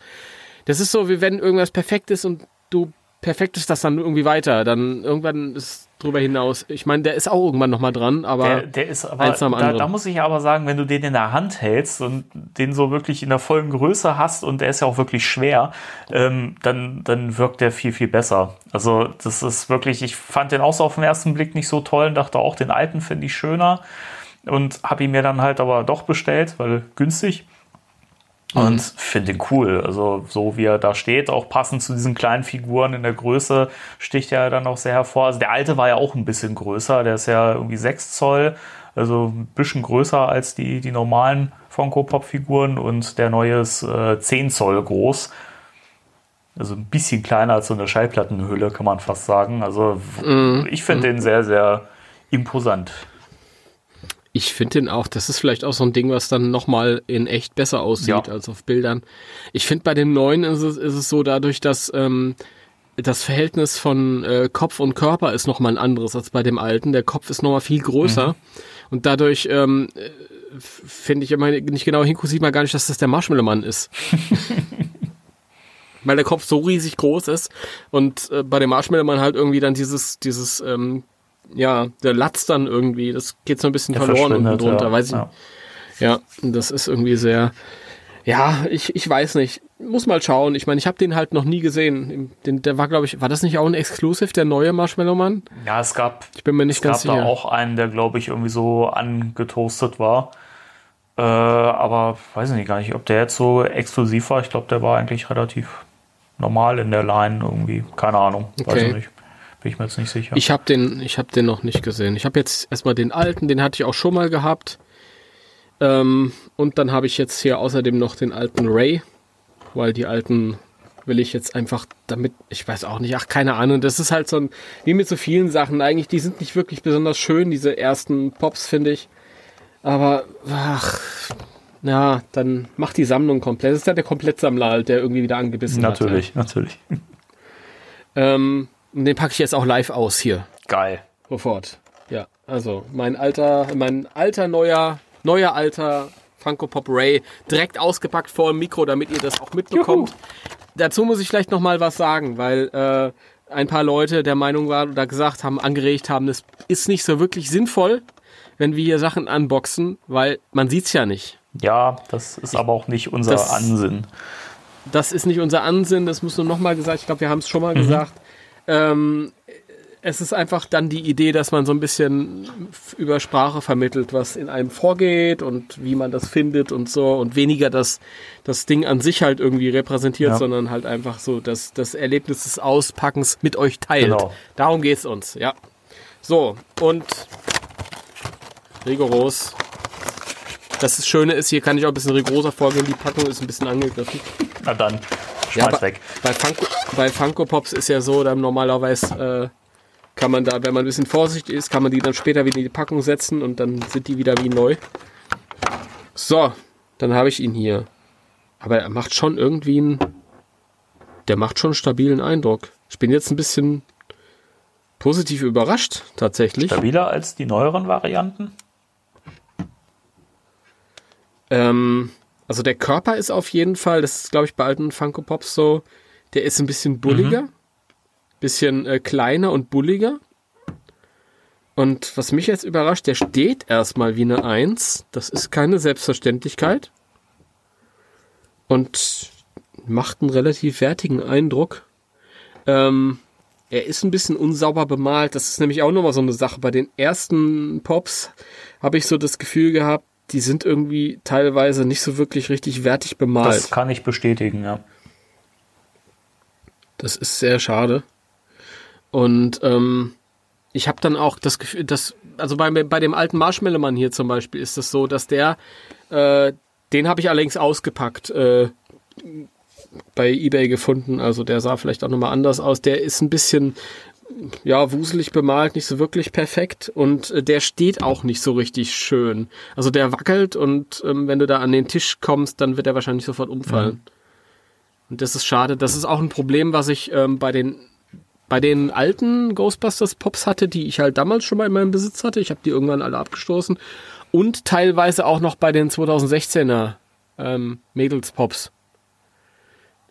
Das ist so, wie wenn irgendwas perfekt ist und du perfekt ist das dann irgendwie weiter. Dann irgendwann ist drüber hinaus. Ich meine, der ist auch irgendwann nochmal dran, aber, der, der ist aber eins am da, da muss ich aber sagen, wenn du den in der Hand hältst und den so wirklich in der vollen Größe hast und der ist ja auch wirklich schwer, ähm, dann, dann wirkt der viel, viel besser. Also das ist wirklich, ich fand den auch so auf den ersten Blick nicht so toll und dachte auch, den alten finde ich schöner und habe ihn mir dann halt aber doch bestellt, weil günstig. Und mhm. finde ihn cool. Also, so wie er da steht, auch passend zu diesen kleinen Figuren in der Größe, sticht er dann auch sehr hervor. Also, der alte war ja auch ein bisschen größer. Der ist ja irgendwie 6 Zoll, also ein bisschen größer als die, die normalen Funko Pop-Figuren. Und der neue ist äh, 10 Zoll groß. Also ein bisschen kleiner als so eine Schallplattenhülle, kann man fast sagen. Also, mhm. ich finde mhm. den sehr, sehr imposant. Ich finde den auch, das ist vielleicht auch so ein Ding, was dann nochmal in echt besser aussieht ja. als auf Bildern. Ich finde bei den neuen ist es, ist es so dadurch, dass ähm, das Verhältnis von äh, Kopf und Körper ist nochmal ein anderes als bei dem alten. Der Kopf ist nochmal viel größer mhm. und dadurch ähm, finde ich immer nicht genau hinguckt, sieht man gar nicht, dass das der Marshmallow-Mann ist. Weil der Kopf so riesig groß ist und äh, bei dem Marshmallow-Mann halt irgendwie dann dieses, dieses ähm, ja, der Latz dann irgendwie, das geht so ein bisschen der verloren unten drunter, ja. weiß ich. Ja. ja, das ist irgendwie sehr, ja, ich, ich weiß nicht. Muss mal schauen. Ich meine, ich habe den halt noch nie gesehen. Den, der war, glaube ich, war das nicht auch ein Exclusive, der neue Marshmallow Mann? Ja, es gab, ich bin mir nicht es ganz gab da auch einen, der, glaube ich, irgendwie so angetoastet war. Äh, aber weiß ich nicht gar nicht, ob der jetzt so exklusiv war. Ich glaube, der war eigentlich relativ normal in der Line irgendwie. Keine Ahnung. Weiß ich nicht. Bin ich mir jetzt nicht sicher. Ich habe den, ich habe den noch nicht gesehen. Ich habe jetzt erstmal den alten, den hatte ich auch schon mal gehabt. Ähm, und dann habe ich jetzt hier außerdem noch den alten Ray, weil die alten will ich jetzt einfach damit, ich weiß auch nicht, ach keine Ahnung, das ist halt so ein, wie mit so vielen Sachen eigentlich, die sind nicht wirklich besonders schön, diese ersten Pops, finde ich. Aber, ach, ja, dann macht die Sammlung komplett. Das ist ja der Komplettsammler halt, der irgendwie wieder angebissen natürlich, hat. Natürlich, natürlich. Ähm, den packe ich jetzt auch live aus hier. Geil. Sofort. Ja, also mein alter, mein alter neuer, neuer alter Funko Pop Ray direkt ausgepackt vor dem Mikro, damit ihr das auch mitbekommt. Juhu. Dazu muss ich vielleicht noch mal was sagen, weil äh, ein paar Leute der Meinung waren oder gesagt haben, angeregt haben, das ist nicht so wirklich sinnvoll, wenn wir hier Sachen unboxen, weil man sieht's ja nicht. Ja, das ist aber auch nicht unser das, Ansinn. Das ist nicht unser Ansinn, das muss nur noch mal gesagt, ich glaube, wir haben es schon mal mhm. gesagt. Ähm, es ist einfach dann die Idee, dass man so ein bisschen über Sprache vermittelt, was in einem vorgeht und wie man das findet und so und weniger das, das Ding an sich halt irgendwie repräsentiert, ja. sondern halt einfach so das, das Erlebnis des Auspackens mit euch teilt. Genau. Darum geht's uns, ja. So, und rigoros. Das Schöne ist, hier kann ich auch ein bisschen rigoroser vorgehen, die Packung ist ein bisschen angegriffen. Na dann, schmeiß ja, weg. Bei Funko, bei Funko Pops ist ja so, dann normalerweise äh, kann man da, wenn man ein bisschen vorsichtig ist, kann man die dann später wieder in die Packung setzen und dann sind die wieder wie neu. So, dann habe ich ihn hier. Aber er macht schon irgendwie einen, der macht schon einen stabilen Eindruck. Ich bin jetzt ein bisschen positiv überrascht, tatsächlich. Stabiler als die neueren Varianten? Ähm, also der Körper ist auf jeden Fall, das ist glaube ich bei alten Funko Pops so, der ist ein bisschen bulliger. Mhm bisschen äh, kleiner und bulliger. Und was mich jetzt überrascht, der steht erstmal wie eine Eins. Das ist keine Selbstverständlichkeit. Und macht einen relativ wertigen Eindruck. Ähm, er ist ein bisschen unsauber bemalt. Das ist nämlich auch nochmal so eine Sache. Bei den ersten Pops habe ich so das Gefühl gehabt, die sind irgendwie teilweise nicht so wirklich richtig wertig bemalt. Das kann ich bestätigen, ja. Das ist sehr schade. Und ähm, ich habe dann auch das Gefühl, dass, also bei, bei dem alten Marshmallow-Mann hier zum Beispiel ist es das so, dass der, äh, den habe ich allerdings ausgepackt, äh, bei Ebay gefunden. Also der sah vielleicht auch nochmal anders aus. Der ist ein bisschen, ja, wuselig bemalt, nicht so wirklich perfekt und äh, der steht auch nicht so richtig schön. Also der wackelt und ähm, wenn du da an den Tisch kommst, dann wird er wahrscheinlich sofort umfallen. Mhm. Und das ist schade. Das ist auch ein Problem, was ich ähm, bei den bei den alten Ghostbusters Pops hatte, die ich halt damals schon mal in meinem Besitz hatte. Ich habe die irgendwann alle abgestoßen. Und teilweise auch noch bei den 2016er ähm, Mädels Pops.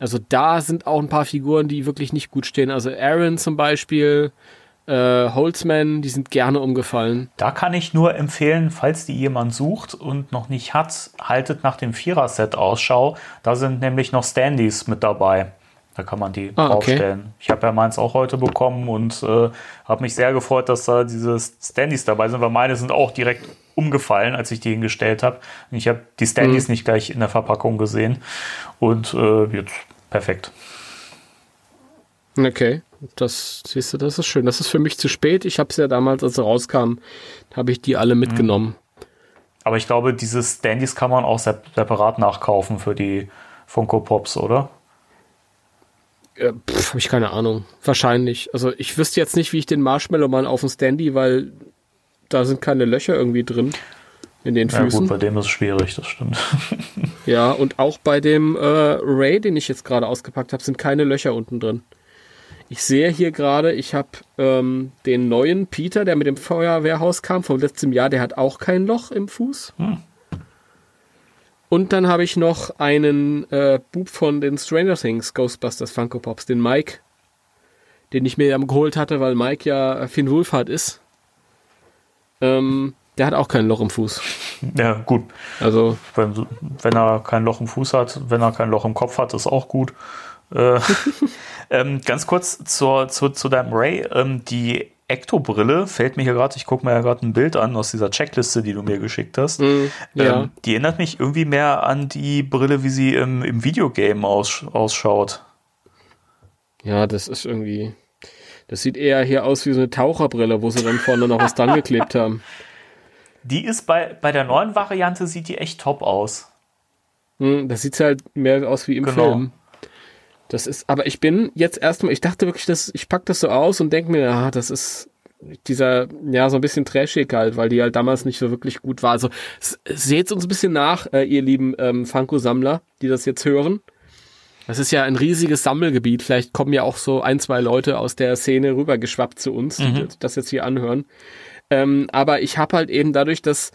Also da sind auch ein paar Figuren, die wirklich nicht gut stehen. Also Aaron zum Beispiel, äh, Holzman, die sind gerne umgefallen. Da kann ich nur empfehlen, falls die jemand sucht und noch nicht hat, haltet nach dem Vierer-Set Ausschau. Da sind nämlich noch Standys mit dabei. Da kann man die ah, draufstellen. Okay. Ich habe ja meins auch heute bekommen und äh, habe mich sehr gefreut, dass da diese Standys dabei sind, weil meine sind auch direkt umgefallen, als ich die hingestellt habe. Ich habe die Standys mhm. nicht gleich in der Verpackung gesehen und äh, jetzt perfekt. Okay, das siehst du, das ist schön. Das ist für mich zu spät. Ich habe es ja damals, als sie rauskam, habe ich die alle mhm. mitgenommen. Aber ich glaube, diese Standys kann man auch separat nachkaufen für die Funko Pops, oder? Äh, Habe ich keine Ahnung. Wahrscheinlich. Also ich wüsste jetzt nicht, wie ich den Marshmallow Mann auf dem Standy, weil da sind keine Löcher irgendwie drin in den Füßen. Ja gut, bei dem ist es schwierig, das stimmt. ja, und auch bei dem äh, Ray, den ich jetzt gerade ausgepackt habe, sind keine Löcher unten drin. Ich sehe hier gerade, ich habe ähm, den neuen Peter, der mit dem Feuerwehrhaus kam, vom letzten Jahr, der hat auch kein Loch im Fuß. Hm. Und dann habe ich noch einen äh, Bub von den Stranger Things Ghostbusters Funko Pops, den Mike, den ich mir ja geholt hatte, weil Mike ja Finn Wolfhard ist. Ähm, der hat auch kein Loch im Fuß. Ja, gut. Also, wenn, wenn, er kein Loch im Fuß hat, wenn er kein Loch im Kopf hat, ist auch gut. Äh, ähm, ganz kurz zur, zu, zu deinem Ray. Ähm, die Ektobrille fällt mir hier gerade, ich gucke mir ja gerade ein Bild an aus dieser Checkliste, die du mir geschickt hast. Mm, ja. ähm, die erinnert mich irgendwie mehr an die Brille, wie sie im, im Videogame aus, ausschaut. Ja, das ist irgendwie. Das sieht eher hier aus wie so eine Taucherbrille, wo sie dann vorne noch was dran geklebt haben. Die ist bei, bei der neuen Variante sieht die echt top aus. Hm, das sieht halt mehr aus wie im Genau. Film. Das ist, aber ich bin jetzt erstmal, ich dachte wirklich, dass ich pack das so aus und denke mir, ah, das ist dieser, ja, so ein bisschen trashig halt, weil die halt damals nicht so wirklich gut war. Also seht uns ein bisschen nach, äh, ihr lieben ähm, Funko-Sammler, die das jetzt hören. Das ist ja ein riesiges Sammelgebiet. Vielleicht kommen ja auch so ein, zwei Leute aus der Szene rübergeschwappt zu uns, die das jetzt hier anhören. Ähm, aber ich habe halt eben dadurch, dass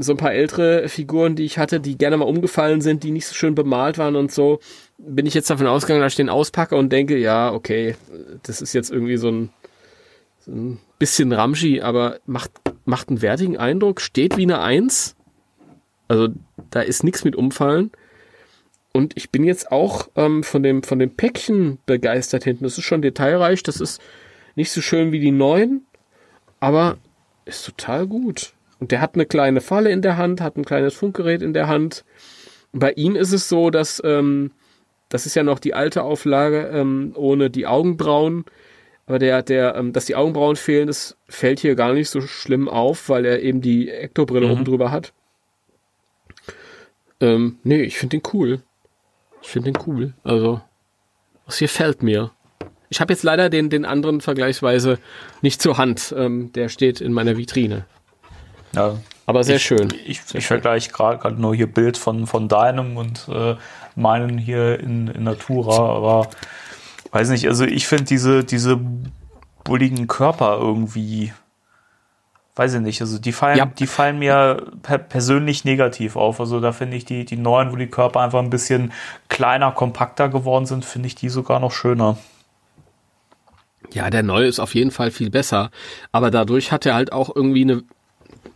so ein paar ältere Figuren, die ich hatte, die gerne mal umgefallen sind, die nicht so schön bemalt waren und so, bin ich jetzt davon ausgegangen, dass ich den auspacke und denke, ja, okay, das ist jetzt irgendwie so ein, so ein bisschen Ramschi, aber macht, macht einen wertigen Eindruck, steht wie eine Eins. Also da ist nichts mit umfallen. Und ich bin jetzt auch ähm, von, dem, von dem Päckchen begeistert hinten. Das ist schon detailreich, das ist nicht so schön wie die neuen, aber ist total gut. Und der hat eine kleine Falle in der Hand, hat ein kleines Funkgerät in der Hand. Bei ihm ist es so, dass ähm, das ist ja noch die alte Auflage ähm, ohne die Augenbrauen. Aber der, der, ähm, dass die Augenbrauen fehlen, das fällt hier gar nicht so schlimm auf, weil er eben die Ektobrille oben drüber hat. Ähm, nee, ich finde den cool. Ich finde den cool. Also, was hier fällt mir. Ich habe jetzt leider den, den anderen vergleichsweise nicht zur Hand. Ähm, der steht in meiner Vitrine. Ja, Aber sehr ich, schön. Ich, ich vergleiche gerade gerade nur hier Bild von, von deinem und äh, meinen hier in, in Natura, aber weiß nicht, also ich finde diese, diese bulligen Körper irgendwie, weiß ich nicht, also die fallen, Ja. die fallen mir per persönlich negativ auf. Also da finde ich die, die neuen, wo die Körper einfach ein bisschen kleiner, kompakter geworden sind, finde ich die sogar noch schöner. Ja, der neue ist auf jeden Fall viel besser. Aber dadurch hat er halt auch irgendwie eine,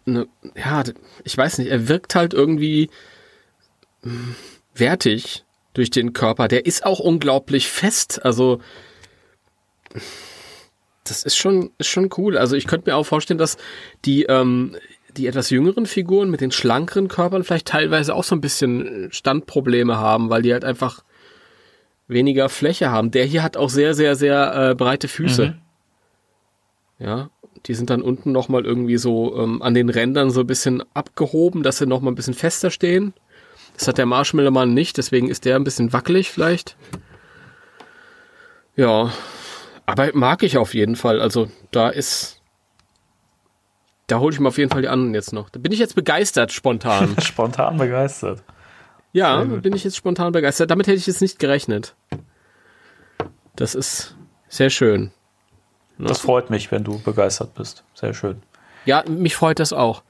eine ja, ich weiß nicht, er wirkt halt irgendwie hm, wertig durch den Körper. Der ist auch unglaublich fest. Also, das ist schon, ist schon cool. Also ich könnte mir auch vorstellen, dass die, ähm, die etwas jüngeren Figuren mit den schlankeren Körpern vielleicht teilweise auch so ein bisschen Standprobleme haben, weil die halt einfach weniger Fläche haben. Der hier hat auch sehr, sehr, sehr äh, breite Füße. Ja, die sind dann unten nochmal irgendwie so ähm, an den Rändern so ein bisschen abgehoben, dass sie nochmal ein bisschen fester stehen. Das hat der Marshmallow-Mann nicht, deswegen ist der ein bisschen wackelig vielleicht. Ja, aber mag ich auf jeden Fall. Also da ist, da hole ich mir auf jeden Fall die anderen jetzt noch. Da bin ich jetzt begeistert spontan. Spontan begeistert. Ja, bin ich jetzt spontan begeistert. Damit hätte ich jetzt nicht gerechnet. Das ist sehr schön. Das freut mich, wenn du begeistert bist. Sehr schön. Ja, mich freut das auch.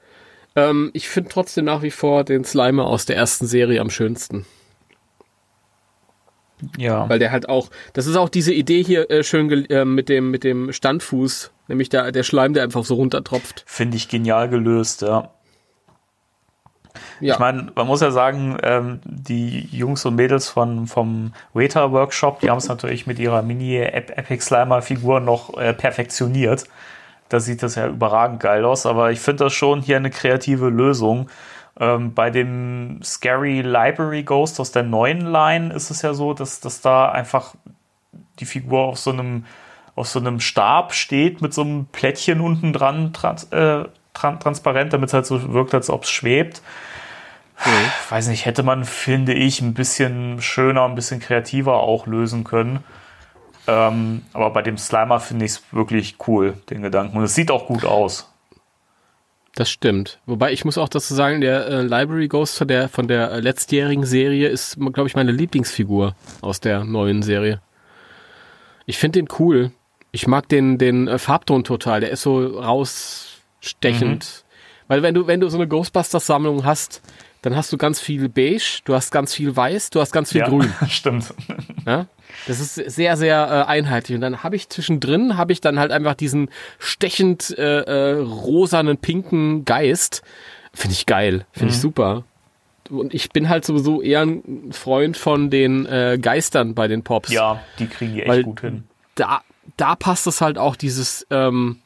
Ähm, ich finde trotzdem nach wie vor den Slimer aus der ersten Serie am schönsten. Ja. Weil der halt auch, das ist auch diese Idee hier äh, schön äh, mit dem mit dem Standfuß, nämlich der der Schleim, der einfach so runtertropft. Finde ich genial gelöst, ja. Ja, Ich meine, man muss ja sagen, ähm, die Jungs und Mädels von, vom Weta Workshop, die haben es natürlich mit ihrer Mini Ep- Epic Slimer Figur noch äh, perfektioniert. Da sieht das ja überragend geil aus, aber ich finde das schon hier eine kreative Lösung. Ähm, bei dem Scary Library Ghost aus der neuen Line ist es ja so, dass, dass da einfach die Figur auf so einem auf so einem Stab steht mit so einem Plättchen unten dran, trans, äh, tran transparent, damit es halt so wirkt, als ob es schwebt. Ich weiß nicht, hätte man, finde ich, ein bisschen schöner, ein bisschen kreativer auch lösen können. Ähm, aber bei dem Slimer finde ich es wirklich cool, den Gedanken. Und es sieht auch gut aus. das stimmt. Wobei ich muss auch dazu sagen, der äh, Library Ghost von der von der äh, letztjährigen Serie ist, glaube ich, meine Lieblingsfigur aus der neuen Serie. Ich finde den cool. Ich mag den den äh, Farbton total. Der ist so rausstechend. Weil wenn du wenn du so eine Ghostbusters Sammlung hast, dann hast du ganz viel beige, du hast ganz viel weiß, du hast ganz viel grün. stimmt. Ja? Das ist sehr, sehr äh, einheitlich. Und dann habe ich zwischendrin, habe ich dann halt einfach diesen stechend äh, äh, rosanen, pinken Geist. Finde ich geil. Finde ich super. Und ich bin halt sowieso eher ein Freund von den äh, Geistern bei den Pops. Ja, die kriegen die echt Weil- gut hin. Da, da passt es halt auch dieses ähm,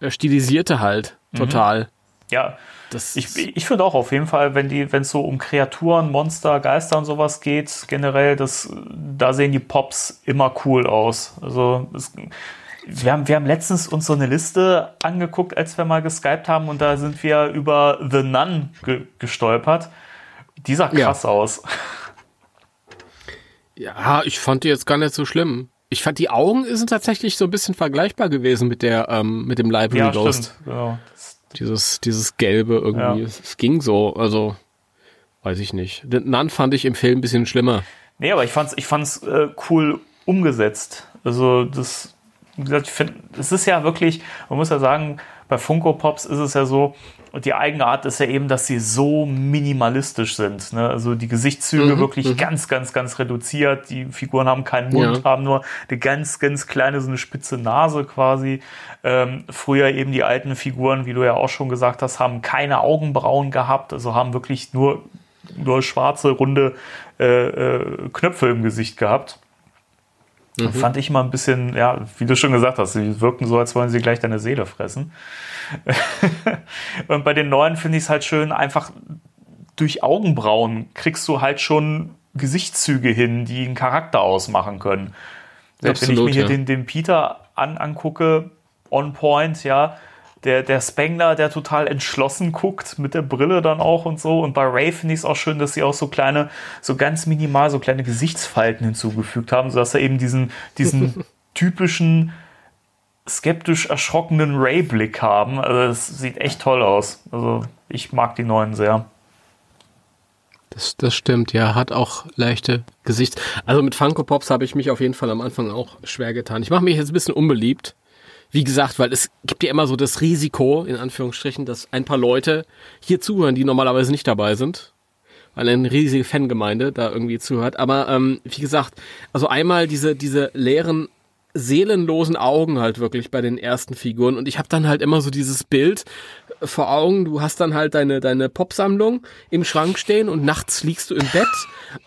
äh, Stilisierte halt total. Ja, Das Ich, ich finde auch auf jeden Fall, wenn die, wenn es so um Kreaturen, Monster, Geister und sowas geht, generell, das, da sehen die Pops immer cool aus. Also es wir haben, wir haben letztens uns so eine Liste angeguckt, als wir mal geskypt haben und da sind wir über The Nun ge gestolpert. Die sah krass ja. aus. Ja, ich fand die jetzt gar nicht so schlimm. Ich fand die Augen sind tatsächlich so ein bisschen vergleichbar gewesen mit der ähm, mit dem Library ja, Ghost. Stimmt. Genau. Dieses dieses gelbe irgendwie. Ja. Es ging so, also weiß ich nicht. Den Nun fand ich im Film ein bisschen schlimmer. Nee, aber ich fand's ich fand's äh, cool umgesetzt. Also das wie gesagt, ich finde, es ist ja wirklich, man muss ja sagen, bei Funko Pops ist es ja so, die Eigenart ist ja eben, dass sie so minimalistisch sind. Ne? Also die Gesichtszüge mhm, wirklich mhm. ganz, ganz, ganz reduziert. Die Figuren haben keinen Mund, ja. haben nur eine ganz, ganz kleine, so eine spitze Nase quasi. Ähm, früher eben die alten Figuren, wie du ja auch schon gesagt hast, haben keine Augenbrauen gehabt, also haben wirklich nur, nur schwarze, runde äh, äh, Knöpfe im Gesicht gehabt. Mhm. Fand ich mal ein bisschen, ja, wie du schon gesagt hast, sie wirken so, als wollen sie gleich deine Seele fressen. und bei den neuen finde ich es halt schön, einfach durch Augenbrauen kriegst du halt schon Gesichtszüge hin, die einen Charakter ausmachen können. Selbst Absolut, wenn ich mir hier ja. den, den Peter an, angucke, on point, ja, der, der Spengler, der total entschlossen guckt, mit der Brille dann auch und so. Und bei Ray finde ich es auch schön, dass sie auch so kleine, so ganz minimal, so kleine Gesichtsfalten hinzugefügt haben, sodass er eben diesen, diesen typischen skeptisch erschrockenen Ray-Blick haben. Also es sieht echt toll aus. Also ich mag die neuen sehr. Das, das stimmt, ja, hat auch leichte Gesichts. Also mit Funko Pops habe ich mich auf jeden Fall am Anfang auch schwer getan. Ich mache mich jetzt ein bisschen unbeliebt. Wie gesagt, weil es gibt ja immer so das Risiko, in Anführungsstrichen, dass ein paar Leute hier zuhören, die normalerweise nicht dabei sind. Weil eine riesige Fangemeinde da irgendwie zuhört. Aber ähm, wie gesagt, also einmal diese, diese leeren seelenlosen Augen halt wirklich bei den ersten Figuren und ich habe dann halt immer so dieses Bild vor Augen, du hast dann halt deine deine Popsammlung im Schrank stehen und nachts liegst du im Bett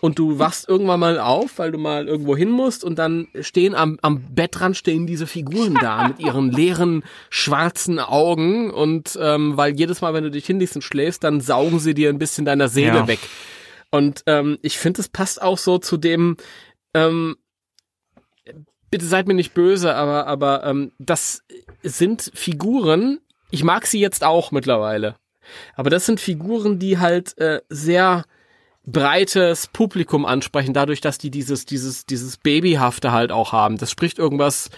und du wachst irgendwann mal auf, weil du mal irgendwo hin musst und dann stehen am am Bettrand stehen diese Figuren da mit ihren leeren schwarzen Augen und ähm, weil jedes Mal, wenn du dich hinlegst und schläfst, dann saugen sie dir ein bisschen deiner Seele ja. weg. Und ähm, ich finde, es passt auch so zu dem ähm, bitte seid mir nicht böse, aber, aber ähm, das sind Figuren, ich mag sie jetzt auch mittlerweile. Aber das sind Figuren, die halt äh, sehr breites Publikum ansprechen, dadurch, dass die dieses, dieses, dieses Babyhafte halt auch haben. Das spricht irgendwas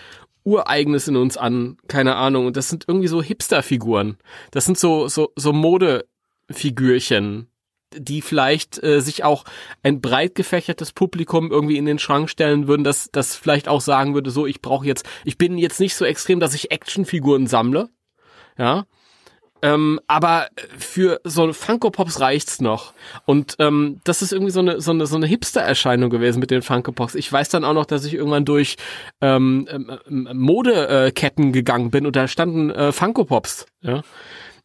Ureigenes in uns an, keine Ahnung. Und das sind irgendwie so Hipster-Figuren. Das sind so, so, so Modefigürchen die vielleicht äh, sich auch ein breit gefächertes Publikum irgendwie in den Schrank stellen würden, dass das vielleicht auch sagen würde, so ich brauche jetzt, ich bin jetzt nicht so extrem, dass ich Actionfiguren sammle, ja, ähm, aber für so Funko Pops reicht's noch. Und ähm, das ist irgendwie so eine so eine so eine Hipster-Erscheinung gewesen mit den Funko Pops. Ich weiß dann auch noch, dass ich irgendwann durch ähm, ähm, Modeketten gegangen bin und da standen äh, Funko Pops. Ja,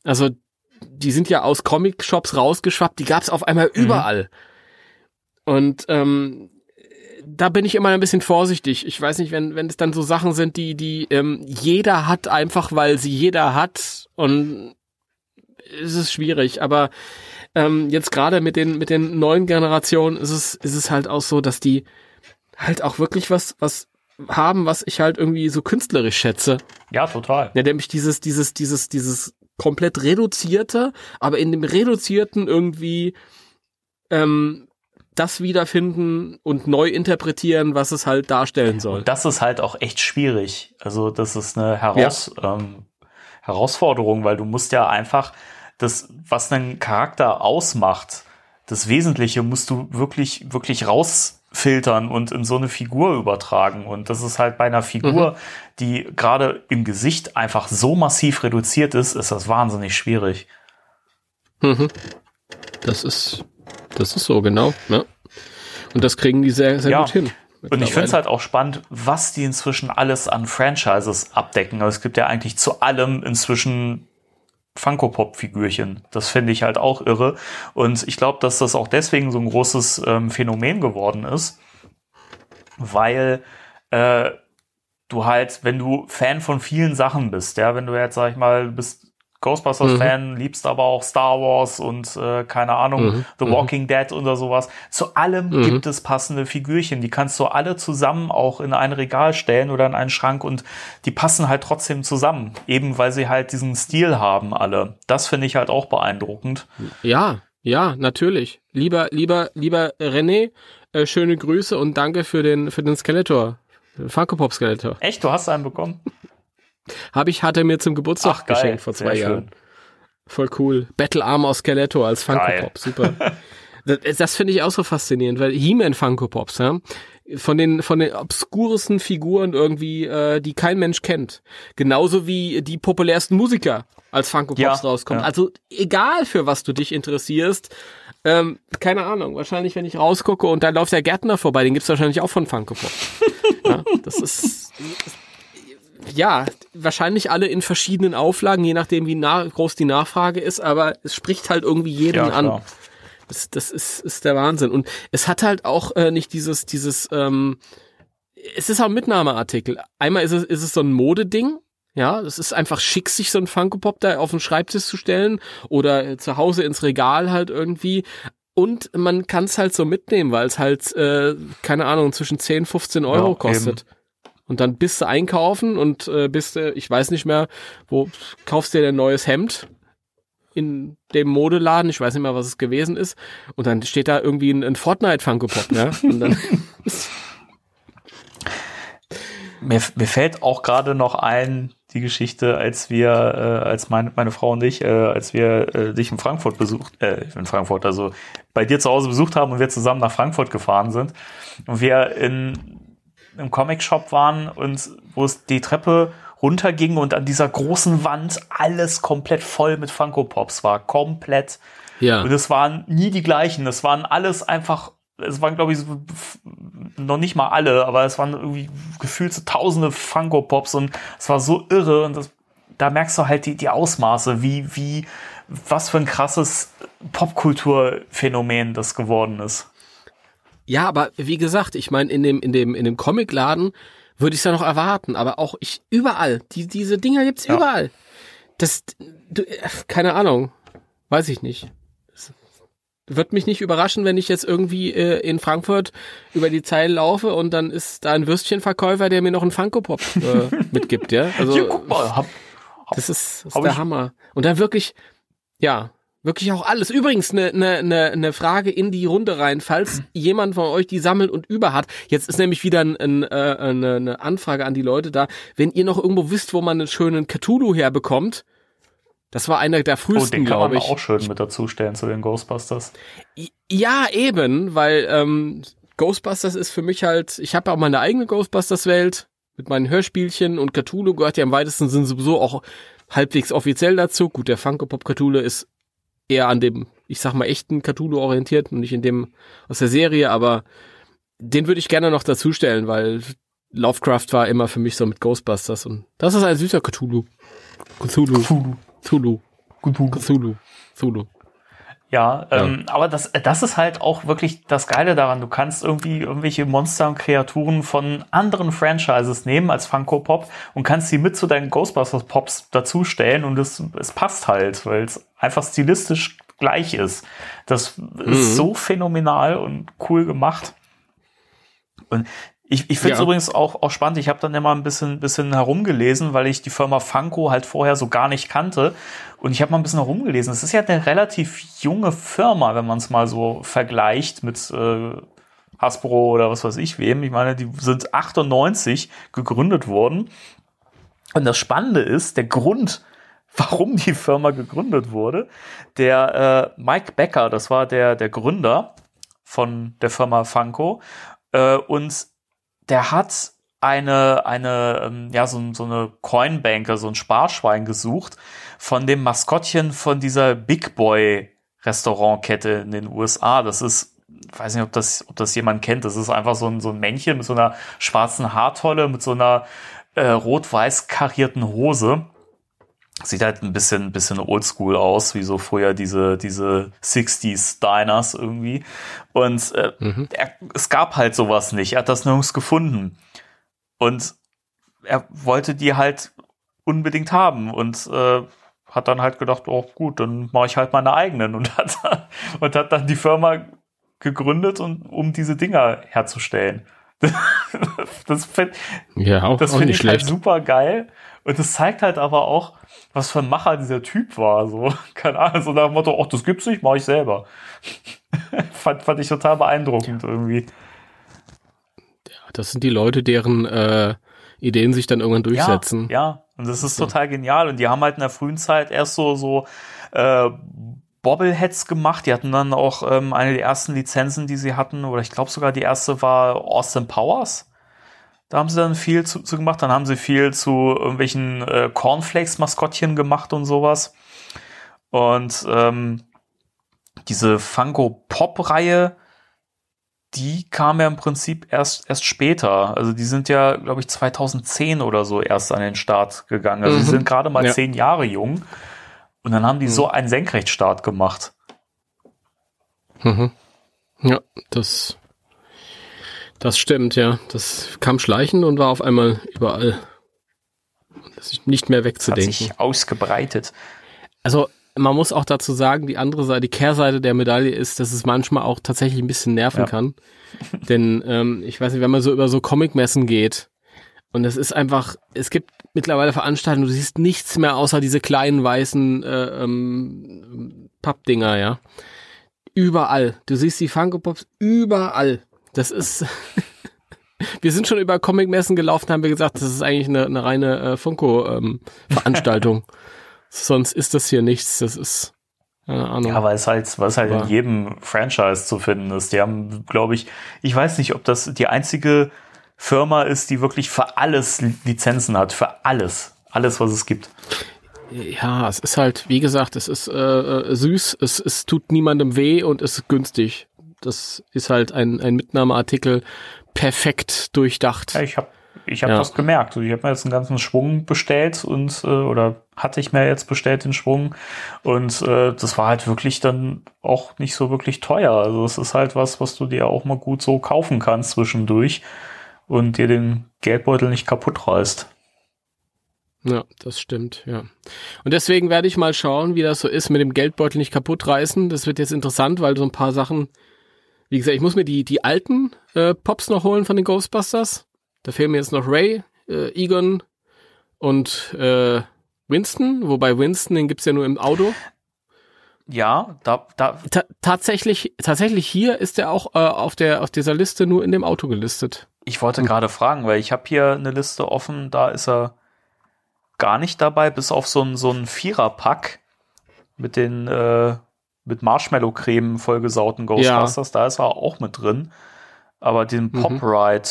also die sind ja aus Comic-Shops rausgeschwappt, die gab's auf einmal mhm. überall. Und ähm, da bin ich immer ein bisschen vorsichtig. Ich weiß nicht, wenn, wenn es dann so Sachen sind, die, die ähm, jeder hat, einfach weil sie jeder hat und es ist schwierig. Aber ähm, jetzt gerade mit den, mit den neuen Generationen ist es, ist es halt auch so, dass die halt auch wirklich was, was haben, was ich halt irgendwie so künstlerisch schätze. Ja, total. Ja, nämlich dieses, dieses, dieses, dieses komplett reduzierte, aber in dem reduzierten irgendwie ähm, das wiederfinden und neu interpretieren, was es halt darstellen soll. Und das ist halt auch echt schwierig. Also das ist eine Heraus ja. ähm, Herausforderung, weil du musst ja einfach das, was einen Charakter ausmacht, das Wesentliche musst du wirklich, wirklich raus filtern und in so eine Figur übertragen. Und das ist halt bei einer Figur, mhm. die gerade im Gesicht einfach so massiv reduziert ist, ist das wahnsinnig schwierig. Mhm. Das ist, das ist so, genau. Ne? Und das kriegen die sehr, sehr ja. gut hin. Und ich finde es halt auch spannend, was die inzwischen alles an Franchises abdecken. Also es gibt ja eigentlich zu allem inzwischen Funko-Pop-Figürchen. Das finde ich halt auch irre. Und ich glaube, dass das auch deswegen so ein großes ähm, Phänomen geworden ist, weil äh, du halt, wenn du Fan von vielen Sachen bist, ja, wenn du jetzt, sag ich mal, bist Ghostbusters-Fan, Mhm. liebst aber auch Star Wars und äh, keine Ahnung, Mhm. The Mhm. Walking Dead oder sowas. Zu allem Mhm. gibt es passende Figürchen. Die kannst du alle zusammen auch in ein Regal stellen oder in einen Schrank und die passen halt trotzdem zusammen. Eben weil sie halt diesen Stil haben alle. Das finde ich halt auch beeindruckend. Ja, ja, natürlich. Lieber, lieber, lieber René, äh, schöne Grüße und danke für den, für den Skeletor. Funko Pop Skeletor. Echt, du hast einen bekommen? Habe ich, hat er mir zum Geburtstag Ach, geil. geschenkt vor zwei Jahren. schön. Voll cool. Battle Armor Skeletor als Funko Geil. Pop. Super. das das finde ich auch so faszinierend, weil He-Man Funko Pops, ja, von den, von den obskuresten Figuren irgendwie, äh, die kein Mensch kennt. Genauso wie die populärsten Musiker als Funko Pops Ja, rauskommen. ja. Also egal für was du dich interessierst, ähm, keine Ahnung, wahrscheinlich wenn ich rausgucke und da läuft der Gärtner vorbei, den gibt's wahrscheinlich auch von Funko Pop. ja, das ist, ja, wahrscheinlich alle in verschiedenen Auflagen, je nachdem wie na groß die Nachfrage ist, aber es spricht halt irgendwie jeden Ja, an. Das, das ist, ist der Wahnsinn. Und es hat halt auch äh, nicht dieses, dieses, ähm, es ist auch ein Mitnahmeartikel. Einmal ist es, ist es so ein Modeding. Ja, es ist einfach schick, sich so ein Funko Pop da auf den Schreibtisch zu stellen oder äh, zu Hause ins Regal halt irgendwie. Und man kann es halt so mitnehmen, weil es halt, äh, keine Ahnung, zwischen 10, 15 Euro Ja, kostet. Und dann bist du einkaufen und äh, bist du, ich weiß nicht mehr, wo kaufst dir ein neues Hemd in dem Modeladen, ich weiß nicht mehr, was es gewesen ist, und dann steht da irgendwie ein, ein Fortnite Funko Pop, ne? Mir, mir fällt auch gerade noch ein, die Geschichte, als wir, äh, als meine, meine Frau und ich, äh, als wir äh, dich in Frankfurt besucht, äh, in Frankfurt, also bei dir zu Hause besucht haben und wir zusammen nach Frankfurt gefahren sind und wir in im Comic-Shop waren und wo es die Treppe runterging und an dieser großen Wand alles komplett voll mit Funko Pops war. Komplett. ja. Und es waren nie die gleichen. Es waren alles einfach, es waren glaube ich so, noch nicht mal alle, aber es waren irgendwie gefühlt so tausende Funko Pops und es war so irre und das, da merkst du halt die, die Ausmaße, wie, wie, was für ein krasses Popkulturphänomen das geworden ist. Ja, aber wie gesagt, ich meine, in dem, in dem, in dem Comicladen würde ich es ja noch erwarten, aber auch ich überall. Die, diese Dinger gibt's Ja. überall. Das, du, äh, keine Ahnung, weiß ich nicht. Wird mich nicht überraschen, wenn ich jetzt irgendwie äh, in Frankfurt über die Zeile laufe und dann ist da ein Würstchenverkäufer, der mir noch einen Funko Pop äh, mitgibt, ja. Also Hier, guck mal, hab, das ist, ist hab der ich- Hammer. Und dann wirklich, ja, wirklich auch alles. Übrigens eine ne, ne, ne Frage in die Runde rein, falls jemand von euch die sammelt und über hat. Jetzt ist nämlich wieder ein, ein, äh, eine, eine Anfrage an die Leute da. Wenn ihr noch irgendwo wisst, wo man einen schönen Cthulhu herbekommt, das war einer der oh, frühesten, den kann man glaube ich. auch schön mit dazustellen zu den Ghostbusters. Ja, eben, weil ähm, Ghostbusters ist für mich halt, ich habe auch meine eigene Ghostbusters-Welt mit meinen Hörspielchen und Cthulhu gehört ja im weitesten Sinn sowieso auch halbwegs offiziell dazu. Gut, der Funko Pop Cthulhu ist eher an dem, ich sag mal, echten Cthulhu orientiert und nicht in dem aus der Serie, aber den würde ich gerne noch dazustellen, weil Lovecraft war immer für mich so mit Ghostbusters und das ist ein süßer Cthulhu. Cthulhu. Cthulhu. Cthulhu. Cthulhu. Cthulhu. Ja, ähm, aber das, das ist halt auch wirklich das Geile daran. Du kannst irgendwie irgendwelche Monster und Kreaturen von anderen Franchises nehmen als Funko Pop und kannst sie mit zu deinen Ghostbusters Pops dazustellen und es, es passt halt, weil es einfach stilistisch gleich ist. Das ist so phänomenal und cool gemacht. Und ich, ich finde es Ja. übrigens auch, auch spannend. Ich habe dann immer ein bisschen, bisschen herumgelesen, weil ich die Firma Funko halt vorher so gar nicht kannte. Und ich habe mal ein bisschen herumgelesen. Es ist ja eine relativ junge Firma, wenn man es mal so vergleicht mit äh, Hasbro oder was weiß ich wem. Ich meine, die sind 98 gegründet worden. Und das Spannende ist, der Grund, warum die Firma gegründet wurde, der äh, Mike Becker, das war der, der Gründer von der Firma Funko, äh, und der hat eine, eine, ähm, ja, so, so eine Coinbanker, so ein Sparschwein gesucht von dem Maskottchen von dieser Big Boy Restaurantkette in den USA. Das ist, weiß nicht, ob das, ob das jemand kennt. Das ist einfach so ein, so ein Männchen mit so einer schwarzen Haartolle, mit so einer äh, rot-weiß karierten Hose. Sieht halt ein bisschen, bisschen oldschool aus, wie so früher diese, diese 60s Diners irgendwie. Und äh, er, es gab halt sowas nicht. Er hat das nirgends gefunden. Und er wollte die halt unbedingt haben und äh, hat dann halt gedacht, oh gut, dann mache ich halt meine eigenen und hat, und hat dann die Firma gegründet, und, um diese Dinger herzustellen. das finde ja, das find ich halt schlecht. super geil. Und das zeigt halt aber auch, was für ein Macher dieser Typ war. So, keine Ahnung, so nach dem Motto, ach, das gibt's nicht, mache ich selber. fand, fand ich total beeindruckend irgendwie. Das sind die Leute, deren äh, Ideen sich dann irgendwann durchsetzen. Ja, ja. und das ist total genial. Und die haben halt in der frühen Zeit erst so, so äh, Bobbleheads gemacht. Die hatten dann auch ähm, eine der ersten Lizenzen, die sie hatten, oder ich glaube sogar die erste war Austin Powers. Da haben sie dann viel zu, zu gemacht. Dann haben sie viel zu irgendwelchen äh, Cornflakes-Maskottchen gemacht und sowas. Und ähm, diese Funko Pop-Reihe, die kam ja im Prinzip erst, erst später. Also die sind ja, glaube ich, 2010 oder so erst an den Start gegangen. Also Mhm. die sind gerade mal Ja. zehn Jahre jung. Und dann haben die Mhm. so einen Senkrechtstart gemacht. Mhm. Ja, das, das stimmt, ja. Das kam schleichend und war auf einmal überall. Das ist nicht mehr Das hat wegzudenken. sich ausgebreitet. Also, man muss auch dazu sagen, die andere Seite, die Kehrseite der Medaille ist, dass es manchmal auch tatsächlich ein bisschen nerven Ja. kann. Denn, ähm, ich weiß nicht, wenn man so über so Comicmessen geht und es ist einfach, es gibt mittlerweile Veranstaltungen, du siehst nichts mehr außer diese kleinen weißen äh, ähm, Pappdinger, ja. Überall. Du siehst die Funko Pops überall. Das ist. Wir sind schon über Comicmessen gelaufen, haben wir gesagt, das ist eigentlich eine, eine reine äh, Funko-Veranstaltung. Sonst ist das hier nichts. Das ist. Ja, weil es halt, es halt in jedem Franchise zu finden ist. Die haben, glaube ich, ich weiß nicht, ob das die einzige Firma ist, die wirklich für alles Li- Lizenzen hat. Für alles. Alles, was es gibt. Ja, es ist halt, wie gesagt, es ist äh, äh, süß, es, es tut niemandem weh und es ist günstig. Das ist halt ein, ein Mitnahmeartikel perfekt durchdacht. Ja, ich habe ich hab Ja. das gemerkt. Ich habe mir jetzt einen ganzen Schwung bestellt und äh, oder hatte ich mir jetzt bestellt den Schwung und äh, das war halt wirklich dann auch nicht so wirklich teuer. Also es ist halt was, was du dir auch mal gut so kaufen kannst zwischendurch und dir den Geldbeutel nicht kaputt reißt. Ja, das stimmt, ja. Und deswegen werde ich mal schauen, wie das so ist mit dem Geldbeutel nicht kaputt reißen. Das wird jetzt interessant, weil so ein paar Sachen, wie gesagt, ich muss mir die, die alten äh, Pops noch holen von den Ghostbusters. Da fehlen mir jetzt noch Ray, äh, Egon und äh, Winston, wobei Winston, den gibt's ja nur im Auto. Ja, da, da, Ta tatsächlich, tatsächlich hier ist er auch äh, auf der auf dieser Liste nur in dem Auto gelistet. ich wollte gerade fragen, weil ich habe hier eine Liste offen, da ist er gar nicht dabei, bis auf so ein, so ein Viererpack mit den äh, mit Marshmallow-Creme vollgesauten Ghostbusters, da ist er auch mit drin. Aber den Mhm. Pop Ride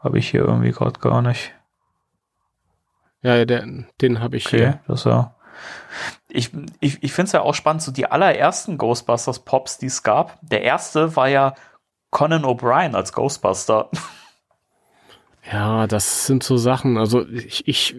habe ich hier irgendwie gerade gar nicht. Ja, ja, der, den habe ich Okay, hier. das ja. Ich, ich, ich finde es ja auch spannend, so die allerersten Ghostbusters Pops, die es gab. Der erste war ja Conan O'Brien als Ghostbuster. Ja, das sind so Sachen. Also ich, ich,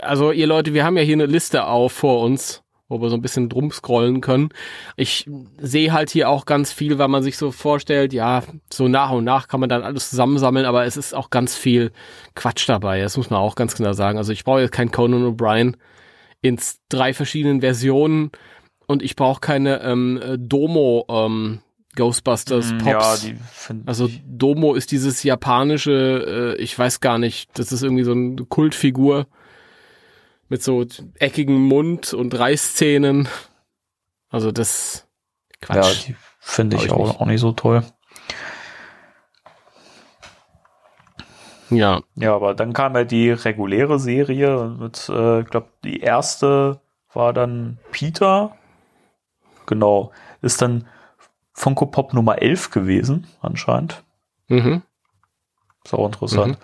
also ihr Leute, wir haben ja hier eine Liste auf vor uns, wo wir so ein bisschen drum scrollen können. Ich sehe halt hier auch ganz viel, weil man sich so vorstellt, ja, so nach und nach kann man dann alles zusammensammeln, aber es ist auch ganz viel Quatsch dabei. Das muss man auch ganz genau sagen. Also ich brauche jetzt keinen Conan O'Brien in drei verschiedenen Versionen und ich brauche keine ähm, Domo ähm, Ghostbusters Pops. Mm, Ja, die Also Domo ist dieses japanische, äh, ich weiß gar nicht, das ist irgendwie so eine Kultfigur mit so eckigem Mund und Reißzähnen. Also das ja, Quatsch. die finde ich, ich auch, nicht. auch nicht so toll. Ja, Ja, aber dann kam ja die reguläre Serie mit, äh, ich glaube, die erste war dann Peter. Genau. Ist dann Funko Pop Nummer 11 gewesen, anscheinend. mhm. Ist auch interessant.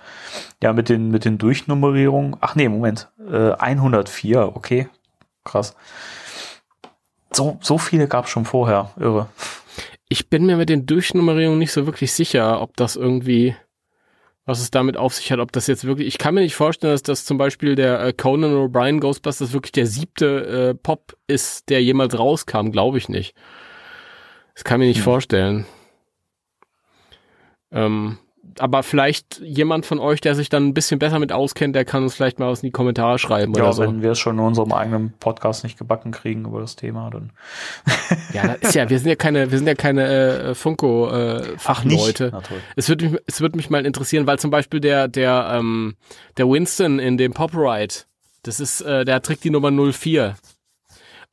Ja, mit den, mit den Durchnummerierungen. Ach nee, Moment. Äh, 104, okay. Krass. So, so viele gab es schon vorher. Irre. Ich bin mir mit den Durchnummerierungen nicht so wirklich sicher, ob das irgendwie, was es damit auf sich hat, ob das jetzt wirklich, ich kann mir nicht vorstellen, dass das zum Beispiel der äh, Conan O'Brien Ghostbusters wirklich der siebte äh, Pop ist, der jemals rauskam, glaube ich nicht. Das kann mir nicht Hm. vorstellen. Ähm, aber vielleicht jemand von euch, der sich dann ein bisschen besser mit auskennt, der kann uns vielleicht mal was in die Kommentare schreiben Ja, oder so. wenn wir es schon in unserem eigenen Podcast nicht gebacken kriegen über das Thema, dann. Ja, das ist ja, wir sind ja keine, wir sind ja keine äh, Funko äh, Fachleute. Es würde mich, es würde mich mal interessieren, weil zum Beispiel der, der, ähm, der Winston in dem Pop Ride, das ist, äh, der trägt die Nummer 04.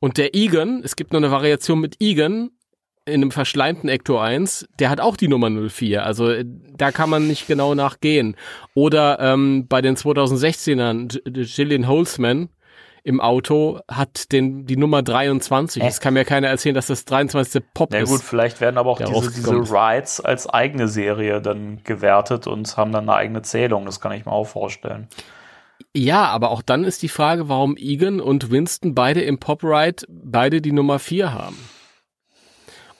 Und der Egan, es gibt noch eine Variation mit Egan in einem verschleimten Ecto 1, der hat auch die Nummer 04. Also äh, da kann man nicht genau nachgehen. Oder ähm, bei den 2016ern, J- Gillian Holzman im Auto hat den, die Nummer 23. Hä? Es kann mir keiner erzählen, dass das 23. Pop Na ist. gut, vielleicht werden aber auch diese, diese. Rides als eigene Serie dann gewertet und haben dann eine eigene Zählung. Das kann ich mir auch vorstellen. Ja, aber auch dann ist die Frage, warum Egan und Winston beide im Pop Ride beide die Nummer 4 haben.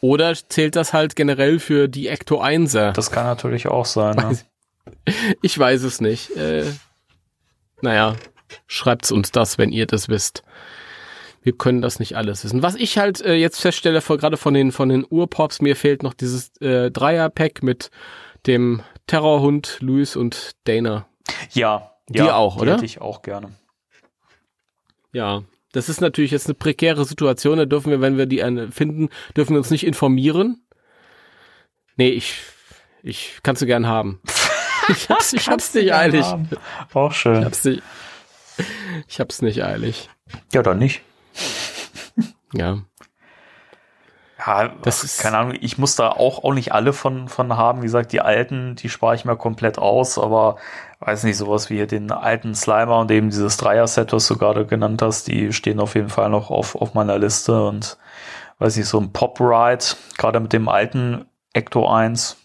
Oder zählt das halt generell für die Ecto 1er? Das kann natürlich auch sein. Ne? Ich weiß es nicht. Äh, naja, schreibt's uns das, wenn ihr das wisst. Wir können das nicht alles wissen. Was ich halt äh, jetzt feststelle, vor, gerade von den, von den Urpops, mir fehlt noch dieses äh, Dreier-Pack mit dem Terrorhund Luis und Dana. Ja, Dir ja, auch, die oder? Hätte ich auch gerne. Ja, das ist natürlich jetzt eine prekäre Situation. Da dürfen wir, wenn wir die eine finden, dürfen wir uns nicht informieren. Nee, ich, ich kannst du gern haben. Ich hab's, ich hab's nicht eilig. Haben. Auch Ich schön. hab's nicht, ich hab's nicht eilig. Ja, dann nicht. Ja. Ja, Das ach, ist- keine Ahnung, ich muss da auch, auch nicht alle von, von haben. Wie gesagt, die alten, die spare ich mir komplett aus, aber weiß nicht, sowas wie hier den alten Slimer und eben dieses Dreier-Set, was du gerade genannt hast, die stehen auf jeden Fall noch auf, auf meiner Liste und weiß nicht, so ein Pop-Ride, gerade mit dem alten Ecto 1,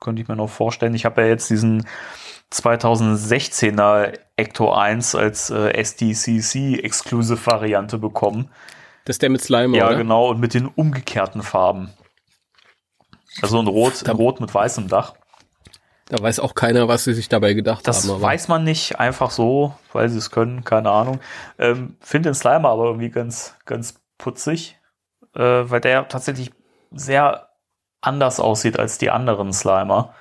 könnte ich mir noch vorstellen. Ich habe ja jetzt diesen 2016er Ecto 1 als äh, SDCC-Exclusive-Variante bekommen. Das ist der mit Slime, Ja, oder? genau, und mit den umgekehrten Farben. Also ein Rot, Da- Rot mit weißem Dach. Da weiß auch keiner, was sie sich dabei gedacht Das haben. aber- weiß man nicht einfach so, weil sie es können, keine Ahnung. Ähm, Finde den Slimer aber irgendwie ganz, ganz putzig, äh, weil der tatsächlich sehr anders aussieht als die anderen Slimer.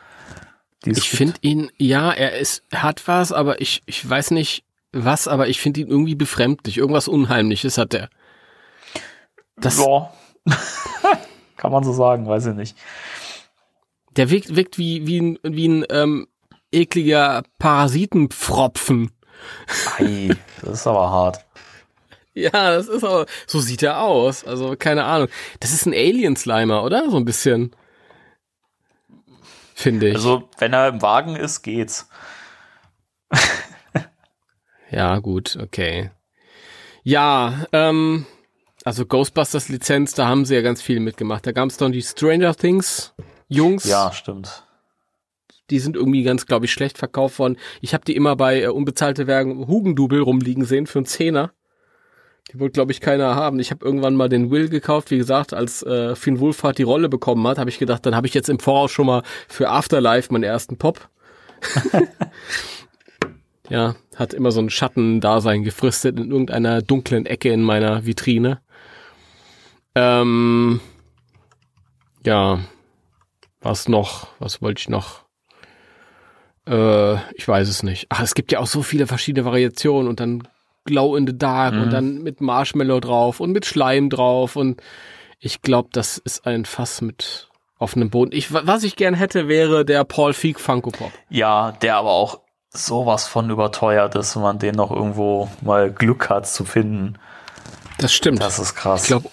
die Ich finde ihn, ja, er ist, hat was, aber ich, ich weiß nicht was, aber ich finde ihn irgendwie befremdlich. Irgendwas Unheimliches hat er. Das, ja. Kann man so sagen, weiß ich nicht. Der wirkt, wirkt wie, wie ein, wie ein ähm, ekliger Parasitenpfropfen. Ei, das ist aber hart. Ja, das ist aber, so sieht er aus. Also, keine Ahnung. Das ist ein Alien-Slimer, oder? So ein bisschen. Finde ich. Also, wenn er im Wagen ist, geht's. ja, gut, okay. Ja, ähm, also Ghostbusters Lizenz, da haben sie ja ganz viel mitgemacht. Da gab es dann die Stranger Things Jungs. Ja, stimmt. Die sind irgendwie ganz, glaube ich, schlecht verkauft worden. Ich habe die immer bei äh, unbezahlte Werbung Hugendubel rumliegen sehen für einen Zehner. Die wollte, glaube ich, keiner haben. Ich habe irgendwann mal den Will gekauft. Wie gesagt, als äh, Finn Wohlfahrt die Rolle bekommen hat, habe ich gedacht, dann habe ich jetzt im Voraus schon mal für Afterlife meinen ersten Pop. ja, hat immer so ein Schattendasein gefristet in irgendeiner dunklen Ecke in meiner Vitrine. Ähm, ja, was noch? Was wollte ich noch? Äh, ich weiß es nicht. Ach, es gibt ja auch so viele verschiedene Variationen und dann Glow in the Dark Mhm. und dann mit Marshmallow drauf und mit Schleim drauf und ich glaube, das ist ein Fass mit offenem Boden. Ich, wa- was ich gern hätte, wäre der Paul Feig Funko Pop. Ja, der aber auch sowas von überteuert ist, wenn man den noch irgendwo mal Glück hat zu finden. Das stimmt. Das ist krass. ich glaube,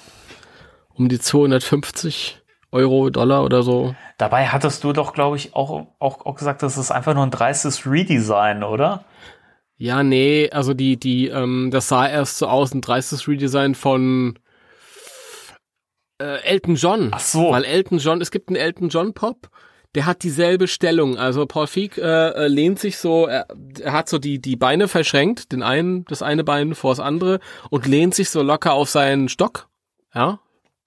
um die 250 Euro, Dollar oder so. Dabei hattest du doch, glaube ich, auch, auch, auch gesagt, das ist einfach nur ein dreistes Redesign, oder? Ja, nee, also die, die, ähm, das sah erst so aus, ein dreistes Redesign von äh, Elton John. Ach so. Weil Elton John, es gibt einen Elton John Pop, der hat dieselbe Stellung. Also Paul Feig äh, äh, lehnt sich so, er, er hat so die, die Beine verschränkt, den einen, das eine Bein vor das andere und lehnt sich so locker auf seinen Stock. Ja,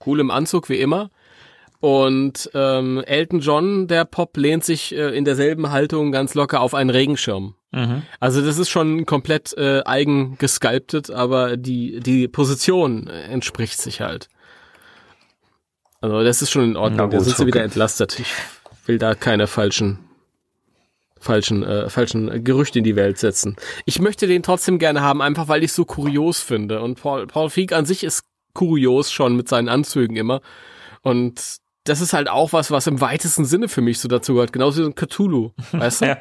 cool im Anzug wie immer. Und ähm, Elton John, der Pop, lehnt sich äh, in derselben Haltung ganz locker auf einen Regenschirm. Mhm. Also das ist schon komplett äh, eigen gesculptet, aber die, die Position entspricht sich halt. Also das ist schon in Ordnung. da sind sie okay. wieder entlastet. Ich will da keine falschen falschen, äh, falschen Gerücht in die Welt setzen. Ich möchte den trotzdem gerne haben, einfach weil ich so kurios finde. Und Paul, Paul Feig an sich ist kurios schon mit seinen Anzügen immer. Und das ist halt auch was, was im weitesten Sinne für mich so dazu gehört. Genauso wie so ein Cthulhu, weißt du? ja.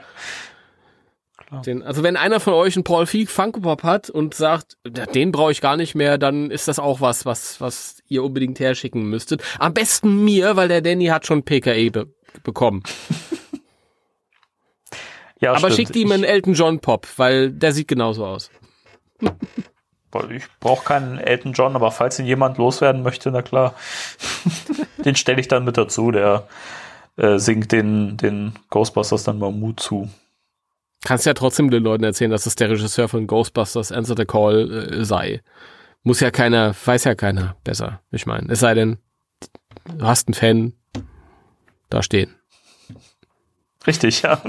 Den, also wenn einer von euch einen Paul Feig Funko Pop hat und sagt, den brauche ich gar nicht mehr, dann ist das auch was, was, was ihr unbedingt herschicken müsstet. Am besten mir, weil der Danny hat schon PKE be bekommen. ja, Aber stimmt. schickt ihm einen Elton John Pop, weil der sieht genauso aus. Ich brauche keinen Elton John, aber falls ihn jemand loswerden möchte, na klar, den stelle ich dann mit dazu. Der äh, singt den, den Ghostbusters dann mal Mut zu. Kannst ja trotzdem den Leuten erzählen, dass es der Regisseur von Ghostbusters Answer the Call äh, sei. Muss ja keiner, weiß ja keiner besser. Ich meine, es sei denn, du hast einen Fan da stehen. Richtig, ja.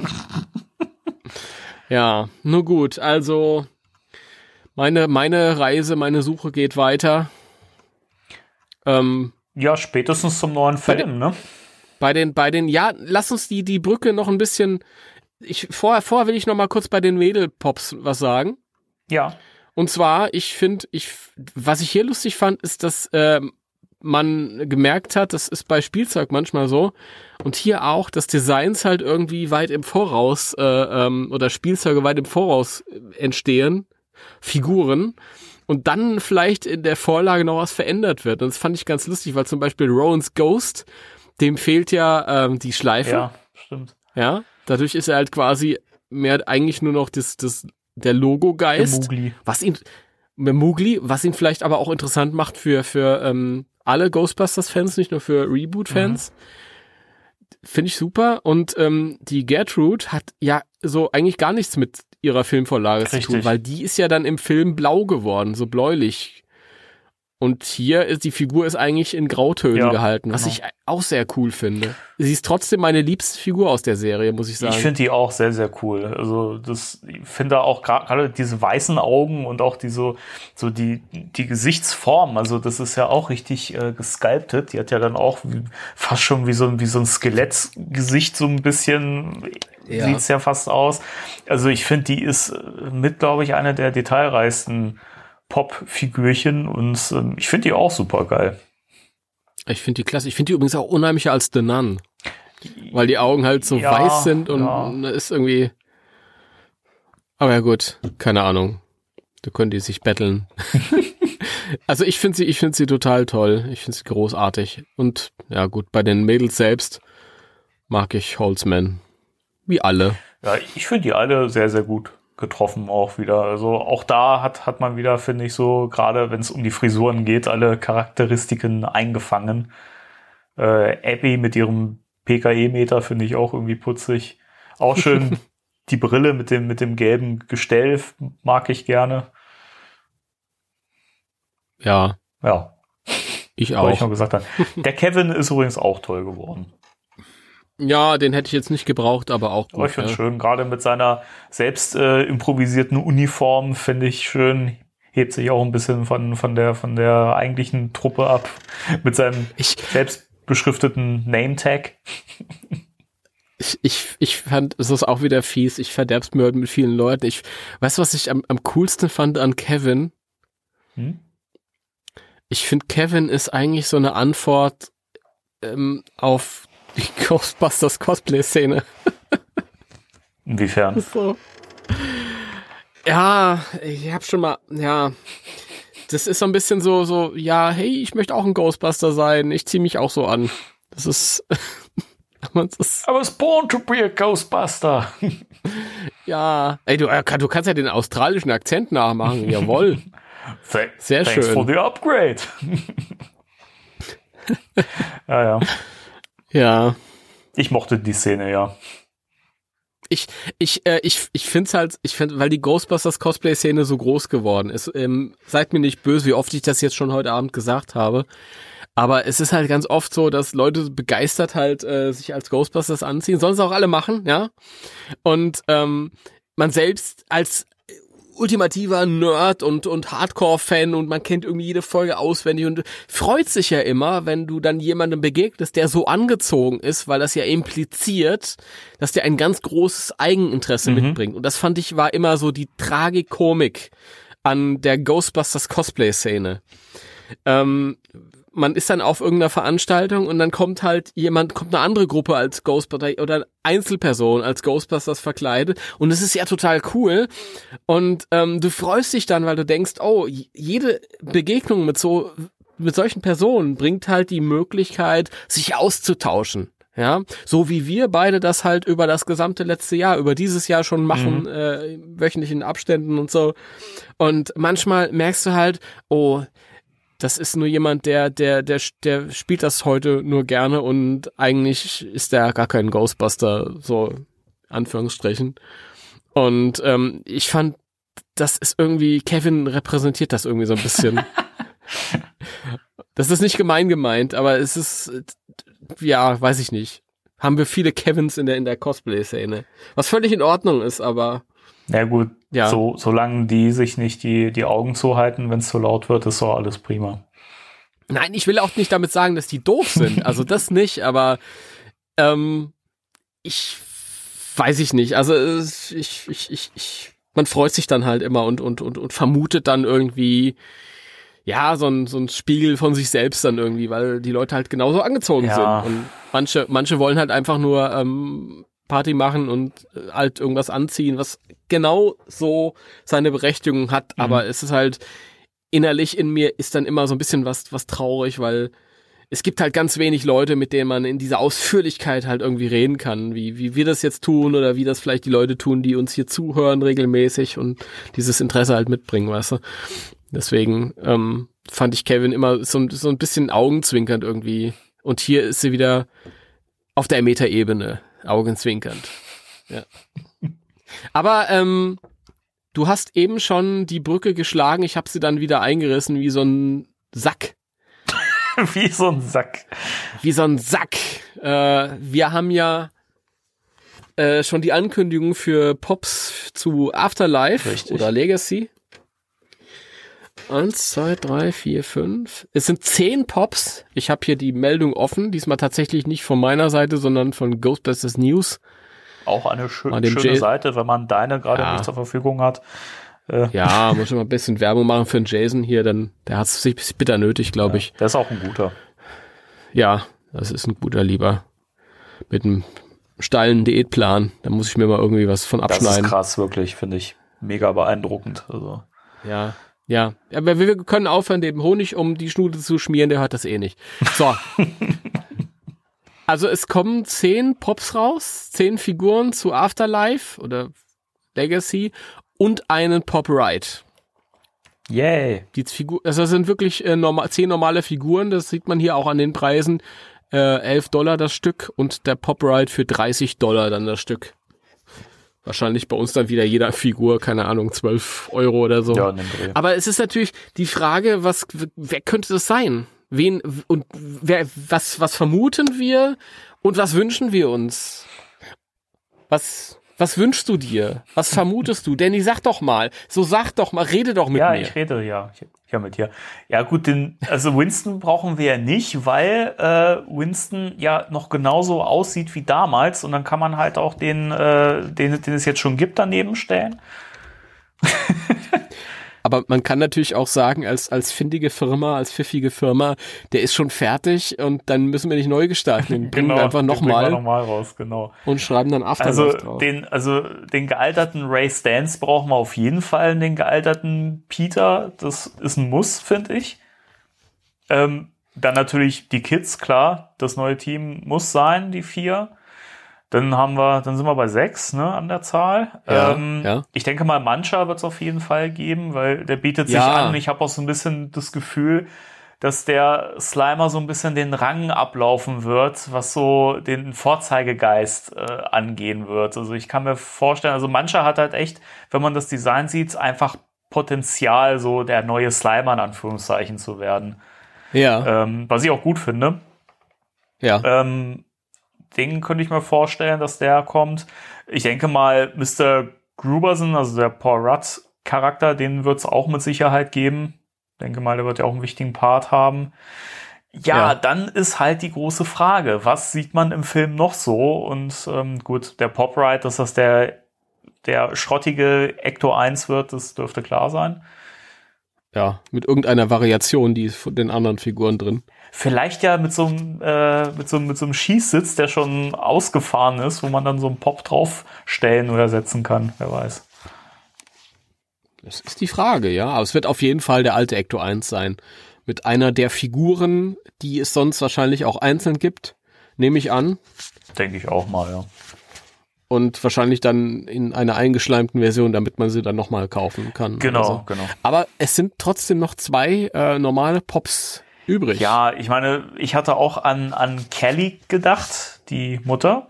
ja, nur gut. Also meine, meine Reise, meine Suche geht weiter. Ähm, ja, spätestens zum neuen Film, ne? Bei den, bei den, ja, lass uns die, die Brücke noch ein bisschen ich, vorher, vorher will ich noch mal kurz bei den Mädelpops was sagen. Ja. Und zwar, ich finde, ich, was ich hier lustig fand, ist, dass äh, man gemerkt hat, das ist bei Spielzeug manchmal so und hier auch, dass Designs halt irgendwie weit im Voraus äh, ähm, oder Spielzeuge weit im Voraus entstehen, Figuren und dann vielleicht in der Vorlage noch was verändert wird. Und das fand ich ganz lustig, weil zum Beispiel Rowan's Ghost, dem fehlt ja ähm, die Schleife. Ja, stimmt. Ja, Dadurch ist er halt quasi mehr eigentlich nur noch das, das, der Logo-Geist. Was ihn, Mugli, was ihn vielleicht aber auch interessant macht für, für ähm, alle Ghostbusters-Fans, nicht nur für Reboot-Fans. Mhm. Finde ich super. Und ähm, die Gertrude hat ja so eigentlich gar nichts mit ihrer Filmvorlage Richtig. zu tun, weil die ist ja dann im Film blau geworden, so bläulich und hier ist die Figur ist eigentlich in Grautönen ja, gehalten, was genau. ich auch sehr cool finde. Sie ist trotzdem meine liebste Figur aus der Serie, muss ich sagen. Ich finde die auch sehr, sehr cool. Also das, ich finde auch gerade diese weißen Augen und auch diese, so die, die Gesichtsform, also das ist ja auch richtig äh, gesculptet. Die hat ja dann auch wie, fast schon wie so, ein wie so ein Skelettgesicht so ein bisschen, ja. sieht's ja fast aus. Also ich finde, die ist mit, glaube ich, eine der detailreichsten Pop-Figürchen und ähm, ich finde die auch super geil. Ich finde die klasse. Ich finde die übrigens auch unheimlicher als The Nun. Weil die Augen halt so ja, weiß sind und ja. ist irgendwie. Aber ja gut, keine Ahnung. Da können die sich betteln. also ich finde sie, ich finde sie total toll. Ich finde sie großartig. Und ja gut, bei den Mädels selbst mag ich Holzman. Wie alle. Ja, ich finde die alle sehr, sehr gut getroffen auch wieder. Also auch da hat, hat man wieder, finde ich, so, gerade wenn es um die Frisuren geht, alle Charakteristiken eingefangen. Äh, Abby mit ihrem PKE-Meter finde ich auch irgendwie putzig. Auch schön die Brille mit dem, mit dem gelben Gestell mag ich gerne. Ja. Ja. Ich auch. Ich noch gesagt haben. Der Kevin ist übrigens auch toll geworden. Ja, den hätte ich jetzt nicht gebraucht, aber auch gut. Aber ich finde ja. schön, gerade mit seiner selbst äh, improvisierten Uniform finde ich schön. Hebt sich auch ein bisschen von, von der, von der eigentlichen Truppe ab. Mit seinem ich, selbst beschrifteten Name-Tag. Ich, ich, ich fand, es ist auch wieder fies. Ich verderb's mir mit vielen Leuten. Ich, weißt du, was ich am, am coolsten fand an Kevin? Hm? Ich finde, Kevin ist eigentlich so eine Antwort ähm, auf die Ghostbusters Cosplay-Szene. Inwiefern? So. Ja, ich hab schon mal, ja, das ist so ein bisschen so, so, ja, hey, ich möchte auch ein Ghostbuster sein. Ich zieh mich auch so an. Das ist. I was born to be a Ghostbuster. ja, ey, du, äh, du kannst ja den australischen Akzent nachmachen. Jawohl. Sehr Thanks schön. for the upgrade. ja, ja. Ja. Ich mochte die Szene, ja. Ich, ich, äh, ich, ich finde es halt, ich finde, weil die Ghostbusters Cosplay-Szene so groß geworden ist, ähm, seid mir nicht böse, wie oft ich das jetzt schon heute Abend gesagt habe. Aber es ist halt ganz oft so, dass Leute begeistert halt äh, sich als Ghostbusters anziehen, sollen es auch alle machen, ja. Und ähm, man selbst als ultimativer Nerd und, und Hardcore-Fan und man kennt irgendwie jede Folge auswendig und freut sich ja immer, wenn du dann jemandem begegnest, der so angezogen ist, weil das ja impliziert, dass der ein ganz großes Eigeninteresse Mhm. mitbringt. Und das fand ich war immer so die Tragikomik an der Ghostbusters Cosplay-Szene. Ähm, man ist dann auf irgendeiner Veranstaltung und dann kommt halt jemand, kommt eine andere Gruppe als Ghostbusters oder Einzelperson als Ghostbusters verkleidet und es ist ja total cool und ähm, du freust dich dann, weil du denkst, oh, jede Begegnung mit so mit solchen Personen bringt halt die Möglichkeit, sich auszutauschen. Ja, so wie wir beide das halt über das gesamte letzte Jahr, über dieses Jahr schon machen, äh, wöchentlichen Abständen und so. Und manchmal merkst du halt, oh, das ist nur jemand, der, der, der, der spielt das heute nur gerne und eigentlich ist der gar kein Ghostbuster, so Anführungsstrichen. Und ähm, ich fand, das ist irgendwie, Kevin repräsentiert das irgendwie so ein bisschen. das ist nicht gemein gemeint, aber es ist, ja, weiß ich nicht. Haben wir viele Kevins in der, in der Cosplay-Szene. Was völlig in Ordnung ist, aber Ja gut, Ja. so, solange die sich nicht die, die Augen zuhalten, wenn es zu laut wird, ist doch alles prima. Nein, ich will auch nicht damit sagen, dass die doof sind. Also das nicht, aber ähm, ich weiß ich nicht. Also ich, ich, ich, ich, man freut sich dann halt immer und, und, und, und vermutet dann irgendwie, ja, so ein, so ein Spiegel von sich selbst dann irgendwie, weil die Leute halt genauso angezogen Ja. sind. Und manche, manche wollen halt einfach nur ähm, Party machen und äh, halt irgendwas anziehen, was genau so seine Berechtigung hat, aber es ist halt innerlich in mir ist dann immer so ein bisschen was, was traurig, weil es gibt halt ganz wenig Leute, mit denen man in dieser Ausführlichkeit halt irgendwie reden kann, wie, wie wir das jetzt tun oder wie das vielleicht die Leute tun, die uns hier zuhören regelmäßig und dieses Interesse halt mitbringen, weißt du. Deswegen ähm, fand ich Kevin immer so, ein- so ein bisschen augenzwinkernd irgendwie. Und hier ist sie wieder auf der Metaebene, augenzwinkernd. Ja. Aber ähm, du hast eben schon die Brücke geschlagen, ich habe sie dann wieder eingerissen wie so ein Sack. Wie so ein Sack. Wie so ein Sack. Äh, wir haben ja äh, schon die Ankündigung für Pops zu Afterlife Richtig. oder Legacy. Eins, zwei, drei, vier, fünf. Es sind zehn Pops. Ich habe hier die Meldung offen. Diesmal tatsächlich nicht von meiner Seite, sondern von Ghostbusters News. Auch eine schö schöne Jay- Seite, wenn man deine gerade Ja. nicht zur Verfügung hat. Ja, muss ich mal ein bisschen Werbung machen für den Jason hier, denn der hat es sich bitter nötig, glaube ich. Der ist auch ein guter. Ja, das ist ein guter Lieber. Mit einem steilen Diätplan. Da muss ich mir mal irgendwie was von Das ist abschneiden. krass, wirklich, finde ich. Mega beeindruckend. Also. Ja, ja. Aber wir können aufhören, dem Honig um die Schnute zu schmieren, der hört das eh nicht. So. also es kommen zehn Pops raus, zehn Figuren zu Afterlife oder Legacy und einen Pop Ride. Yay. Die Figur, also das sind wirklich äh, normal, zehn normale Figuren, das sieht man hier auch an den Preisen. Äh, 11 Dollar das Stück und der Pop Ride für 30 Dollar dann das Stück. Wahrscheinlich bei uns dann wieder jeder Figur, keine Ahnung, 12 Euro oder so. Ja. Aber es ist natürlich die Frage, was, wer könnte das sein? Wen und wer, was, was vermuten wir und was wünschen wir uns? Was, was wünschst du dir? Was vermutest du? Danny, sag doch mal. So sag doch mal, rede doch mit ja, mir. ich rede ja, ja mit dir. Ja gut, den, also Winston brauchen wir ja nicht, weil äh, Winston ja noch genauso aussieht wie damals und dann kann man halt auch den, äh, den, den es jetzt schon gibt, daneben stellen. Aber man kann natürlich auch sagen, als, als findige Firma, als pfiffige Firma, der ist schon fertig und dann müssen wir nicht neu gestalten. Den bringen wir einfach nochmal nochmal raus, genau. und schreiben dann Also Afterlife drauf. den, also den gealterten Ray Stans brauchen wir auf jeden Fall, den gealterten Peter. Das ist ein Muss, finde ich. Ähm, dann natürlich die Kids, klar. Das neue Team muss sein, die vier. Dann haben wir, dann sind wir bei sechs, ne, an der Zahl. Ja, ähm, ja. Ich denke mal, Mancha wird es auf jeden Fall geben, weil der bietet sich Ja. an. Ich habe auch so ein bisschen das Gefühl, dass der Slimer so ein bisschen den Rang ablaufen wird, was so den Vorzeigegeist äh, angehen wird. Also ich kann mir vorstellen, also mancher hat halt echt, wenn man das Design sieht, einfach Potenzial, so der neue Slimer in Anführungszeichen zu werden. ja, Ähm, was ich auch gut finde. ja. Ähm, den könnte ich mir vorstellen, dass der kommt. Ich denke mal, Mr. Gruberson, also der Paul Rudd Charakter, den wird es auch mit Sicherheit geben. Denke mal, der wird ja auch einen wichtigen Part haben. Ja, Ja. dann ist halt die große Frage, was sieht man im Film noch so? Und ähm, gut, der Pop Ride, dass das der, der schrottige Ecto 1 wird, das dürfte klar sein. Ja, mit irgendeiner Variation, die ist von den anderen Figuren drin. Vielleicht ja mit so einem, äh, mit so, einem- mit so einem Schießsitz, der schon ausgefahren ist, wo man dann so einen Pop draufstellen oder setzen kann, wer weiß. Das ist die Frage, ja. Aber es wird auf jeden Fall der alte Ecto 1 sein. Mit einer der Figuren, die es sonst wahrscheinlich auch einzeln gibt, nehme ich an. Denke ich auch mal, ja. Und wahrscheinlich dann in einer eingeschleimten Version, damit man sie dann nochmal kaufen kann. Genau, so. genau. Aber es sind trotzdem noch zwei äh, normale Pops übrig. Ja, ich meine, ich hatte auch an, an Kelly gedacht, die Mutter.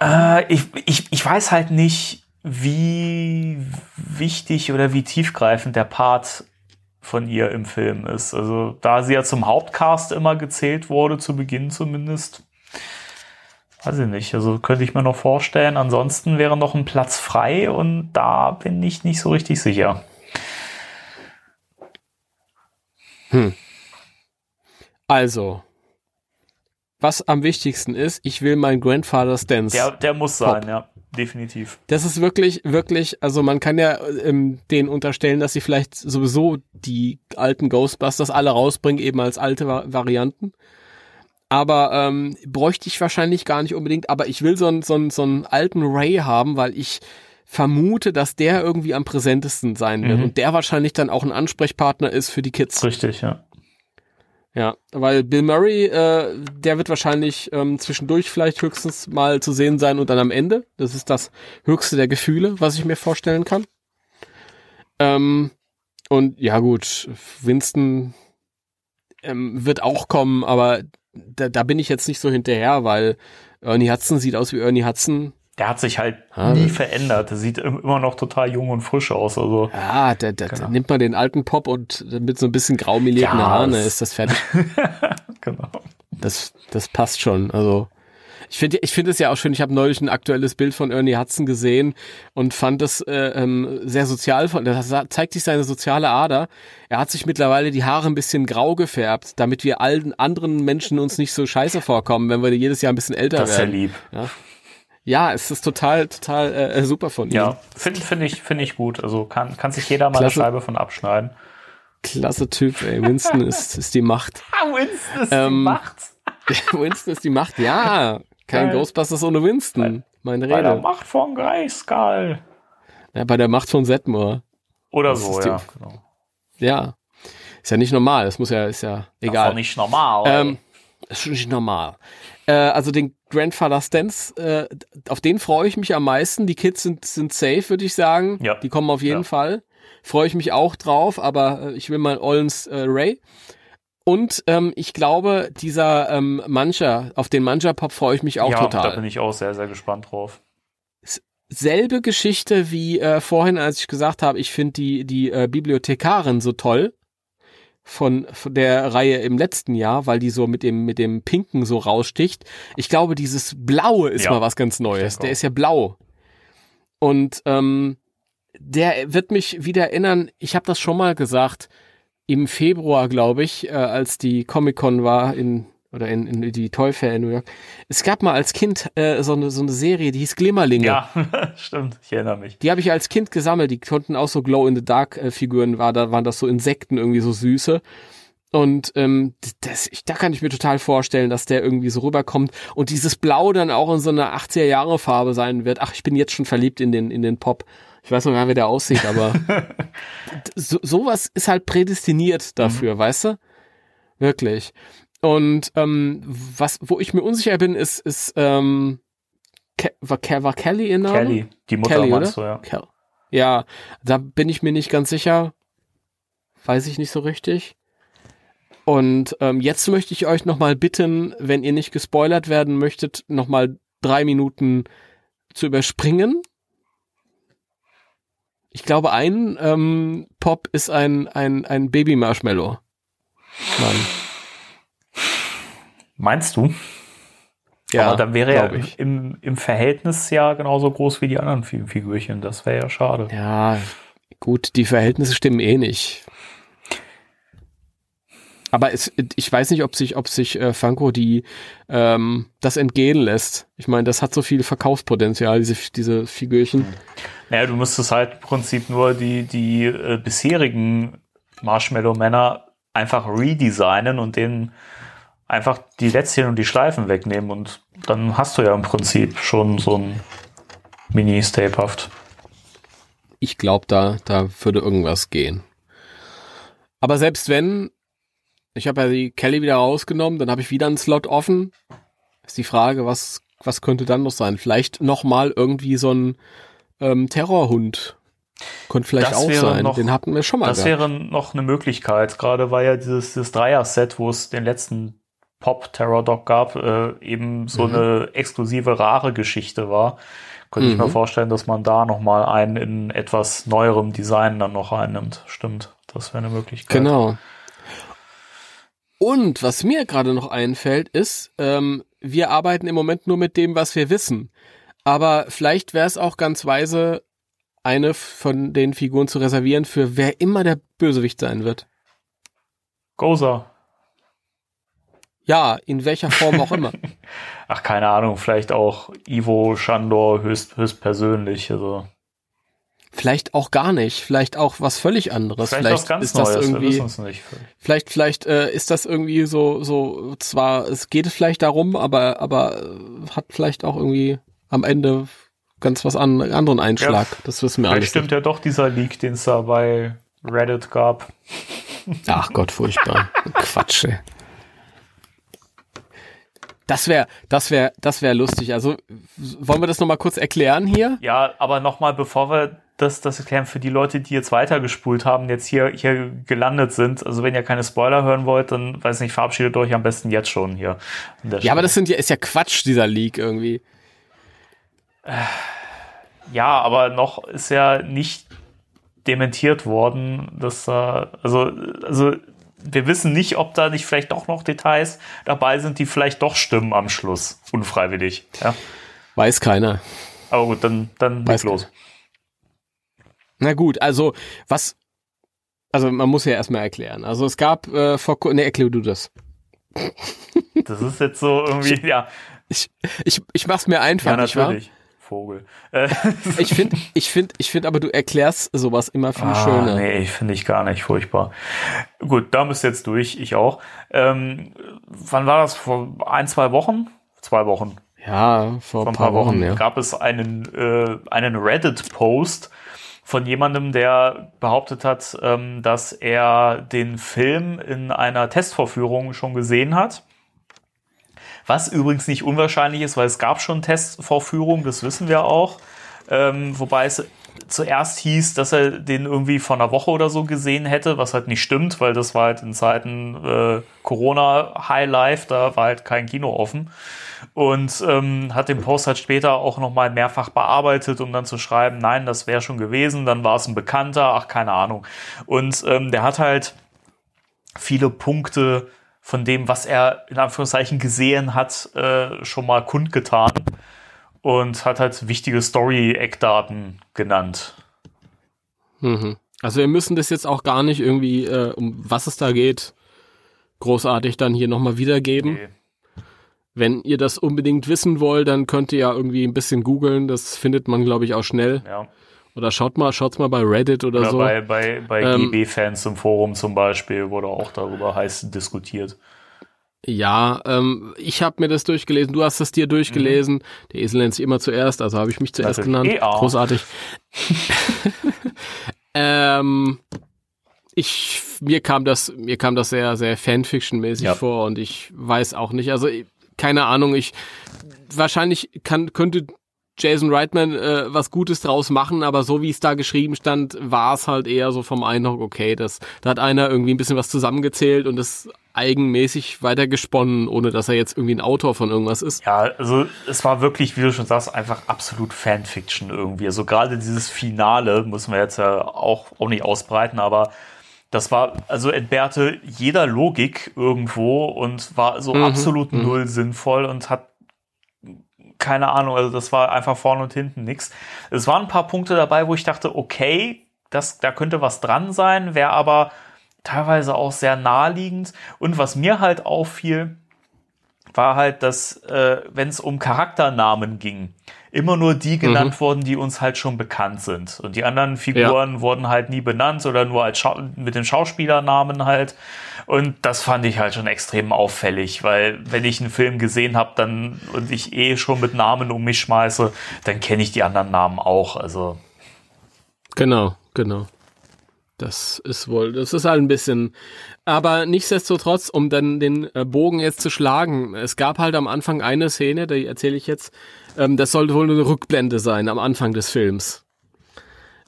Äh, ich, ich, ich weiß halt nicht, wie wichtig oder wie tiefgreifend der Part von ihr im Film ist. Also, da sie ja zum Hauptcast immer gezählt wurde, zu Beginn zumindest, weiß ich nicht. Also, könnte ich mir noch vorstellen. Ansonsten wäre noch ein Platz frei und da bin ich nicht so richtig sicher. Also, was am wichtigsten ist, ich will mein Grandfather's Dance. Der, der muss sein, Top. ja. Definitiv. Das ist wirklich, wirklich, also man kann ja ähm, denen unterstellen, dass sie vielleicht sowieso die alten Ghostbusters alle rausbringen, eben als alte Va Varianten. Aber ähm, bräuchte ich wahrscheinlich gar nicht unbedingt, aber ich will so einen, so einen, so einen alten Ray haben, weil ich vermute, dass der irgendwie am präsentesten sein wird Mhm. und der wahrscheinlich dann auch ein Ansprechpartner ist für die Kids. Richtig, ja. Ja, weil Bill Murray, äh, der wird wahrscheinlich ähm, zwischendurch vielleicht höchstens mal zu sehen sein und dann am Ende. Das ist das höchste der Gefühle, was ich mir vorstellen kann. Ähm, und ja gut, Winston ähm, wird auch kommen, aber da, da bin ich jetzt nicht so hinterher, weil Ernie Hudson sieht aus wie Ernie Hudson. Der hat sich halt Ah, nie das- verändert. Der sieht im- immer noch total jung und frisch aus. Also Ja, da, da, Genau. nimmt man den alten Pop und mit so ein bisschen graumelierten Ja, Haaren das- ist das fertig. genau. Das, das passt schon. Also ich finde, ich finde es ja auch schön. Ich habe neulich ein aktuelles Bild von Ernie Hudson gesehen und fand es äh, ähm, sehr sozial. Von, das zeigt sich seine soziale Ader. Er hat sich mittlerweile die Haare ein bisschen grau gefärbt, damit wir allen anderen Menschen uns nicht so scheiße vorkommen, wenn wir jedes Jahr ein bisschen älter Das ist ja werden. lieb. Ja, es ist total, total äh, super von ihm. Ja, finde find ich, finde ich gut. Also kann, kann sich jeder mal Klasse. eine Scheibe von abschneiden. Klasse Typ, ey. Winston ist, ist die Macht. Ah, Winston ist Ähm, die Macht. Winston ist die Macht. Ja, kein Geil. Ghostbusters ohne Winston. Meine Bei der Rede. Macht von Greifskull. Ja, bei der Macht von Setmore. Oder Das so, ist die- ja. Genau. Ja. Ist ja nicht normal. Das muss ja, ist ja Das ist egal. doch nicht normal. ähm, ist schon nicht normal. Äh, also den Grandfather's Dance, äh, auf den freue ich mich am meisten. Die Kids sind, sind safe, würde ich sagen. Ja. Die kommen auf jeden Ja. Fall. Freue ich mich auch drauf, aber äh, ich will mal Ollens äh, Ray. Und ähm, ich glaube, dieser ähm, Mancha, auf den Mancha-Pop freue ich mich auch ja, total. da bin ich auch sehr, sehr gespannt drauf. selbe Geschichte wie äh, vorhin, als ich gesagt habe, ich finde die, die äh, Bibliothekarin so toll von, von der Reihe im letzten Jahr, weil die so mit dem, mit dem Pinken so raussticht. Ich glaube, dieses Blaue ist Ja, mal was ganz Neues. Der ist ja blau. Und ähm, der wird mich wieder erinnern, ich habe das schon mal gesagt, im Februar, glaube ich, äh, als die Comic-Con war in oder in, in die Toy Fair in New York. Es gab mal als Kind äh, so, eine, so eine Serie, die hieß Glimmerlinge. Ja, stimmt. Ich erinnere mich. Die habe ich als Kind gesammelt. Die konnten auch so Glow-in-the-Dark-Figuren, war, da waren das so Insekten irgendwie so süße. Und ähm, das, ich, da kann ich mir total vorstellen, dass der irgendwie so rüberkommt und dieses Blau dann auch in so einer 80er-Jahre-Farbe sein wird. Ach, ich bin jetzt schon verliebt in den, in den Pop. Ich weiß noch gar nicht, wie der aussieht, aber so, sowas ist halt prädestiniert dafür, weißt du? Wirklich. Und ähm, was, wo ich mir unsicher bin, ist, ist ähm, Ke war, Ke war Kelly in Name? Kelly, die Mutter Kelly, meinst oder? du, ja. Kel ja, da bin ich mir nicht ganz sicher. Weiß ich nicht so richtig. Und ähm, jetzt möchte ich euch nochmal bitten, wenn ihr nicht gespoilert werden möchtet, nochmal drei Minuten zu überspringen. Ich glaube, ein ähm, Pop ist ein, ein, ein Baby-Marshmallow. Mann. Meinst du? Ja, Aber dann wäre er im, im Verhältnis ja genauso groß wie die anderen Figürchen. Das wäre ja schade. Ja, gut, die Verhältnisse stimmen eh nicht. Aber es, ich weiß nicht, ob sich, ob sich äh, Funko die ähm, das entgehen lässt. Ich meine, das hat so viel Verkaufspotenzial, diese, diese Figürchen. Naja, du müsstest halt im Prinzip nur die, die äh, bisherigen Marshmallow-Männer einfach redesignen und denen einfach die Lätzchen und die Schleifen wegnehmen und dann hast du ja im Prinzip schon so ein Mini-Stapehaft. Ich glaube, da, da würde irgendwas gehen. Aber selbst wenn, ich habe ja die Kelly wieder rausgenommen, dann habe ich wieder einen Slot offen. Ist die Frage, was, was könnte dann noch sein? Vielleicht nochmal irgendwie so ein ähm, Terrorhund. Könnte vielleicht das auch sein. Noch, den hatten wir schon mal. Das gehabt. wäre noch eine Möglichkeit. Gerade war ja dieses, dieses Dreier-Set, wo es den letzten Pop Terror Dog gab, äh, eben so mhm. eine exklusive, rare Geschichte war. Könnte mhm. ich mir mhm. vorstellen, dass man da nochmal einen in etwas neuerem Design dann noch einnimmt. Stimmt, das wäre eine Möglichkeit. Genau. Und was mir gerade noch einfällt, ist, ähm, wir arbeiten im Moment nur mit dem, was wir wissen. Aber vielleicht wäre es auch ganz weise, eine von den Figuren zu reservieren für wer immer der Bösewicht sein wird. Gozer. Ja, in welcher Form auch immer. Ach, keine Ahnung, vielleicht auch Ivo Shandor höchst, höchst persönlich. Also. Vielleicht auch gar nicht, vielleicht auch was völlig anderes. Vielleicht, vielleicht ganz ist das Neues, irgendwie. Vielleicht, vielleicht äh, ist das irgendwie so, so. Zwar es geht vielleicht darum, aber, aber äh, hat vielleicht auch irgendwie am Ende ganz was an anderen Einschlag. Ja, das wissen wir alles. stimmt nicht. ja doch dieser Leak, den es da bei Reddit gab. Ach Gott, furchtbar. Quatsch. Das wäre, das wäre, das wäre lustig. Also wollen wir das nochmal kurz erklären hier? Ja, aber nochmal, bevor wir das, das erklären für die Leute, die jetzt weitergespult haben, jetzt hier, hier gelandet sind. Also wenn ihr keine Spoiler hören wollt, dann weiß nicht, verabschiedet euch am besten jetzt schon hier. Ja, aber das sind ja, ist ja Quatsch, dieser Leak irgendwie. Ja, aber noch ist ja nicht dementiert worden, dass da, also, also wir wissen nicht, ob da nicht vielleicht doch noch Details dabei sind, die vielleicht doch stimmen am Schluss, unfreiwillig. Ja? Weiß keiner. Aber gut, dann, dann Weiß los. Na gut, also was, also man muss ja erstmal erklären. Also es gab äh, vor, ne, erklär du das. Das ist jetzt so irgendwie, ja. Ich, ich, ich mach's mir einfach. Ja, natürlich. Vogel. Ich finde, ich finde, ich finde, aber du erklärst sowas immer viel ah, schöner. Nee, ich finde ich gar nicht furchtbar. Gut, da bist du jetzt durch, ich auch. Ähm, wann war das? Vor ein, zwei Wochen? Zwei Wochen. Ja, vor, vor ein paar, paar Wochen, Wochen ja. gab es einen, äh, einen Reddit-Post von jemandem, der behauptet hat, ähm, dass er den Film in einer Testvorführung schon gesehen hat was übrigens nicht unwahrscheinlich ist, weil es gab schon Testvorführungen, das wissen wir auch. Ähm, wobei es zuerst hieß, dass er den irgendwie vor einer Woche oder so gesehen hätte, was halt nicht stimmt, weil das war halt in Zeiten äh, Corona High Life, da war halt kein Kino offen. Und ähm, hat den Post halt später auch nochmal mehrfach bearbeitet, um dann zu schreiben, nein, das wäre schon gewesen, dann war es ein Bekannter, ach, keine Ahnung. Und ähm, der hat halt viele Punkte von dem, was er in Anführungszeichen gesehen hat, äh, schon mal kundgetan und hat halt wichtige Story-Eckdaten genannt. Mhm. Also wir müssen das jetzt auch gar nicht irgendwie, äh, um was es da geht, großartig dann hier nochmal wiedergeben. Nee. Wenn ihr das unbedingt wissen wollt, dann könnt ihr ja irgendwie ein bisschen googeln. Das findet man, glaube ich, auch schnell. Ja. Oder schaut mal, schaut's mal bei Reddit oder, oder so. Bei, bei, bei ähm, GB-Fans im Forum zum Beispiel wurde auch darüber heiß diskutiert. Ja, ähm, ich habe mir das durchgelesen, du hast es dir durchgelesen. Mhm. Der Esel nennt sich immer zuerst, also habe ich mich zuerst also genannt. EA. Großartig. ähm, ich mir kam das mir kam das sehr sehr Fanfiction-mäßig ja. vor und ich weiß auch nicht, also keine Ahnung, ich wahrscheinlich kann könnte Jason Reitman äh, was Gutes draus machen, aber so wie es da geschrieben stand, war es halt eher so vom Eindruck, okay, das, da hat einer irgendwie ein bisschen was zusammengezählt und das eigenmäßig weitergesponnen, ohne dass er jetzt irgendwie ein Autor von irgendwas ist. Ja, also es war wirklich, wie du schon sagst, einfach absolut Fanfiction irgendwie. Also gerade dieses Finale müssen wir jetzt ja auch, auch nicht ausbreiten, aber das war, also entbehrte jeder Logik irgendwo und war so mhm, absolut mhm. null sinnvoll und hat keine Ahnung, also das war einfach vorne und hinten nix. Es waren ein paar Punkte dabei, wo ich dachte, okay, das, da könnte was dran sein, wäre aber teilweise auch sehr naheliegend. Und was mir halt auffiel, war halt, dass äh, wenn es um Charakternamen ging, immer nur die genannt mhm. wurden, die uns halt schon bekannt sind. Und die anderen Figuren ja. wurden halt nie benannt oder nur als Schau mit den Schauspielernamen halt. Und das fand ich halt schon extrem auffällig, weil wenn ich einen Film gesehen habe, dann und ich eh schon mit Namen um mich schmeiße, dann kenne ich die anderen Namen auch. Also genau, genau. Das ist wohl, das ist halt ein bisschen. Aber nichtsdestotrotz, um dann den äh, Bogen jetzt zu schlagen, es gab halt am Anfang eine Szene, die erzähle ich jetzt, ähm, das sollte wohl eine Rückblende sein am Anfang des Films.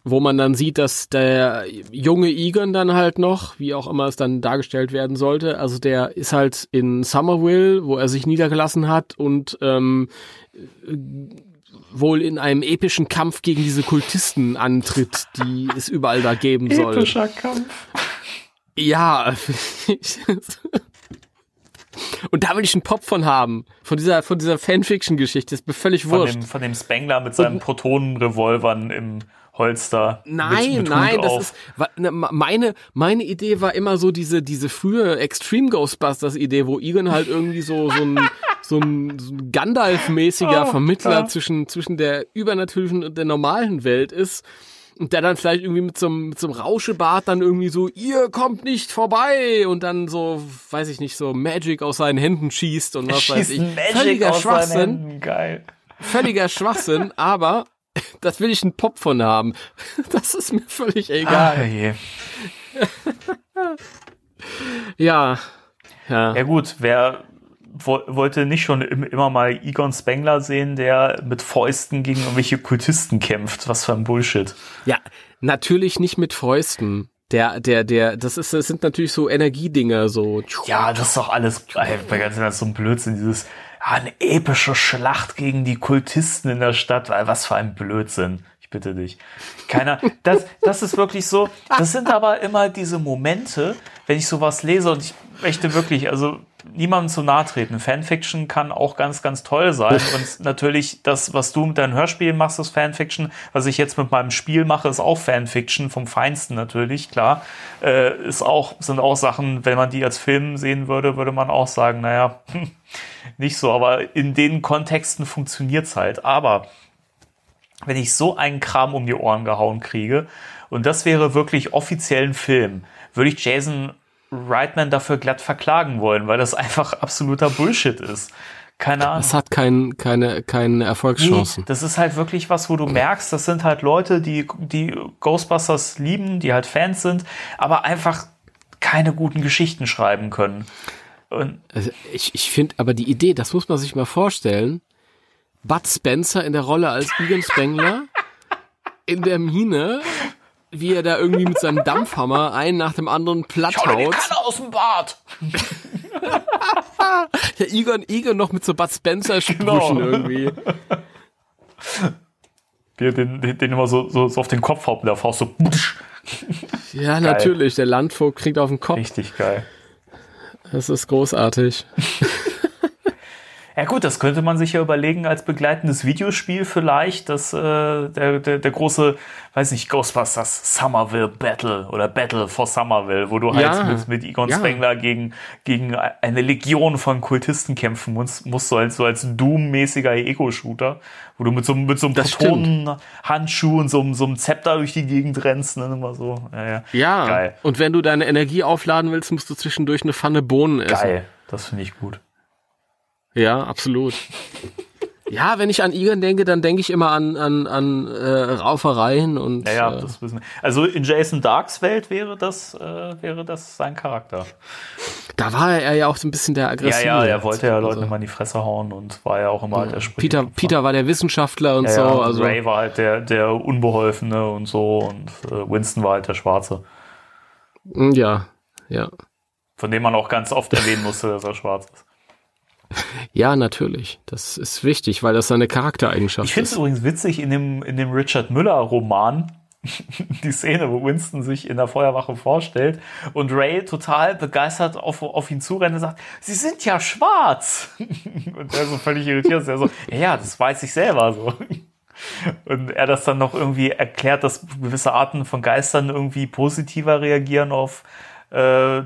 Wo man dann sieht, dass der junge Egan dann halt noch, wie auch immer es dann dargestellt werden sollte, also der ist halt in Somerville, wo er sich niedergelassen hat und ähm, wohl in einem epischen Kampf gegen diese Kultisten antritt, die es überall da geben soll. Epischer Kampf. Ja. Und da will ich einen Pop von haben. Von dieser, von dieser Fanfiction-Geschichte. Ist mir völlig wurscht. Von dem, von dem Spengler mit seinen Protonenrevolvern im Holster. Nein, mit, mit nein, das ist ne, meine meine Idee war immer so diese diese frühe Extreme Ghostbusters Idee, wo Egan halt irgendwie so so ein so ein, so ein Gandalf-mäßiger oh, Vermittler klar. zwischen zwischen der übernatürlichen und der normalen Welt ist und der dann vielleicht irgendwie mit so, einem, mit so einem Rauschebart dann irgendwie so, ihr kommt nicht vorbei und dann so, weiß ich nicht, so Magic aus seinen Händen schießt und was weiß ich. Magic Völliger aus Schwachsinn. Seinen Händen. Geil. Völliger Schwachsinn, aber das will ich einen Pop von haben. Das ist mir völlig egal. Ah, je. ja. Ja. Ja gut, wer wollte nicht schon immer mal Egon Spengler sehen, der mit Fäusten gegen irgendwelche Kultisten kämpft. Was für ein Bullshit. Ja, natürlich nicht mit Fäusten. Der, der, der, das ist, das sind natürlich so Energiedinger, so. Ja, das ist doch alles, bei ganz das so ein Blödsinn, dieses, ja, eine epische Schlacht gegen die Kultisten in der Stadt. Was für ein Blödsinn. Ich bitte dich. Keiner, das, das ist wirklich so, das sind aber immer diese Momente, wenn ich sowas lese und ich möchte wirklich, also niemandem zu nahe treten. Fanfiction kann auch ganz, ganz toll sein. Und natürlich das, was du mit deinen Hörspielen machst, ist Fanfiction. Was ich jetzt mit meinem Spiel mache, ist auch Fanfiction vom Feinsten natürlich, klar. Äh, ist auch, sind auch Sachen, wenn man die als Film sehen würde, würde man auch sagen, naja, nicht so. Aber in den Kontexten funktioniert's halt. Aber wenn ich so einen Kram um die Ohren gehauen kriege, und das wäre wirklich offiziell ein Film, würde ich Jason Reitman dafür glatt verklagen wollen, weil das einfach absoluter Bullshit ist. Keine Ahnung. Es hat kein, keine, keine Erfolgschancen. Nee, das ist halt wirklich was, wo du merkst, das sind halt Leute, die, die Ghostbusters lieben, die halt Fans sind, aber einfach keine guten Geschichten schreiben können. Und also ich ich finde aber die Idee, das muss man sich mal vorstellen. Bud Spencer in der Rolle als Egan Spengler in der Mine wie er da irgendwie mit seinem Dampfhammer einen nach dem anderen platt haut. Kanne aus dem Bad. ja, Egon, Egon noch mit so Bud Spencer Sprüchen genau. irgendwie. Wie er den, den, den immer so, so, so auf den Kopf haut mit der Faust so. ja, geil. natürlich. Der Landvogt kriegt auf den Kopf. Richtig geil. Das ist großartig. Ja gut, das könnte man sich ja überlegen als begleitendes Videospiel vielleicht, dass äh, der, der, der große, weiß nicht, Ghostbusters Somerville Battle oder Battle for Somerville, wo du halt ja, mit, mit Egon ja. Spengler gegen, gegen eine Legion von Kultisten kämpfen musst, musst du als, so als Doom-mäßiger Ego-Shooter, wo du mit so, mit so einem Protonenhandschuh und so, so einem Zepter durch die Gegend rennst, ne, immer so. Ja, ja. ja. Geil. und wenn du deine Energie aufladen willst, musst du zwischendurch eine Pfanne Bohnen essen. Geil, das finde ich gut. Ja, absolut. Ja, wenn ich an Egan denke, dann denke ich immer an, an, an äh, Raufereien und. Ja, ja, äh, das wissen wir. Also in Jason Darks Welt wäre das, äh, wäre das sein Charakter. Da war er ja auch so ein bisschen der aggressive. Ja, ja, er wollte ja Leuten also. immer in die Fresse hauen und war ja auch immer halt der Sprich. Peter, Peter war der Wissenschaftler und ja, so. Ja, also. Ray war halt der, der Unbeholfene und so und äh, Winston war halt der Schwarze. Ja, ja. Von dem man auch ganz oft erwähnen musste, dass er schwarz ist. Ja, natürlich. Das ist wichtig, weil das seine Charaktereigenschaft ist. Ich finde es übrigens witzig, in dem, in dem Richard Müller-Roman die Szene, wo Winston sich in der Feuerwache vorstellt und Ray total begeistert auf, auf ihn zurennt und sagt, Sie sind ja schwarz. Und er so völlig irritiert ist. Er so, ja, ja, das weiß ich selber so. Und er das dann noch irgendwie erklärt, dass gewisse Arten von Geistern irgendwie positiver reagieren auf äh,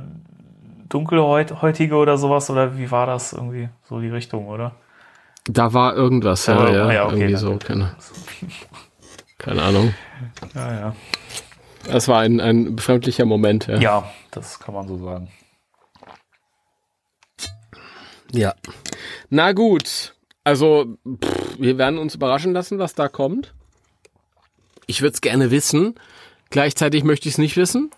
Dunkelhäutige oder sowas. Oder wie war das irgendwie so die Richtung, oder? Da war irgendwas, ja, ja, ja, ja okay, irgendwie so. Keine, keine Ahnung. Ja, ja. Das war ein, ein befremdlicher Moment, ja. Ja, das kann man so sagen. Ja. Na gut. Also, pff, wir werden uns überraschen lassen, was da kommt. Ich würde es gerne wissen. Gleichzeitig möchte ich es nicht wissen,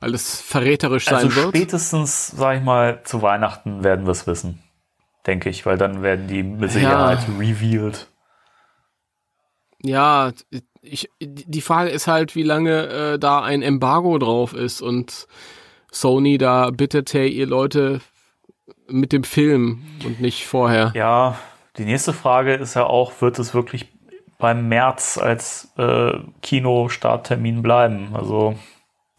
weil es verräterisch also sein wird. Spätestens, sag ich mal, zu Weihnachten werden wir es wissen. Denke ich, weil dann werden die mit Sicherheit ja. revealed. Ja, ich, die Frage ist halt, wie lange äh, da ein Embargo drauf ist und Sony da bittet, hey, ihr Leute mit dem Film und nicht vorher. Ja, die nächste Frage ist ja auch, wird es wirklich beim März als äh, Kinostarttermin bleiben? Also,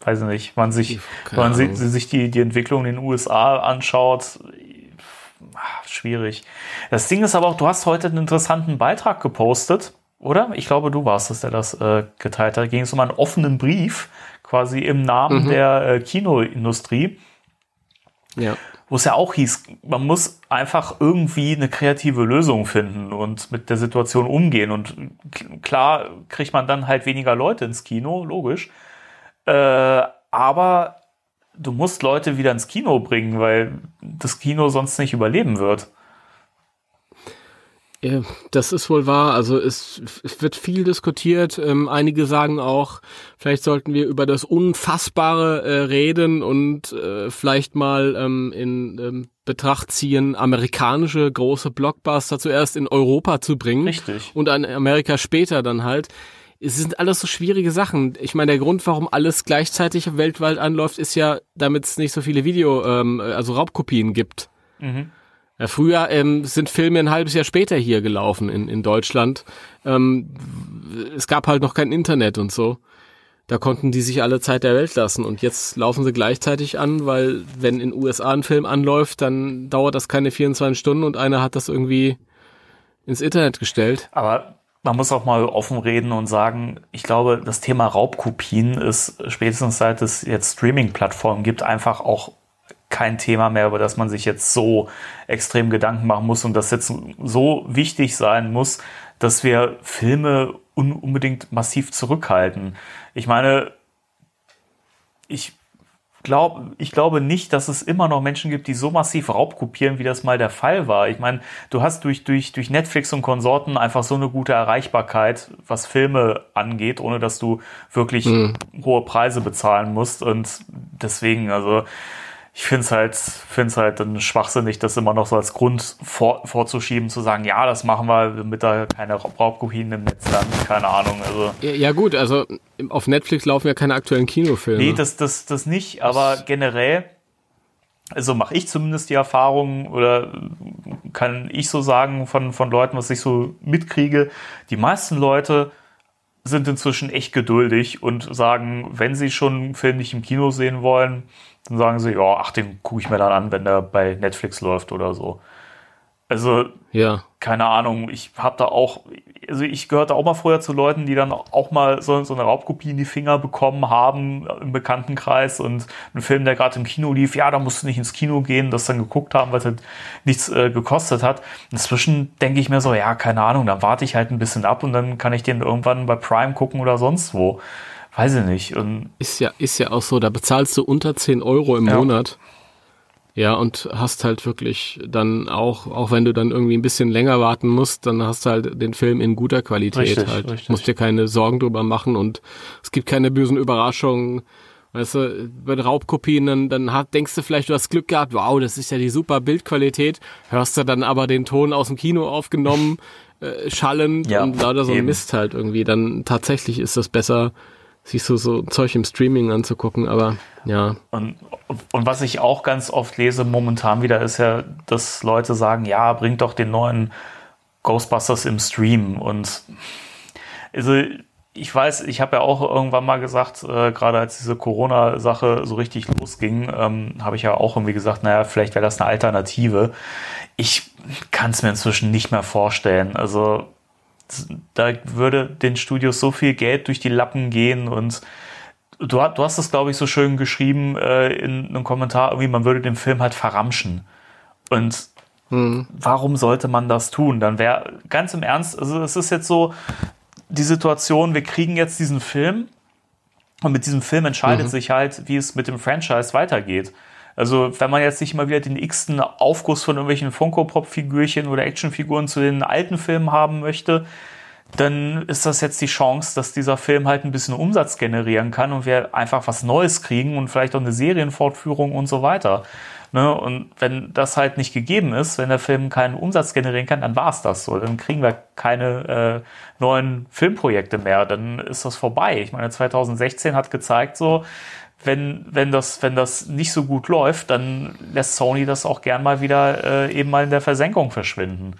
weiß ich nicht, man sich, wenn man sich, sich die, die Entwicklung in den USA anschaut, schwierig. Das Ding ist aber auch, du hast heute einen interessanten Beitrag gepostet oder? Ich glaube, du warst es, der das äh, geteilt hat. Da ging es um einen offenen Brief, quasi im Namen mhm. der äh, Kinoindustrie. Ja. Wo es ja auch hieß, man muss einfach irgendwie eine kreative Lösung finden und mit der Situation umgehen. Und klar kriegt man dann halt weniger Leute ins Kino, logisch. Äh, aber du musst Leute wieder ins Kino bringen, weil das Kino sonst nicht überleben wird. Das ist wohl wahr. Also es, es wird viel diskutiert. Ähm, einige sagen auch, vielleicht sollten wir über das Unfassbare äh, reden und äh, vielleicht mal ähm, in ähm, Betracht ziehen, amerikanische große Blockbuster zuerst in Europa zu bringen. Richtig. Und in Amerika später dann halt. Es sind alles so schwierige Sachen. Ich meine, der Grund, warum alles gleichzeitig weltweit anläuft, ist ja, damit es nicht so viele Video, ähm, also Raubkopien gibt. Mhm. Ja, früher ähm, sind Filme ein halbes Jahr später hier gelaufen in, in Deutschland. Ähm, es gab halt noch kein Internet und so. Da konnten die sich alle Zeit der Welt lassen. Und jetzt laufen sie gleichzeitig an, weil wenn in USA ein Film anläuft, dann dauert das keine 24 Stunden und einer hat das irgendwie ins Internet gestellt. Aber man muss auch mal offen reden und sagen, ich glaube, das Thema Raubkopien ist spätestens seit es jetzt Streaming-Plattformen gibt, einfach auch kein Thema mehr, über das man sich jetzt so extrem Gedanken machen muss und das jetzt so wichtig sein muss, dass wir Filme un unbedingt massiv zurückhalten. Ich meine, ich glaube, ich glaube nicht, dass es immer noch Menschen gibt, die so massiv raubkopieren, wie das mal der Fall war. Ich meine, du hast durch, durch, durch Netflix und Konsorten einfach so eine gute Erreichbarkeit, was Filme angeht, ohne dass du wirklich mhm. hohe Preise bezahlen musst. Und deswegen, also ich finde es halt, find's halt dann schwachsinnig, das immer noch so als Grund vor, vorzuschieben, zu sagen, ja, das machen wir, damit da keine Raubkopien im Netz landen, keine Ahnung. Also, ja, ja, gut, also auf Netflix laufen ja keine aktuellen Kinofilme. Nee, das, das, das nicht, aber das generell, also mache ich zumindest die Erfahrung oder kann ich so sagen von, von Leuten, was ich so mitkriege, die meisten Leute sind inzwischen echt geduldig und sagen, wenn sie schon einen Film nicht im Kino sehen wollen, dann sagen sie, ja, ach, den gucke ich mir dann an, wenn der bei Netflix läuft oder so. Also, ja. keine Ahnung, ich habe da auch, also ich gehörte auch mal früher zu Leuten, die dann auch mal so, so eine Raubkopie in die Finger bekommen haben im Bekanntenkreis und ein Film, der gerade im Kino lief, ja, da musst du nicht ins Kino gehen, das dann geguckt haben, weil es halt nichts äh, gekostet hat. Inzwischen denke ich mir so, ja, keine Ahnung, dann warte ich halt ein bisschen ab und dann kann ich den irgendwann bei Prime gucken oder sonst wo weiß ich nicht. Und ist ja, ist ja auch so, da bezahlst du unter 10 Euro im ja. Monat. Ja, und hast halt wirklich dann auch, auch wenn du dann irgendwie ein bisschen länger warten musst, dann hast du halt den Film in guter Qualität richtig, halt. Richtig. Musst dir keine Sorgen drüber machen und es gibt keine bösen Überraschungen. Weißt du, bei Raubkopien, dann, dann hat, denkst du vielleicht, du hast Glück gehabt, wow, das ist ja die super Bildqualität, hörst du dann aber den Ton aus dem Kino aufgenommen, äh, schallend ja, und lauter so ein Mist halt irgendwie. Dann tatsächlich ist das besser, siehst du so Zeug im Streaming anzugucken, aber ja. Und, und was ich auch ganz oft lese momentan wieder ist ja, dass Leute sagen, ja, bringt doch den neuen Ghostbusters im Stream und also ich weiß, ich habe ja auch irgendwann mal gesagt, äh, gerade als diese Corona-Sache so richtig losging, ähm, habe ich ja auch irgendwie gesagt, naja, vielleicht wäre das eine Alternative. Ich kann es mir inzwischen nicht mehr vorstellen. Also da würde den Studios so viel Geld durch die Lappen gehen und du, du hast es, glaube ich, so schön geschrieben äh, in einem Kommentar, irgendwie, man würde den Film halt verramschen. Und hm. warum sollte man das tun? Dann wäre ganz im Ernst, also es ist jetzt so, die Situation, wir kriegen jetzt diesen Film und mit diesem Film entscheidet mhm. sich halt, wie es mit dem Franchise weitergeht. Also wenn man jetzt nicht mal wieder den x-ten Aufguss von irgendwelchen Funko-Pop-Figürchen oder Actionfiguren zu den alten Filmen haben möchte, dann ist das jetzt die Chance, dass dieser Film halt ein bisschen Umsatz generieren kann und wir einfach was Neues kriegen und vielleicht auch eine Serienfortführung und so weiter. Ne? Und wenn das halt nicht gegeben ist, wenn der Film keinen Umsatz generieren kann, dann war es das so. Dann kriegen wir keine äh, neuen Filmprojekte mehr. Dann ist das vorbei. Ich meine, 2016 hat gezeigt, so, wenn, wenn, das, wenn das nicht so gut läuft, dann lässt Sony das auch gern mal wieder äh, eben mal in der Versenkung verschwinden.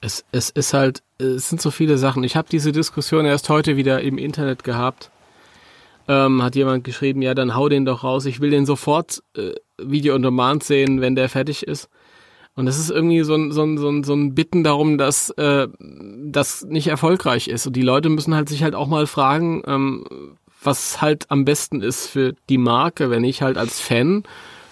Es, es ist halt, es sind so viele Sachen. Ich habe diese Diskussion erst heute wieder im Internet gehabt ähm, hat jemand geschrieben, ja, dann hau den doch raus. Ich will den sofort äh, Video on Demand sehen, wenn der fertig ist. Und das ist irgendwie so ein, so ein, so ein, so ein Bitten darum, dass äh, das nicht erfolgreich ist. Und die Leute müssen halt sich halt auch mal fragen, ähm, was halt am besten ist für die Marke, wenn ich halt als Fan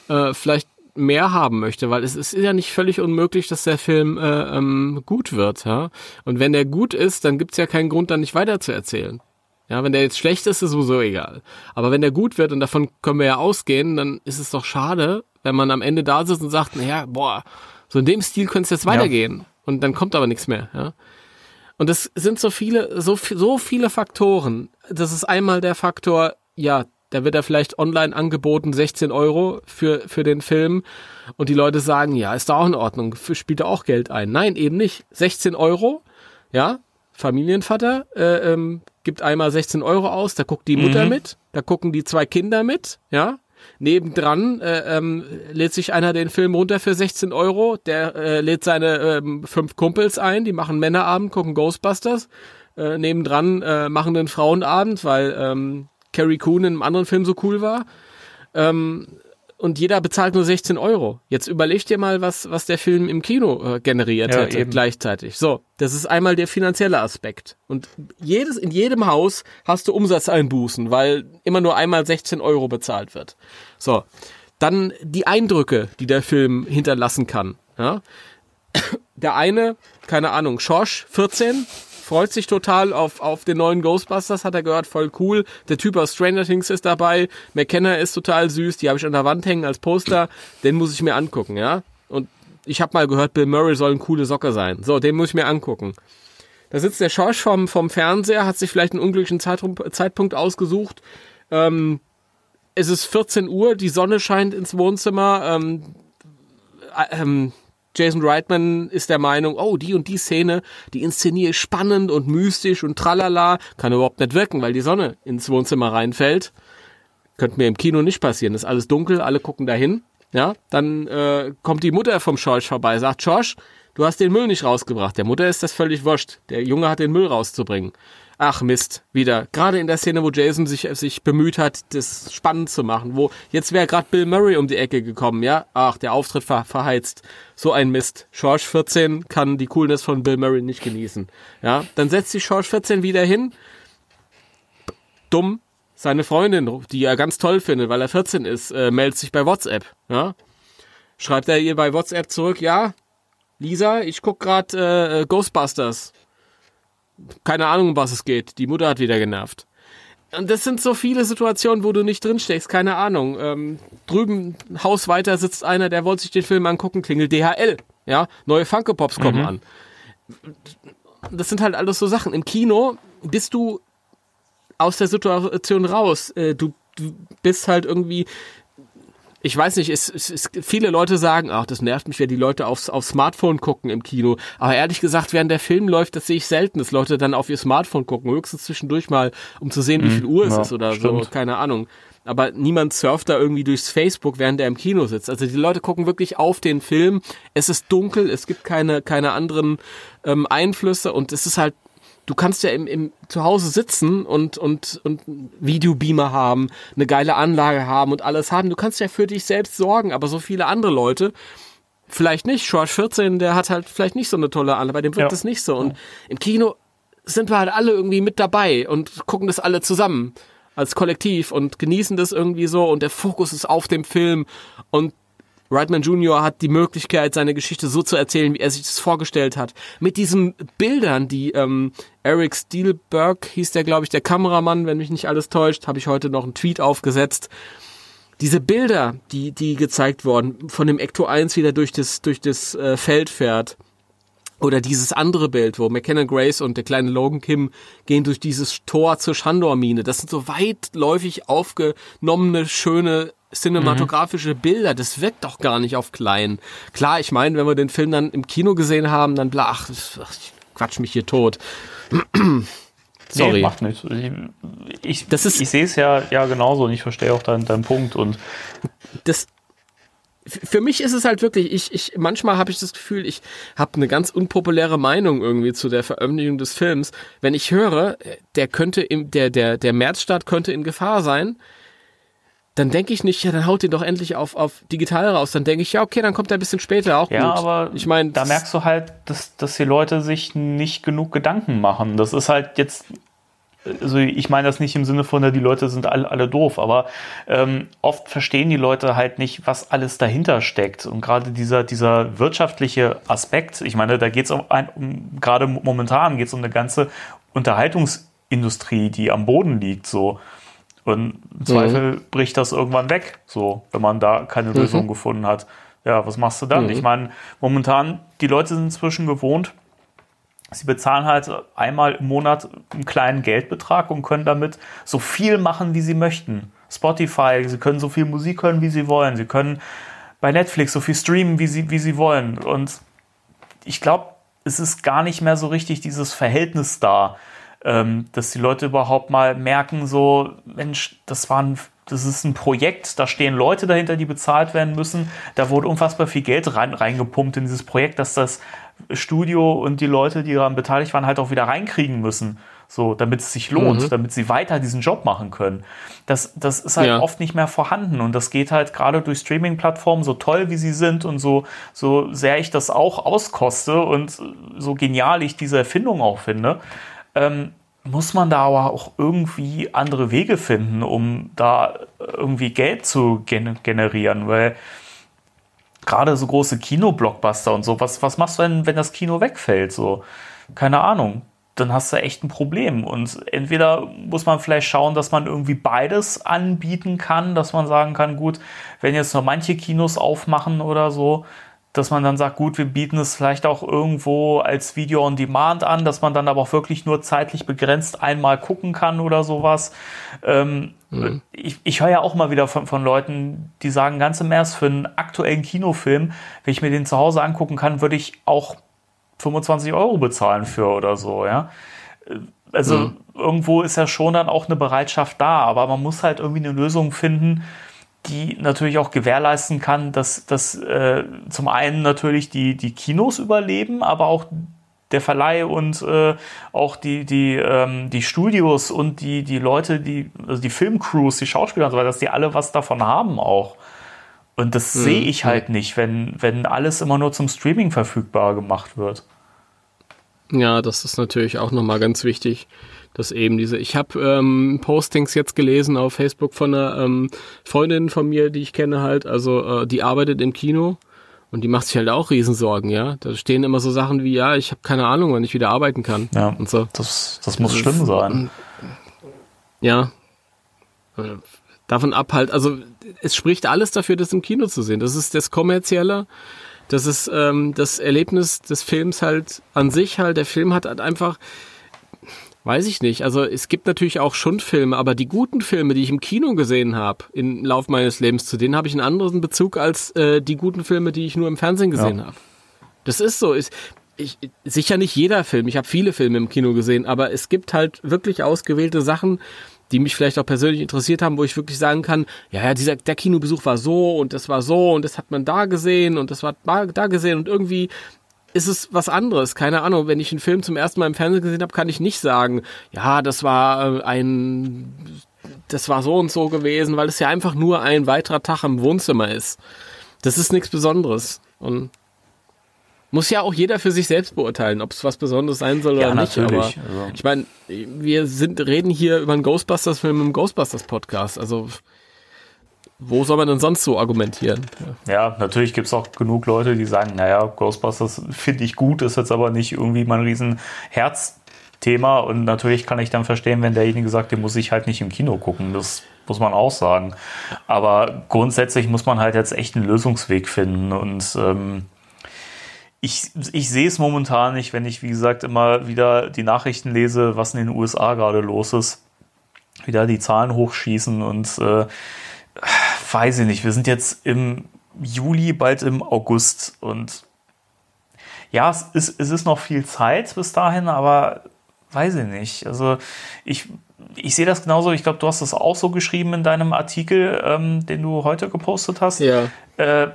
äh, vielleicht mehr haben möchte, weil es ist ja nicht völlig unmöglich, dass der Film äh, ähm, gut wird. Ja? Und wenn der gut ist, dann gibt's ja keinen Grund, dann nicht weiter zu erzählen. Ja, wenn der jetzt schlecht ist, ist sowieso egal. Aber wenn der gut wird, und davon können wir ja ausgehen, dann ist es doch schade, wenn man am Ende da sitzt und sagt, naja, boah, so in dem Stil könnte es jetzt weitergehen. Ja. Und dann kommt aber nichts mehr, ja. Und es sind so viele, so, so viele Faktoren. Das ist einmal der Faktor, ja, da wird er vielleicht online angeboten, 16 Euro für, für den Film. Und die Leute sagen, ja, ist da auch in Ordnung, spielt da auch Geld ein. Nein, eben nicht. 16 Euro, ja, Familienvater äh, ähm, gibt einmal 16 Euro aus, da guckt die Mutter mhm. mit, da gucken die zwei Kinder mit, ja. Nebendran äh, ähm, lädt sich einer den Film runter für 16 Euro, der äh, lädt seine ähm, fünf Kumpels ein, die machen Männerabend, gucken Ghostbusters. Äh, nebendran äh, machen den Frauenabend, weil ähm, Carrie Coon in einem anderen Film so cool war. Ähm, und jeder bezahlt nur 16 Euro. Jetzt überleg dir mal, was, was der Film im Kino äh, generiert ja, hätte eben. gleichzeitig. So, das ist einmal der finanzielle Aspekt. Und jedes, in jedem Haus hast du Umsatzeinbußen, weil immer nur einmal 16 Euro bezahlt wird. So, dann die Eindrücke, die der Film hinterlassen kann. Ja? Der eine, keine Ahnung, Schorsch, 14, freut sich total auf, auf den neuen Ghostbusters, hat er gehört, voll cool. Der Typ aus Stranger Things ist dabei, McKenna ist total süß, die habe ich an der Wand hängen als Poster, den muss ich mir angucken, ja. Und ich habe mal gehört, Bill Murray soll ein coole Socke sein. So, den muss ich mir angucken. Da sitzt der Schorsch vom, vom Fernseher, hat sich vielleicht einen unglücklichen Zeitpunkt ausgesucht. Ähm, es ist 14 Uhr, die Sonne scheint ins Wohnzimmer. Ähm, äh, ähm, Jason Reitman ist der Meinung, oh, die und die Szene, die inszeniere ich spannend und mystisch und tralala, kann überhaupt nicht wirken, weil die Sonne ins Wohnzimmer reinfällt. Könnte mir im Kino nicht passieren. Ist alles dunkel, alle gucken dahin. Ja, dann äh, kommt die Mutter vom Schorsch vorbei, sagt, Schorsch, du hast den Müll nicht rausgebracht. Der Mutter ist das völlig wurscht. Der Junge hat den Müll rauszubringen. Ach Mist, wieder. Gerade in der Szene, wo Jason sich, sich bemüht hat, das spannend zu machen, wo jetzt wäre gerade Bill Murray um die Ecke gekommen, ja? Ach, der Auftritt ver verheizt. So ein Mist. George 14 kann die Coolness von Bill Murray nicht genießen. Ja, dann setzt sich George 14 wieder hin. Dumm. Seine Freundin, die er ganz toll findet, weil er 14 ist, äh, meldet sich bei WhatsApp. Ja? Schreibt er ihr bei WhatsApp zurück, ja, Lisa, ich guck gerade äh, Ghostbusters keine Ahnung, um was es geht. Die Mutter hat wieder genervt. Und das sind so viele Situationen, wo du nicht drinsteckst, keine Ahnung. Ähm, drüben, Haus weiter sitzt einer, der wollte sich den Film angucken, klingelt DHL. Ja, neue Funko Pops kommen mhm. an. Das sind halt alles so Sachen. Im Kino bist du aus der Situation raus. Äh, du, du bist halt irgendwie ich weiß nicht, es, es, es, viele Leute sagen, ach, das nervt mich, wenn die Leute aufs, aufs Smartphone gucken im Kino. Aber ehrlich gesagt, während der Film läuft, das sehe ich selten, dass Leute dann auf ihr Smartphone gucken, höchstens zwischendurch mal, um zu sehen, wie mhm. viel Uhr es ja, ist oder stimmt. so, keine Ahnung. Aber niemand surft da irgendwie durchs Facebook, während er im Kino sitzt. Also die Leute gucken wirklich auf den Film. Es ist dunkel, es gibt keine, keine anderen ähm, Einflüsse und es ist halt du kannst ja im, im zu Hause sitzen und, und, und Videobeamer haben, eine geile Anlage haben und alles haben. Du kannst ja für dich selbst sorgen, aber so viele andere Leute, vielleicht nicht. George 14, der hat halt vielleicht nicht so eine tolle Anlage, bei dem wirkt es ja. nicht so. Und im Kino sind wir halt alle irgendwie mit dabei und gucken das alle zusammen als Kollektiv und genießen das irgendwie so und der Fokus ist auf dem Film und Reitman Jr. hat die Möglichkeit, seine Geschichte so zu erzählen, wie er sich das vorgestellt hat. Mit diesen Bildern, die ähm, Eric Steelberg hieß der, glaube ich, der Kameramann, wenn mich nicht alles täuscht, habe ich heute noch einen Tweet aufgesetzt. Diese Bilder, die, die gezeigt wurden, von dem Ecto 1 wieder durch das, durch das äh, Feld fährt. Oder dieses andere Bild, wo McKenna Grace und der kleine Logan Kim gehen durch dieses Tor zur Shandor-Mine. Das sind so weitläufig aufgenommene, schöne cinematografische. Bilder, das wirkt doch gar nicht auf klein. Klar, ich meine, wenn wir den Film dann im Kino gesehen haben, dann bla, ach, ich quatsch mich hier tot. Sorry. Nee, macht nichts. Ich, ich, ich sehe es ja, ja genauso und ich verstehe auch deinen, deinen Punkt. Und das, für mich ist es halt wirklich, ich, ich manchmal habe ich das Gefühl, ich habe eine ganz unpopuläre Meinung irgendwie zu der Veröffentlichung des Films. Wenn ich höre, der könnte im, der, der, der Märzstart könnte in Gefahr sein, dann denke ich nicht, ja, dann haut ihn doch endlich auf, auf digital raus. Dann denke ich, ja, okay, dann kommt er ein bisschen später auch ja, gut. aber ich meine, da merkst du halt, dass, dass die Leute sich nicht genug Gedanken machen. Das ist halt jetzt, also ich meine das nicht im Sinne von, die Leute sind alle, alle doof, aber ähm, oft verstehen die Leute halt nicht, was alles dahinter steckt. Und gerade dieser, dieser wirtschaftliche Aspekt, ich meine, da geht es um, um gerade momentan geht es um eine ganze Unterhaltungsindustrie, die am Boden liegt, so. Und im Zweifel mhm. bricht das irgendwann weg, so, wenn man da keine mhm. Lösung gefunden hat. Ja, was machst du dann? Mhm. Ich meine, momentan, die Leute sind inzwischen gewohnt, sie bezahlen halt einmal im Monat einen kleinen Geldbetrag und können damit so viel machen, wie sie möchten. Spotify, sie können so viel Musik hören, wie sie wollen. Sie können bei Netflix so viel streamen, wie sie, wie sie wollen. Und ich glaube, es ist gar nicht mehr so richtig dieses Verhältnis da ähm, dass die Leute überhaupt mal merken, so, Mensch, das war ein, das ist ein Projekt, da stehen Leute dahinter, die bezahlt werden müssen. Da wurde unfassbar viel Geld rein, reingepumpt in dieses Projekt, dass das Studio und die Leute, die daran beteiligt waren, halt auch wieder reinkriegen müssen. So, damit es sich lohnt, mhm. damit sie weiter diesen Job machen können. Das, das ist halt ja. oft nicht mehr vorhanden. Und das geht halt gerade durch Streaming-Plattformen, so toll wie sie sind und so, so sehr ich das auch auskoste und so genial ich diese Erfindung auch finde, ähm, muss man da aber auch irgendwie andere Wege finden, um da irgendwie Geld zu gen generieren, weil gerade so große Kinoblockbuster und so, was, was machst du denn, wenn das Kino wegfällt? So, keine Ahnung. Dann hast du echt ein Problem. Und entweder muss man vielleicht schauen, dass man irgendwie beides anbieten kann, dass man sagen kann, gut, wenn jetzt nur manche Kinos aufmachen oder so, dass man dann sagt, gut, wir bieten es vielleicht auch irgendwo als Video on Demand an, dass man dann aber auch wirklich nur zeitlich begrenzt einmal gucken kann oder sowas. Ähm, mhm. Ich, ich höre ja auch mal wieder von, von Leuten, die sagen, ganz im Ernst, für einen aktuellen Kinofilm, wenn ich mir den zu Hause angucken kann, würde ich auch 25 Euro bezahlen für oder so, ja. Also mhm. irgendwo ist ja schon dann auch eine Bereitschaft da, aber man muss halt irgendwie eine Lösung finden, die natürlich auch gewährleisten kann, dass, dass äh, zum einen natürlich die, die Kinos überleben, aber auch der Verleih und äh, auch die, die, ähm, die Studios und die, die Leute, die, also die Filmcrews, die Schauspieler und so weiter, dass die alle was davon haben auch. Und das mhm. sehe ich halt nicht, wenn, wenn alles immer nur zum Streaming verfügbar gemacht wird. Ja, das ist natürlich auch nochmal ganz wichtig dass eben diese, ich habe ähm, Postings jetzt gelesen auf Facebook von einer ähm, Freundin von mir, die ich kenne halt, also äh, die arbeitet im Kino und die macht sich halt auch Riesensorgen, ja. Da stehen immer so Sachen wie, ja, ich habe keine Ahnung, wann ich wieder arbeiten kann. Ja, und so. Das, das muss das schlimm ist, sein. Ja. Davon ab halt, also es spricht alles dafür, das im Kino zu sehen. Das ist das Kommerzielle, das ist ähm, das Erlebnis des Films halt an sich halt. Der Film hat halt einfach, Weiß ich nicht. Also es gibt natürlich auch Schundfilme, aber die guten Filme, die ich im Kino gesehen habe im Lauf meines Lebens, zu denen habe ich einen anderen Bezug als äh, die guten Filme, die ich nur im Fernsehen gesehen ja. habe. Das ist so. Ist, ich, sicher nicht jeder Film. Ich habe viele Filme im Kino gesehen, aber es gibt halt wirklich ausgewählte Sachen, die mich vielleicht auch persönlich interessiert haben, wo ich wirklich sagen kann, ja, ja, dieser der Kinobesuch war so und das war so und das hat man da gesehen und das war da gesehen und irgendwie ist es was anderes. Keine Ahnung, wenn ich einen Film zum ersten Mal im Fernsehen gesehen habe, kann ich nicht sagen, ja, das war äh, ein, das war so und so gewesen, weil es ja einfach nur ein weiterer Tag im Wohnzimmer ist. Das ist nichts Besonderes. Und muss ja auch jeder für sich selbst beurteilen, ob es was Besonderes sein soll Ja, oder nicht. Aber natürlich. Also- ich meine, wir sind, reden hier über einen Ghostbusters-Film im Ghostbusters-Podcast. Also wo soll man denn sonst so argumentieren? Ja, natürlich gibt es auch genug Leute, die sagen, naja, Ghostbusters finde ich gut, ist jetzt aber nicht irgendwie mein riesen Herzthema. Und natürlich kann ich dann verstehen, wenn derjenige sagt, den muss ich halt nicht im Kino gucken. Das muss man auch sagen. Aber grundsätzlich muss man halt jetzt echt einen Lösungsweg finden. Und ähm, ich, ich sehe es momentan nicht, wenn ich, wie gesagt, immer wieder die Nachrichten lese, was in den USA gerade los ist. Wieder die Zahlen hochschießen und äh, weiß ich nicht, wir sind jetzt im Juli, bald im August und ja, es ist, es ist noch viel Zeit bis dahin, aber weiß ich nicht. Also ich, ich sehe das genauso. Ich glaube, du hast das auch so geschrieben in deinem Artikel, ähm, den du heute gepostet hast, Ja. äh,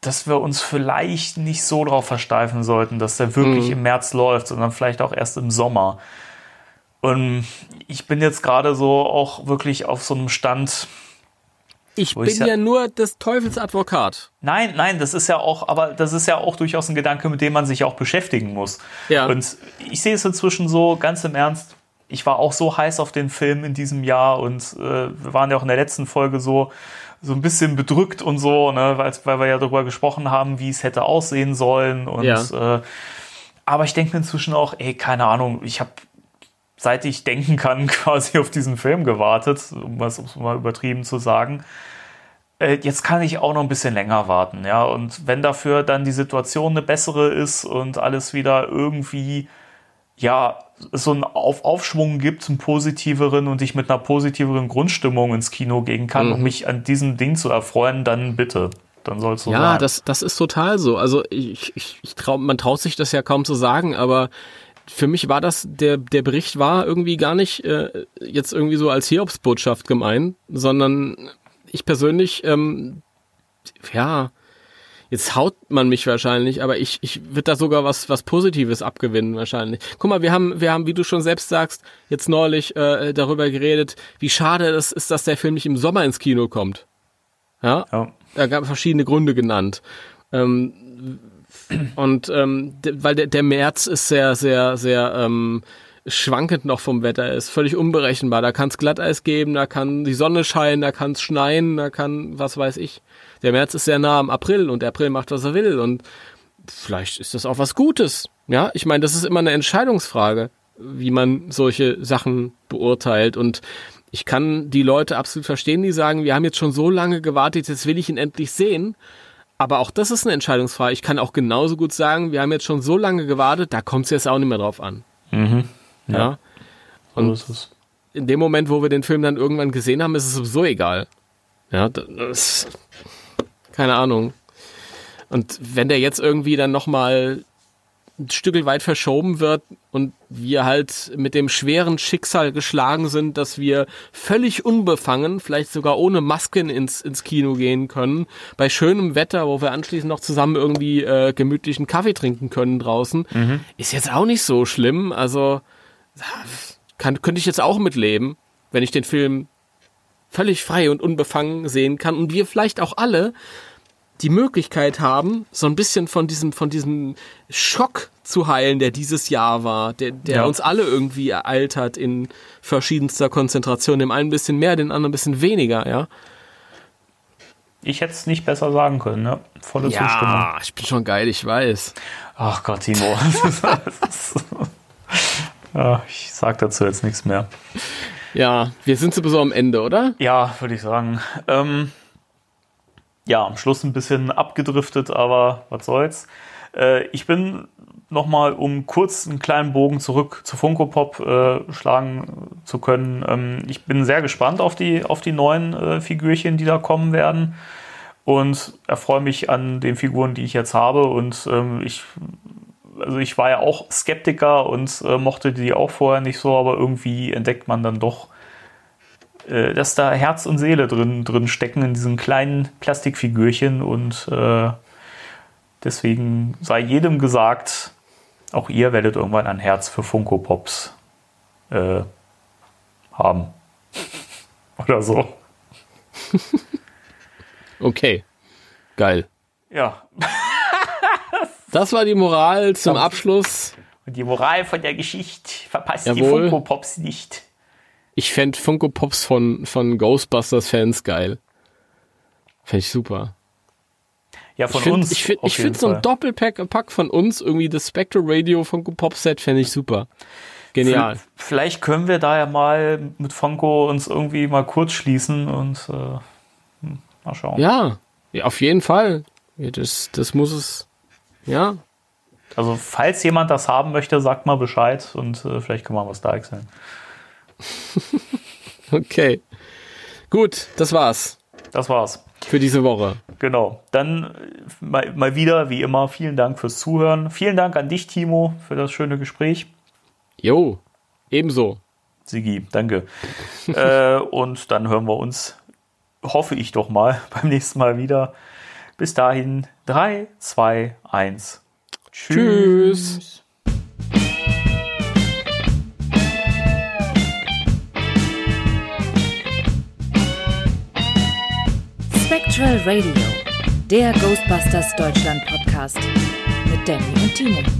dass wir uns vielleicht nicht so drauf versteifen sollten, dass der wirklich Mhm. im März läuft, sondern vielleicht auch erst im Sommer. Und ich bin jetzt gerade so auch wirklich auf so einem Stand, Ich bin ich sa- ja nur des Teufels Advokat. Nein, nein, das ist ja auch, aber das ist ja auch durchaus ein Gedanke, mit dem man sich auch beschäftigen muss. Ja. Und ich sehe es inzwischen so, ganz im Ernst, ich war auch so heiß auf den Film in diesem Jahr und äh, wir waren ja auch in der letzten Folge so, so ein bisschen bedrückt und so, ne, weil, weil wir ja darüber gesprochen haben, wie es hätte aussehen sollen. Und Ja. äh, aber ich denke mir inzwischen auch, ey, keine Ahnung, ich habe seit ich denken kann, quasi auf diesen Film gewartet, um was um es mal übertrieben zu sagen. Äh, Jetzt kann ich auch noch ein bisschen länger warten, ja. Und wenn dafür dann die Situation eine bessere ist und alles wieder irgendwie, ja, so einen Auf Aufschwung gibt, einen positiveren und ich mit einer positiveren Grundstimmung ins Kino gehen kann, um mich an diesem Ding zu erfreuen, dann bitte. Dann soll es so Ja, sein. das, das ist total so. Also ich, ich, ich trau, man traut sich das ja kaum zu sagen, aber für mich war das, der, der Bericht war irgendwie gar nicht äh, jetzt irgendwie so als Hiobsbotschaft gemeint, sondern ich persönlich, ähm, ja, jetzt haut man mich wahrscheinlich, aber ich, ich würde da sogar was, was Positives abgewinnen wahrscheinlich. Guck mal, wir haben, wir haben, wie du schon selbst sagst, jetzt neulich äh, darüber geredet, wie schade es ist, dass der Film nicht im Sommer ins Kino kommt. Ja, ja. da gab es verschiedene Gründe genannt. Ähm, und ähm, weil der, der März ist sehr, sehr, sehr ähm, schwankend noch vom Wetter, Er ist völlig unberechenbar. Da kann es Glatteis geben, da kann die Sonne scheinen, da kann es schneien, da kann, was weiß ich. Der März ist sehr nah am April und der April macht, was er will. Und vielleicht ist das auch was Gutes. Ja, ich meine, das ist immer eine Entscheidungsfrage, wie man solche Sachen beurteilt. Und ich kann die Leute absolut verstehen, die sagen, wir haben jetzt schon so lange gewartet, jetzt will ich ihn endlich sehen. Aber auch das ist eine Entscheidungsfrage. Ich kann auch genauso gut sagen, wir haben jetzt schon so lange gewartet, da kommt es jetzt auch nicht mehr drauf an. Mhm. Ja. So Und ist es. in dem Moment, wo wir den Film dann irgendwann gesehen haben, ist es sowieso egal. Ja, das, keine Ahnung. Und wenn der jetzt irgendwie dann nochmal ein Stück weit verschoben wird und wir halt mit dem schweren Schicksal geschlagen sind, dass wir völlig unbefangen, vielleicht sogar ohne Masken ins, ins Kino gehen können, bei schönem Wetter, wo wir anschließend noch zusammen irgendwie äh, gemütlichen Kaffee trinken können draußen, ist jetzt auch nicht so schlimm. Also kann, könnte ich jetzt auch mitleben, wenn ich den Film völlig frei und unbefangen sehen kann und wir vielleicht auch alle die Möglichkeit haben, so ein bisschen von diesem, von diesem Schock zu heilen, der dieses Jahr war, der, der Ja. uns alle irgendwie ereilt hat in verschiedenster Konzentration, dem einen ein bisschen mehr, den anderen ein bisschen weniger, ja. Ich hätte es nicht besser sagen können, ne? Volle Zustimmung. Ja, ich bin schon geil, ich weiß. Ach Gott, Timo. Ja, ich sag dazu jetzt nichts mehr. Ja, wir sind sowieso am Ende, oder? Ja, würde ich sagen. Ähm, ja, am Schluss ein bisschen abgedriftet, aber was soll's. Äh, ich bin nochmal, um kurz einen kleinen Bogen zurück zu Funko Pop äh, schlagen zu können. Ähm, ich bin sehr gespannt auf die, auf die neuen äh, Figürchen, die da kommen werden. Und erfreue mich an den Figuren, die ich jetzt habe. Und ähm, ich also ich war ja auch Skeptiker und äh, mochte die auch vorher nicht so, aber irgendwie entdeckt man dann doch, äh, dass da Herz und Seele drin, drin stecken in diesen kleinen Plastikfigürchen und äh, Deswegen sei jedem gesagt, auch ihr werdet irgendwann ein Herz für Funko Pops äh, haben. Oder so. Okay. Geil. Ja. Das war die Moral zum Abschluss. Und die Moral von der Geschichte verpasst die Jawohl. Funko Pops nicht. Ich fände Funko Pops von, von Ghostbusters-Fans geil. Fände ich super. Ja, von ich finde uns. ich find, auf ich find so ein. Doppelpack Pack von uns, irgendwie das Spectral Radio Funko Pop Set, fände ich super. Genial. V- Vielleicht können wir da ja mal mit Funko uns irgendwie mal kurz schließen und äh, hm, mal schauen. Ja, ja auf jeden Fall. Ja, das, das muss es. Ja, Also, falls jemand das haben möchte, sagt mal Bescheid und äh, vielleicht können wir was da wechseln. okay. Gut, das war's Das war's. für diese Woche. Genau. Dann äh, mal, mal wieder, wie immer, vielen Dank fürs Zuhören. Vielen Dank an dich, Timo, für das schöne Gespräch. Jo, ebenso. Sigi, danke. äh, und dann hören wir uns, hoffe ich doch mal, beim nächsten Mal wieder. Bis dahin, 3, 2, 1. Tschüss. Spectral Radio, der Ghostbusters Deutschland Podcast mit Danny und Timo.